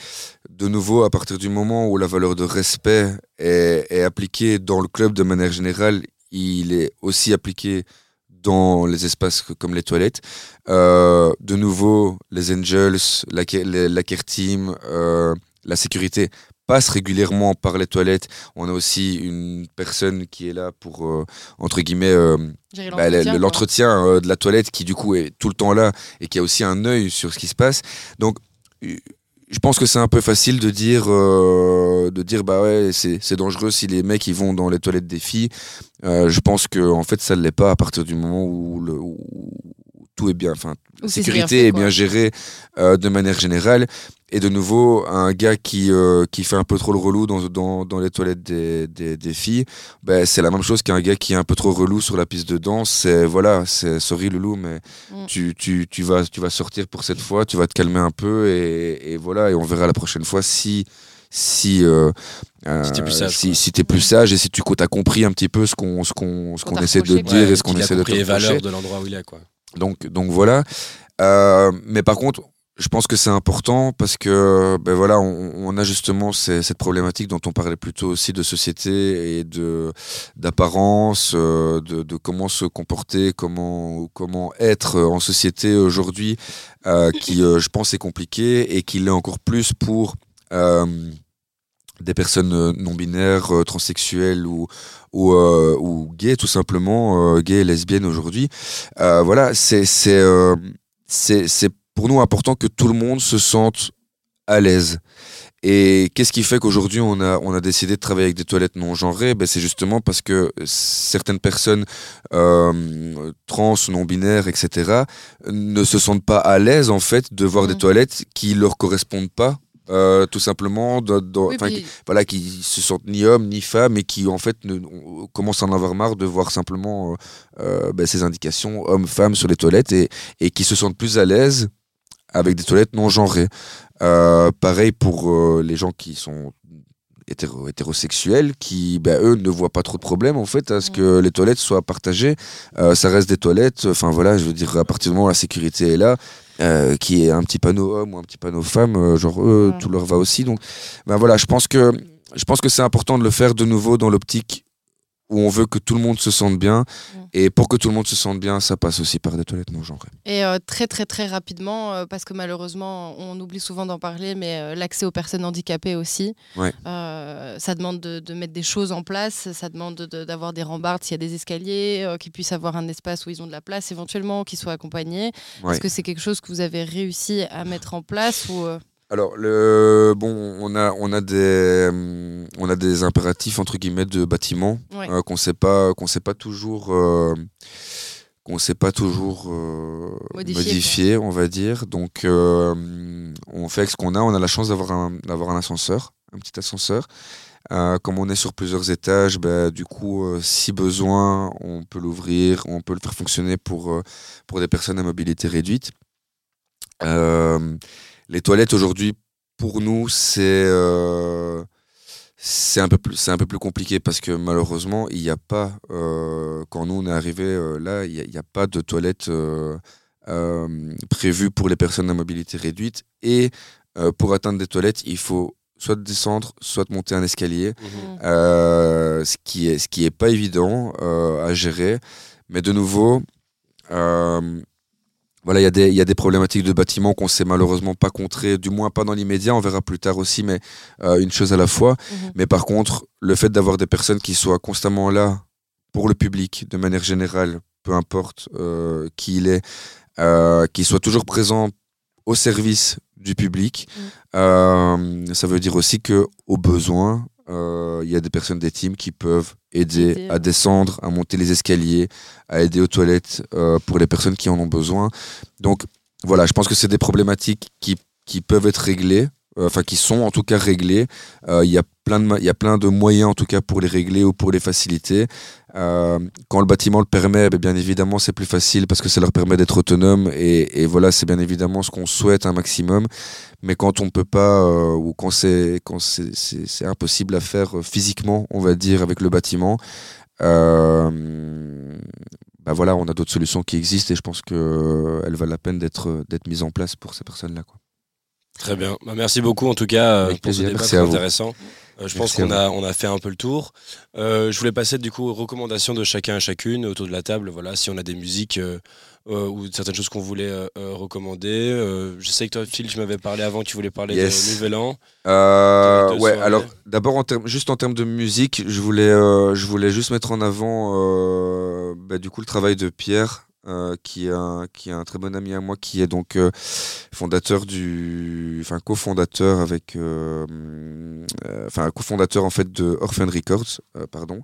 de nouveau, à partir du moment où la valeur de respect est, appliquée dans le club de manière générale, il est aussi appliqué dans les espaces comme les toilettes. Euh, de nouveau, les Angels, la care team, euh, la sécurité passe régulièrement par les toilettes. On a aussi une personne qui est là pour, euh, entre guillemets, euh, bah, l'entretien, euh, de la toilette qui du coup est tout le temps là et qui a aussi un œil sur ce qui se passe. Donc je pense que c'est un peu facile de dire, euh, de dire bah ouais c'est dangereux si les mecs ils vont dans les toilettes des filles. Euh, je pense que en fait ça ne l'est pas à partir du moment où, le, où tout est bien, enfin la sécurité fait, est bien gérée euh, de manière générale. Et de nouveau, un gars qui, euh, qui fait un peu trop le relou dans, dans, dans les toilettes des, des, des filles, ben, c'est la même chose qu'un gars qui est un peu trop relou sur la piste de danse. C'est voilà, c'est sorry Loulou, mais Mm. tu, tu, tu, vas, tu vas sortir pour cette fois, tu vas te calmer un peu et, et voilà, et on verra la prochaine fois si, si euh, Si t'es plus sage, si, si t'es plus sage et si tu as compris un petit peu ce qu'on ce qu'on ce Qu'on qu'on t'a essaie de te dire et ce qu'on essaie de te les valeurs de l'endroit où il est, quoi. Donc, donc voilà. Euh, mais par contre, je pense que c'est important parce que ben voilà, on, on a justement cette problématique dont on parlait plus tôt aussi de société et de d'apparence, euh, de, de comment se comporter, comment comment être en société aujourd'hui, euh, qui euh, je pense est compliqué et qui l'est encore plus pour euh, des personnes non binaires, euh, transsexuelles ou ou, euh, ou gays tout simplement, gays et lesbiennes aujourd'hui. Voilà, c'est c'est c'est pour nous important que tout le monde se sente à l'aise. Et qu'est-ce qui fait qu'aujourd'hui on a on a décidé de travailler avec des toilettes non genrées? Ben, c'est justement parce que certaines personnes euh, trans, non binaires, etc. ne se sentent pas à l'aise en fait de voir des Mhm. toilettes qui leur correspondent pas. euh, tout simplement, Oui, puis- voilà, qui se sentent ni hommes ni femmes et qui en fait ne, commencent à en avoir marre de voir simplement euh, euh, ben, ces indications hommes-femmes sur les toilettes et, et qui se sentent plus à l'aise avec des toilettes non genrées. Euh, pareil pour euh, les gens qui sont hétéro- hétérosexuels qui ben, eux ne voient pas trop de problème en fait à ce Mm. que les toilettes soient partagées Euh, ça reste des toilettes enfin voilà je veux dire à partir du moment où la sécurité est là euh, qui est un petit panneau homme ou un petit panneau femme euh, genre eux Ouais. tout leur va aussi donc ben voilà je pense que je pense que c'est important de le faire de nouveau dans l'optique où on veut que tout le monde se sente bien Mm. et pour que tout le monde se sente bien ça passe aussi par des toilettes non genrées Et euh, très très très rapidement, euh, parce que malheureusement, on oublie souvent d'en parler, mais euh, l'accès aux personnes handicapées aussi. Ouais. Ça demande de, de mettre des choses en place, ça demande de- de- d'avoir des rambardes s'il y a des escaliers, qu'ils puissent avoir un espace où ils ont de la place éventuellement, qu'ils soient accompagnés. Ouais. Est-ce que c'est quelque chose que vous avez réussi à mettre en place ou Alors, le, bon, on a, on a des, hum, on a des impératifs entre guillemets de bâtiment Ouais. euh, qu'on sait pas, qu'on sait pas toujours, euh, qu'on sait pas toujours euh, Modifier, modifier, on va dire. Donc, euh, on fait avec ce qu'on a. On a la chance d'avoir un, d'avoir un ascenseur, un petit ascenseur. Euh, comme on est sur plusieurs étages, bah, du coup, euh, si besoin, on peut l'ouvrir, on peut le faire fonctionner pour, euh, pour des personnes à mobilité réduite. Euh, les toilettes aujourd'hui, pour nous, c'est euh, c'est un peu plus c'est un peu plus compliqué parce que malheureusement, il n'y a pas euh, quand nous on est arrivé là, il n'y a, pas de toilettes euh, euh, prévues pour les personnes à mobilité réduite et euh, pour atteindre des toilettes, il faut soit descendre, soit monter un escalier. Euh, ce qui est ce qui est pas évident euh, à gérer mais de nouveau euh, voilà il y a des il y a des problématiques de bâtiment qu'on sait malheureusement pas contrer du moins pas dans l'immédiat on verra plus tard aussi mais euh, une chose à la fois Mhm. mais par contre le fait d'avoir des personnes qui soient constamment là pour le public de manière générale peu importe euh, qui il est euh, qui soit toujours présent au service du public Mhm. euh, ça veut dire aussi que au besoin euh, il y a des personnes des teams qui peuvent aider Aider, à descendre, à monter les escaliers, à aider aux toilettes euh, pour les personnes qui en ont besoin. Donc voilà, je pense que c'est des problématiques qui, qui peuvent être réglées, euh, enfin qui sont en tout cas réglées. Il y, a plein de y a plein de moyens en tout cas pour les régler ou pour les faciliter. Quand le bâtiment le permet, ben, bien évidemment c'est plus facile parce que ça leur permet d'être autonomes et, et voilà, c'est bien évidemment ce qu'on souhaite un maximum. Mais quand on ne peut pas euh, ou quand c'est quand c'est- impossible à faire euh, physiquement, on va dire avec le bâtiment, euh, bah voilà, on a d'autres solutions qui existent et je pense que euh, elles valent la peine d'être d'être mises en place pour ces personnes-là. quoi. Très bien. Bah, merci beaucoup en tout cas Avec pour ce débat très à intéressant. Euh, je pense Merci à qu'on a, on a fait un peu le tour. Je voulais passer du coup aux recommandations de chacun et chacune autour de la table. Voilà, si on a des musiques euh, ou certaines choses qu'on voulait euh, euh, recommander. Euh, je sais que toi, Phil, tu m'avais parlé avant tu voulais parler Yes. de Nouvel An. Ouais, soirées. alors d'abord en juste en termes de musique, je voulais, je voulais juste mettre en avant bah, du coup le travail de Pierre, euh, qui est un, qui est un très bon ami à moi, qui est donc euh, fondateur du, enfin cofondateur avec, euh, enfin cofondateur en fait de Orphan Records, pardon,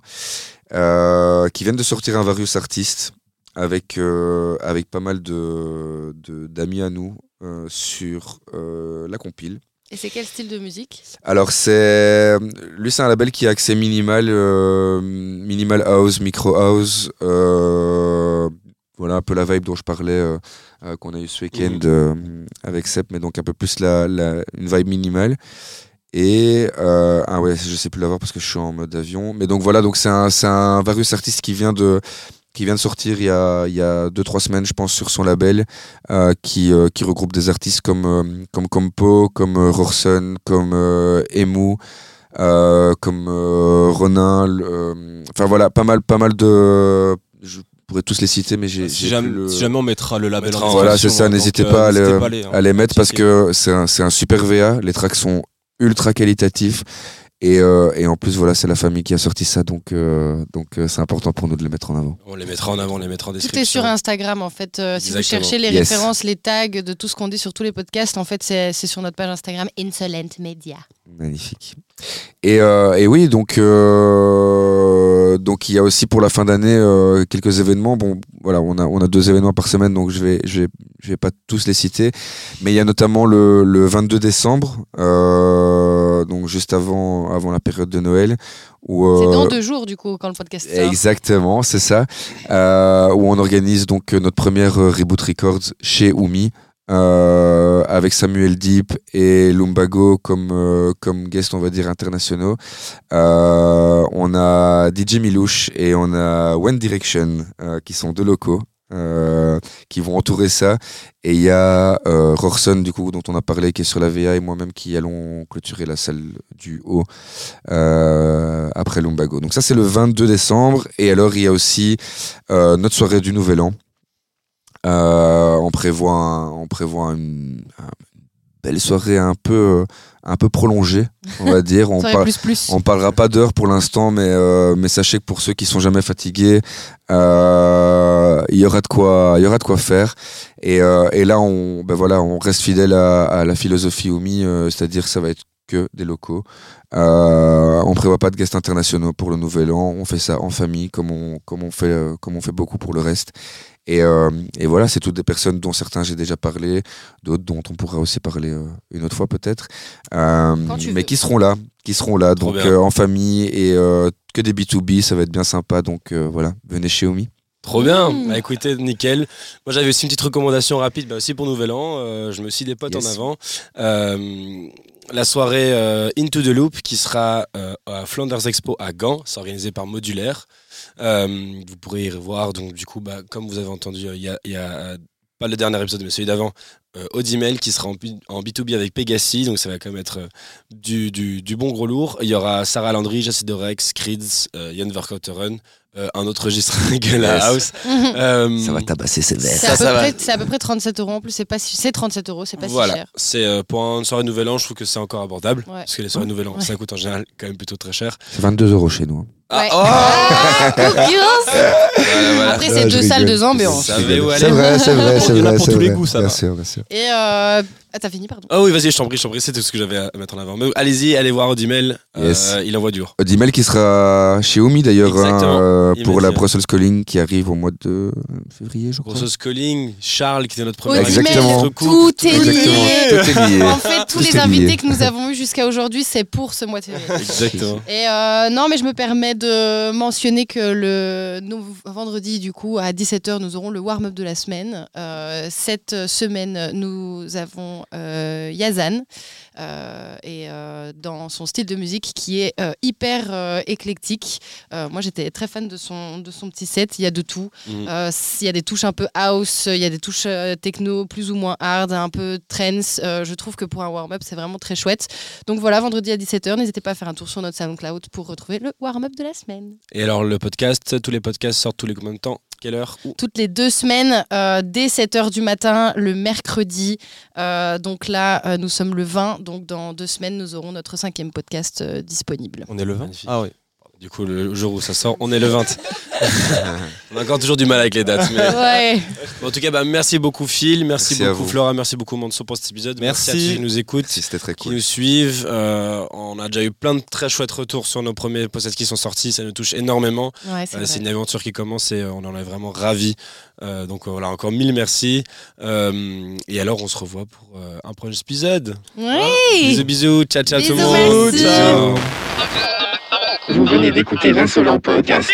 qui viennent de sortir un Various Artist avec euh, avec pas mal de de- d'amis à nous euh, sur euh, la compile. Et c'est quel style de musique? Alors c'est lui c'est un label qui a accès minimal euh, minimal house micro house euh, voilà un peu la vibe dont je parlais euh, euh, qu'on a eu ce week-end Mhm. euh, avec Sep mais donc un peu plus la, la- une vibe minimale Et euh, ah ouais, je sais plus l'avoir parce que je suis en mode avion. Mais donc voilà, donc c'est un, c'est un Varus artiste qui vient de qui vient de sortir il y a il y a deux trois semaines, je pense, sur son label, euh, qui euh, qui regroupe des artistes comme euh, comme Compo, comme euh, Rorson, comme euh, Emu, euh, comme euh, Ronin. euh, Enfin voilà, pas mal pas mal de je pourrais tous les citer, mais j'ai Si jamais, le- si jamais on mettra le label mettra en Voilà, c'est ça, hein, n'hésitez euh, pas à les- pas à les mettre parce que c'est un, c'est un super VA. Les tracks sont ultra qualitatifs. Et, euh, et en plus, voilà, c'est la famille qui a sorti ça, donc euh, donc euh, c'est important pour nous de les mettre en avant. On les mettra en avant, on les mettra en Tout description. est sur Instagram en fait. Euh, si vous cherchez les Yes. références, les tags de tout ce qu'on dit sur tous les podcasts, en fait, c'est c'est sur notre page Instagram Insolent Media. Magnifique. Et, euh, et oui, donc euh, donc il y a aussi pour la fin d'année euh, quelques événements. Bon, voilà, on a on a deux événements par semaine, donc je vais je vais je vais pas tous les citer, mais il y a notamment le, le 22 décembre, donc juste avant avant la période de Noël, où C'est dans deux jours du coup quand le podcast sort. Exactement, c'est ça. Où on organise donc notre première Reboot Records chez Oumi. Euh, avec Samuel Deep et Lumbago comme, euh, comme guest, on va dire, internationaux. Euh, on a DJ Milouche et on a One Direction, euh, qui sont deux locaux, euh, qui vont entourer ça. Et il y a euh, Rorson, du coup, dont on a parlé, qui est sur la VA, et moi-même qui allons clôturer la salle du haut après Lumbago. Donc ça, c'est le 22 décembre. Et alors, il y a aussi notre soirée du Nouvel An. Euh, on prévoit, un- on prévoit une, une belle soirée un peu, un peu prolongée, on va [laughs] dire. On, Soirée parle- plus plus. on parlera pas d'heures pour l'instant, mais, euh, mais sachez que pour ceux qui sont jamais fatigués, euh, il y aura de quoi, il y aura de quoi faire. Et, euh, et là, on, ben voilà, on reste fidèle à, à la philosophie OMI, euh, c'est-à-dire que ça va être que des locaux. Euh, on prévoit pas de guests internationaux pour le Nouvel An. On fait ça en famille, comme on, comme on fait, euh, comme on fait beaucoup pour le reste. Et, euh, et voilà, c'est toutes des personnes dont certains j'ai déjà parlé, d'autres dont on pourra aussi parler euh, une autre fois peut-être, Euh, mais veux. qui seront là, qui seront là, Trop donc euh, en famille et euh, que des B2B, ça va être bien sympa. Donc euh, voilà, venez chez Omi. Trop bien. Mmh. Bah, écoutez, nickel. Moi, j'avais aussi une petite recommandation rapide, bah, aussi pour Nouvel An. Euh, je me suis des potes Yes. en avant. Euh, la soirée euh, Into the Loop qui sera à Flanders Expo à Gand. C'est organisé par Modulaire. Vous pourrez y revoir. Donc, du coup, bah, comme vous avez entendu, il y a, il y a, pas le dernier épisode, mais celui d'avant, euh, Audimel qui sera en, B- en B2B avec Pegasi. Donc, ça va quand même être euh, du, du, du bon gros lourd. Il y aura Sarah Landry, Jacidorex, Creeds, euh, Yann Verkotteren, euh, un autre registre [laughs] que la Yes. house. [laughs] Mhm. Euh, tabasser ses C'est Ça, à, peu ça va. près- c'est à peu près 37 euros en plus. C'est pas si- c'est 37 euros, c'est pas si voilà, cher. c'est euh, pour une soirée Nouvel An, je trouve que c'est encore abordable. Ouais. Parce que les soirées Nouvel An, Ouais. ça coûte en général quand même plutôt très cher. C'est 22 euros chez nous. Ouais. oh Ah, [laughs] concurrence Voilà, voilà. Après, Ah, c'est deux salles, deux ambiances. Ça savez où aller. C'est vrai, c'est vrai, [laughs] c'est Il y en a vrai. pour tous les vrai. goûts, ça bien va. sûr, bien sûr. Et euh... ah, t'as fini, pardon. Ah oui, vas-y, je t'en prie, je t'en prie, tout ce que j'avais à mettre en avant. Mais allez-y, allez voir Audimel, euh, Yes. il envoie du lourd. Odimel qui sera chez Omi d'ailleurs hein, Exactement. euh, pour la. Brussels Calling qui arrive au mois de février, je crois. Grosso Calling, Charles qui était notre premier Exactement. Tout lié. Tout est lié. En fait, tous Tout les invités que nous avons eus jusqu'à aujourd'hui, c'est pour ce mois de février. Exactement. Et euh, non, mais je me permets de mentionner que le vendredi, du coup, à 17h, nous aurons le warm-up de la semaine. Euh, cette semaine, nous avons euh, Yazan. Euh, et euh, dans son style de musique qui est euh, hyper éclectique. Moi, j'étais très fan de son, de son petit set. Il y a de tout. Mhm. Il y a des touches un peu house, il y a des touches techno plus ou moins hard, un peu trance. Je trouve que pour un warm-up, c'est vraiment très chouette. Donc voilà, vendredi à 17h, n'hésitez pas à faire un tour sur notre SoundCloud pour retrouver le warm-up de la semaine. Et alors, le podcast, tous les podcasts sortent tous les combien de temps? Quelle heure Toutes les deux semaines, euh, dès 7h du matin, le mercredi. Euh, donc là, euh, nous sommes le 20, donc dans deux semaines, nous aurons notre cinquième podcast euh, disponible. On est le 20 Magnifique. Ah oui. Du coup, le jour où ça sort, on est le 20. [laughs] on a encore toujours du mal avec les dates. mais- Ouais, En tout cas, bah, merci beaucoup Phil, merci, Merci beaucoup. Flora, merci beaucoup Manso pour cet épisode. Merci. à tous qui nous écoutent, c'était très qui cool. nous suivent. Euh, on a déjà eu plein de très chouettes retours sur nos premiers podcasts qui sont sortis, ça nous touche énormément. ouais c'est Euh, une aventure qui commence et euh, on en est vraiment ravis. Euh, donc voilà, encore mille merci. Euh, et alors, on se revoit pour euh, un prochain épisode. Ouais. Bisous, bisous, ciao, ciao tout le Bisous, monde. merci. Ciao. Vous venez d'écouter l'insolent podcast.